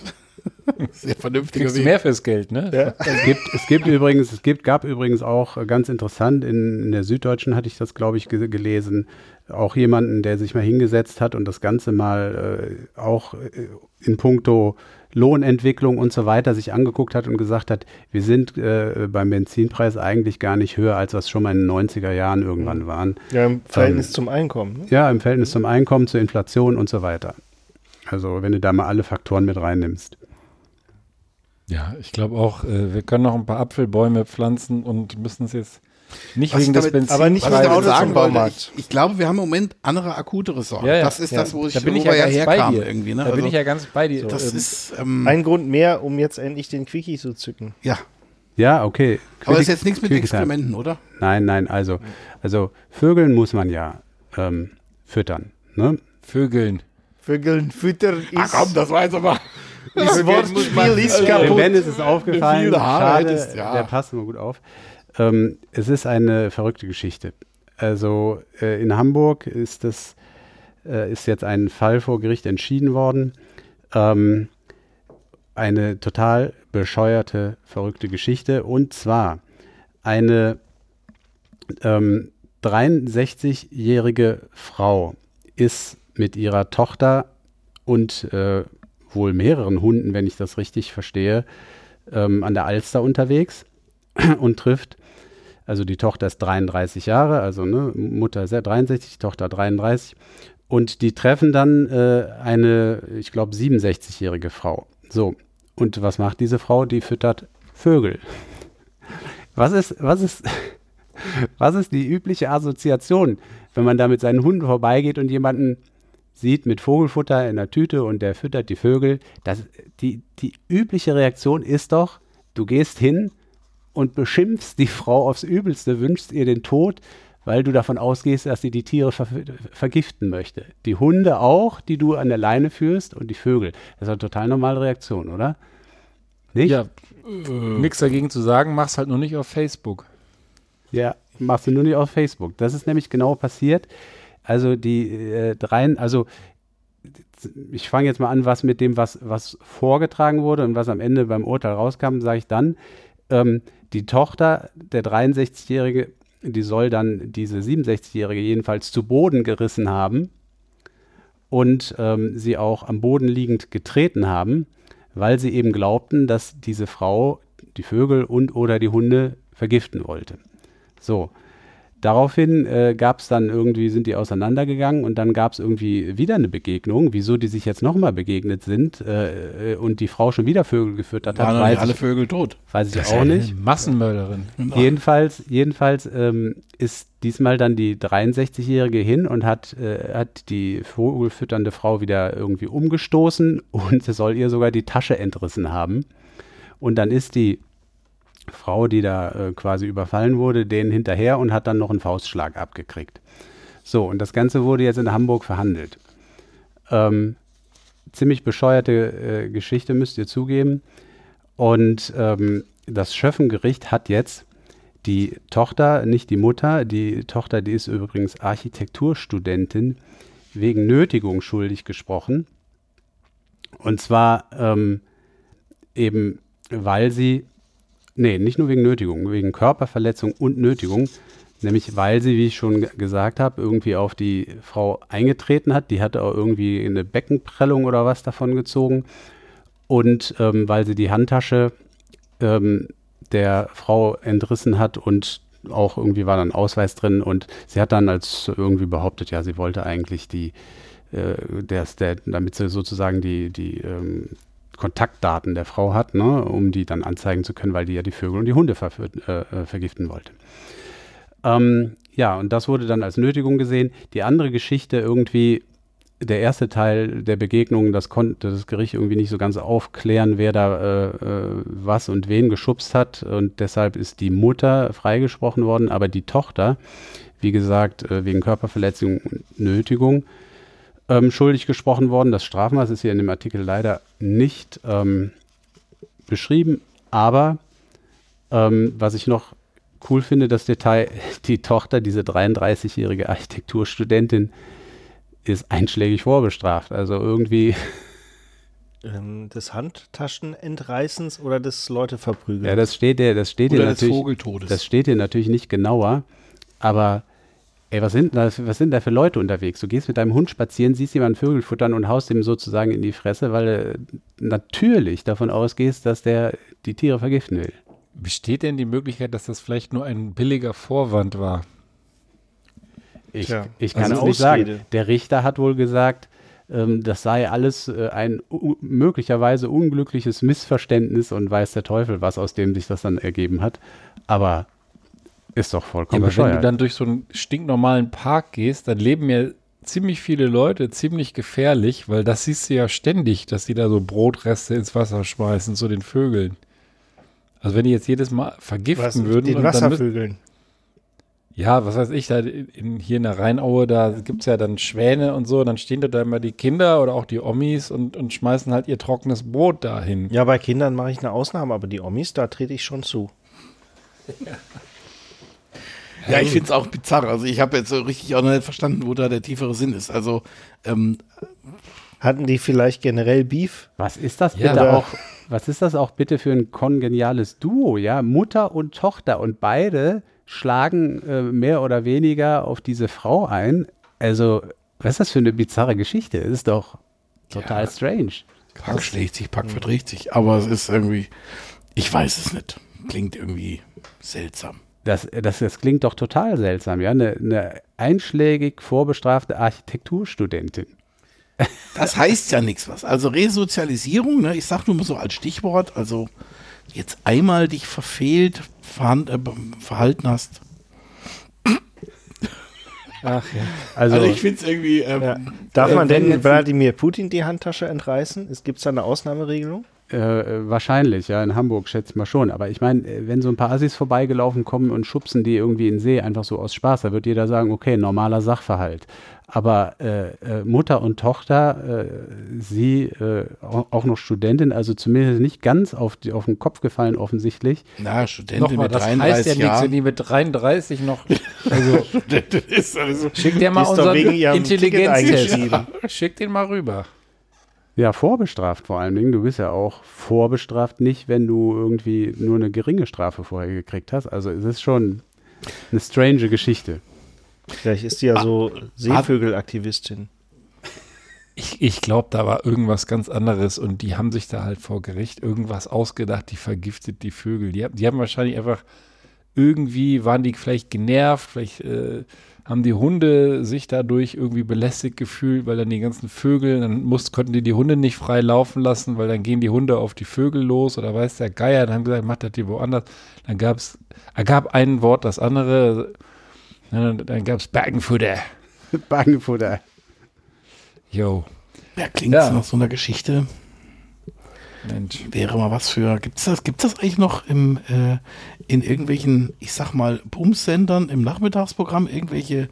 Sehr vernünftiger Kriegst Weg. mehr fürs Geld, ne?
Ja. Es, gibt, es gibt übrigens, es gibt, gab übrigens auch ganz interessant, in, in der Süddeutschen hatte ich das, glaube ich, gelesen, auch jemanden, der sich mal hingesetzt hat und das Ganze mal äh, auch äh, in puncto Lohnentwicklung und so weiter sich angeguckt hat und gesagt hat, wir sind äh, beim Benzinpreis eigentlich gar nicht höher, als was schon mal in den 90er Jahren irgendwann waren.
Ja, im Verhältnis ähm, zum Einkommen. Ne?
Ja, im Verhältnis zum Einkommen, zur Inflation und so weiter. Also wenn du da mal alle Faktoren mit reinnimmst.
Ja, ich glaube auch, äh, wir können noch ein paar Apfelbäume pflanzen und müssen es jetzt nicht was wegen des Benzins.
Aber nicht, weil ich sagen wollte, ich, ich, glaube, wir haben im Moment andere akutere Sorgen. Ja, ja, das ist ja. das, wo ich,
da bin ich ja, ganz bei dir. irgendwie. Ne? Da also, bin ich ja ganz bei dir.
Das ähm, ist ähm, ein Grund mehr, um jetzt endlich den Quickie zu zücken.
Ja. Ja, okay.
Aber das ist jetzt nichts mit Experimenten, oder?
Nein, nein, also, also Vögeln muss man ja ähm, füttern. Ne?
Vögeln.
Vögeln füttern
ist. Ach komm, das war jetzt aber.
Das Wortspiel ist kaputt. Ben ist es aufgefallen. Schade, ja. der passt immer gut auf. Ähm, es ist eine verrückte Geschichte. Also äh, in Hamburg ist das äh, ist jetzt ein Fall vor Gericht entschieden worden. Ähm, eine total bescheuerte, verrückte Geschichte. Und zwar eine ähm, 63-jährige Frau ist mit ihrer Tochter und äh, wohl mehreren Hunden, wenn ich das richtig verstehe, ähm, an der Alster unterwegs und trifft also die Tochter ist 33 Jahre, also ne, Mutter ist 63, Tochter 33. Und die treffen dann äh, eine, ich glaube, 67-jährige Frau. So. Und was macht diese Frau? Die füttert Vögel. Was ist, was ist, was ist die übliche Assoziation, wenn man da mit seinen Hunden vorbeigeht und jemanden sieht mit Vogelfutter in der Tüte und der füttert die Vögel? Das, die, die übliche Reaktion ist doch, du gehst hin und beschimpfst die Frau aufs Übelste, wünschst ihr den Tod, weil du davon ausgehst, dass sie die Tiere ver vergiften möchte. Die Hunde auch, die du an der Leine führst und die Vögel. Das ist eine total normale Reaktion, oder?
Nicht? Ja, äh, nichts dagegen zu sagen, mach's halt nur nicht auf Facebook.
Ja, machst du nur nicht auf Facebook. Das ist nämlich genau passiert. Also die äh, dreien, also ich fange jetzt mal an, was mit dem, was, was vorgetragen wurde und was am Ende beim Urteil rauskam, sage ich dann. Ähm, die Tochter, der 63-Jährige, die soll dann diese 67-Jährige jedenfalls zu Boden gerissen haben und ähm, sie auch am Boden liegend getreten haben, weil sie eben glaubten, dass diese Frau die Vögel und oder die Hunde vergiften wollte. So, Daraufhin äh, gab es dann irgendwie, sind die auseinandergegangen und dann gab es irgendwie wieder eine Begegnung, wieso die sich jetzt nochmal begegnet sind äh, und die Frau schon wieder Vögel gefüttert hat.
Waren alle Vögel tot.
Weiß ich auch nicht.
Massenmörderin.
Jedenfalls, jedenfalls ähm, ist diesmal dann die 63-Jährige hin und hat, äh, hat die vogelfütternde Frau wieder irgendwie umgestoßen und sie soll ihr sogar die Tasche entrissen haben. Und dann ist die Frau, die da äh, quasi überfallen wurde, denen hinterher und hat dann noch einen Faustschlag abgekriegt. So, und das Ganze wurde jetzt in Hamburg verhandelt. Ähm, ziemlich bescheuerte äh, Geschichte, müsst ihr zugeben. Und ähm, das Schöffengericht hat jetzt die Tochter, nicht die Mutter, die Tochter, die ist übrigens Architekturstudentin, wegen Nötigung schuldig gesprochen. Und zwar ähm, eben, weil sie Nee, nicht nur wegen Nötigung, wegen Körperverletzung und Nötigung. Nämlich weil sie, wie ich schon gesagt habe, irgendwie auf die Frau eingetreten hat. Die hatte auch irgendwie eine Beckenprellung oder was davon gezogen. Und ähm, weil sie die Handtasche ähm, der Frau entrissen hat und auch irgendwie war dann Ausweis drin. Und sie hat dann als irgendwie behauptet, ja, sie wollte eigentlich die, äh, der, der, damit sie sozusagen die, die ähm, Kontaktdaten der Frau hat, ne, um die dann anzeigen zu können, weil die ja die Vögel und die Hunde ver äh, äh, vergiften wollte. Ähm, ja, und das wurde dann als Nötigung gesehen. Die andere Geschichte irgendwie, der erste Teil der Begegnung, das konnte das Gericht irgendwie nicht so ganz aufklären, wer da äh, äh, was und wen geschubst hat. Und deshalb ist die Mutter freigesprochen worden, aber die Tochter, wie gesagt, äh, wegen Körperverletzung und Nötigung, ähm, schuldig gesprochen worden. Das Strafmaß ist hier in dem Artikel leider nicht ähm, beschrieben, aber ähm, was ich noch cool finde, das Detail, die Tochter, diese 33-jährige Architekturstudentin, ist einschlägig vorbestraft. Also irgendwie.
Ähm, des Handtaschenentreißens oder des Leute verprügeln?
Ja, das steht dir, das steht dir natürlich. Das steht dir natürlich nicht genauer, aber Ey, was sind, da, was sind da für Leute unterwegs? Du gehst mit deinem Hund spazieren, siehst jemanden Vögel futtern und haust ihm sozusagen in die Fresse, weil du natürlich davon ausgehst, dass der die Tiere vergiften will.
Besteht denn die Möglichkeit, dass das vielleicht nur ein billiger Vorwand war?
Ich, Tja, ich kann also es nicht sagen. Der Richter hat wohl gesagt, ähm, das sei alles äh, ein möglicherweise unglückliches Missverständnis und weiß der Teufel, was aus dem sich das dann ergeben hat. Aber ist doch vollkommen ja, aber
bescheuert. wenn du dann durch so einen stinknormalen Park gehst, dann leben ja ziemlich viele Leute ziemlich gefährlich, weil das siehst du ja ständig, dass die da so Brotreste ins Wasser schmeißen zu den Vögeln. Also wenn die jetzt jedes Mal vergiften was, würden.
Den Wasservögeln.
ja, was weiß ich, da in, hier in der Rheinaue, da gibt es ja dann Schwäne und so, dann stehen da immer die Kinder oder auch die Omis und, und schmeißen halt ihr trockenes Brot dahin.
Ja, bei Kindern mache ich eine Ausnahme, aber die Omis, da trete ich schon zu.
Ja. Ja, ich finde es auch bizarr. Also ich habe jetzt so richtig auch noch nicht verstanden, wo da der tiefere Sinn ist. Also ähm,
hatten die vielleicht generell Beef?
Was ist das bitte ja. auch? Was ist das auch bitte für ein kongeniales Duo? Ja, Mutter und Tochter und beide schlagen äh, mehr oder weniger auf diese Frau ein. Also, was ist das für eine bizarre Geschichte? Das ist doch total ja. strange.
Pack schlägt sich, Pack verdreht sich. Aber es ist irgendwie, ich weiß es nicht. Klingt irgendwie seltsam.
Das, das, das klingt doch total seltsam, ja. Eine, eine einschlägig vorbestrafte Architekturstudentin.
Das heißt ja nichts was. Also Resozialisierung, ne, ich sag nur mal so als Stichwort, also jetzt einmal dich verfehlt, verhand, äh, verhalten hast.
Ach ja.
Also,
Also, ich finde es irgendwie. Ähm,
ja. Darf
Äh,
man
wenn
denn Wladimir Putin die Handtasche entreißen? Gibt es da eine Ausnahmeregelung?
Äh, wahrscheinlich, ja, in Hamburg schätzt mal schon. Aber ich meine, äh, wenn so ein paar Assis vorbeigelaufen kommen und schubsen die irgendwie in den See einfach so aus Spaß, da wird jeder sagen, okay, normaler Sachverhalt. Aber äh, äh, Mutter und Tochter, äh, sie äh, auch noch Studentin, also zumindest nicht ganz auf, die, auf den Kopf gefallen offensichtlich.
na, Studentin
Nochmal,
mit
das
33
heißt ja nichts, wenn die mit 33 noch. Also,
Studentin ist also,
schick dir mal unseren Intelligenztest.
eingeschrieben.
Schick den mal rüber.
Ja, vorbestraft vor allen Dingen. Du bist ja auch vorbestraft nicht, wenn du irgendwie nur eine geringe Strafe vorher gekriegt hast. Also es ist schon eine strange Geschichte.
Vielleicht ist die ja so Seevögelaktivistin.
Ich, ich glaube, da war irgendwas ganz anderes und die haben sich da halt vor Gericht irgendwas ausgedacht, die vergiftet die Vögel. Die, haben- die haben wahrscheinlich einfach irgendwie, waren die vielleicht genervt, vielleicht äh, haben die Hunde sich dadurch irgendwie belästigt gefühlt, weil dann die ganzen Vögel, dann muss, konnten die die Hunde nicht frei laufen lassen, weil dann gehen die Hunde auf die Vögel los oder weiß der Geier, dann haben gesagt, macht das die woanders. Dann gab es, ergab ein Wort das andere, dann, dann gab es Bergenfutter.
Bagenfutter.
Yo,
ja, klingt
Ja.
nach so einer Geschichte.
Mensch.
Wäre mal was für. Gibt's das, gibt's das eigentlich noch im, äh, in irgendwelchen, ich sag mal, Bumsendern im Nachmittagsprogramm, irgendwelche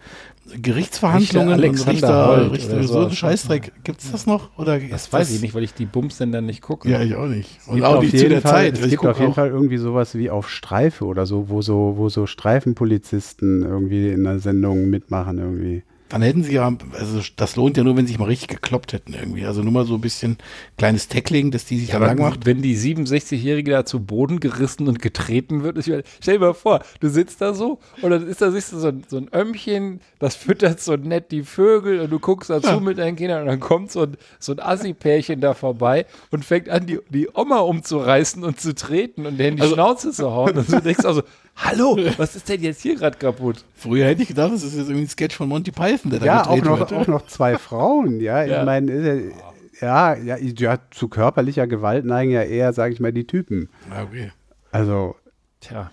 Gerichtsverhandlungen
Richter
Richter,
Holt
Richter so
sowas.
ein Scheißdreck. Gibt's das noch? Oder
Das weiß ich nicht, weil ich die Bumsender nicht gucke.
Ja, ich auch nicht. Und
gibt
auch nicht zu der
Fall,
Zeit.
Es
Ich
gibt auf jeden
auch-
Fall irgendwie sowas wie auf Streife oder so, wo so, wo so Streifenpolizisten irgendwie in der Sendung mitmachen irgendwie.
Dann hätten sie ja, also das lohnt ja nur, wenn sie sich mal richtig gekloppt hätten irgendwie. Also nur mal so ein bisschen kleines Tackling, dass die sich
Ja,
dann lang macht.
wenn die 67-Jährige da zu Boden gerissen und getreten wird, meine, stell dir mal vor, du sitzt da so und dann ist da siehst du so ein, so ein Ömmchen, das füttert so nett die Vögel und du guckst dazu mit deinen Kindern und dann kommt so ein, so ein Assi-Pärchen da vorbei und fängt an, die, die Oma umzureißen und zu treten und denen die
Also-
Schnauze zu hauen. Und du denkst also, hallo, was ist denn jetzt hier gerade kaputt?
Früher hätte ich gedacht, das ist jetzt irgendwie ein Sketch von Monty Python, der da
Ja, auch
gedreht
noch,
wird.
auch noch zwei Frauen, ja.
Ja.
Ich meine, ist ja, ja, ja, ja, zu körperlicher Gewalt neigen ja eher, sage ich mal, die Typen.
Okay.
Also,
Tja,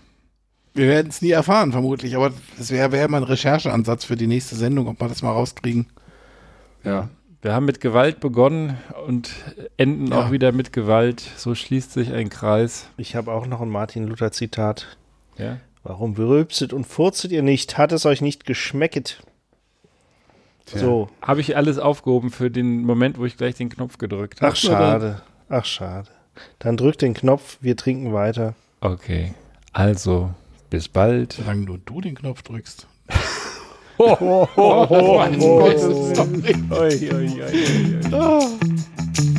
Wir werden es nie erfahren, vermutlich, aber das wäre wär mal ein Rechercheansatz für die nächste Sendung, ob wir das mal rauskriegen.
ja. Wir haben mit Gewalt begonnen und enden
Ja.
auch wieder mit Gewalt. So schließt sich ein Kreis.
Ich habe auch noch ein Martin Luther Zitat.
Ja.
Warum berülpset und furzet ihr nicht? Hat es euch nicht geschmecket? So.
Habe ich alles aufgehoben für den Moment, wo ich gleich den Knopf gedrückt habe?
Ach, schade. Ach, schade. Dann drückt den Knopf, wir trinken weiter.
Okay. Also, bis bald.
Solange nur du den Knopf drückst.
Oh, oh, oh,
oh, oh, oh.
Oi, oi, oi, oi, oi.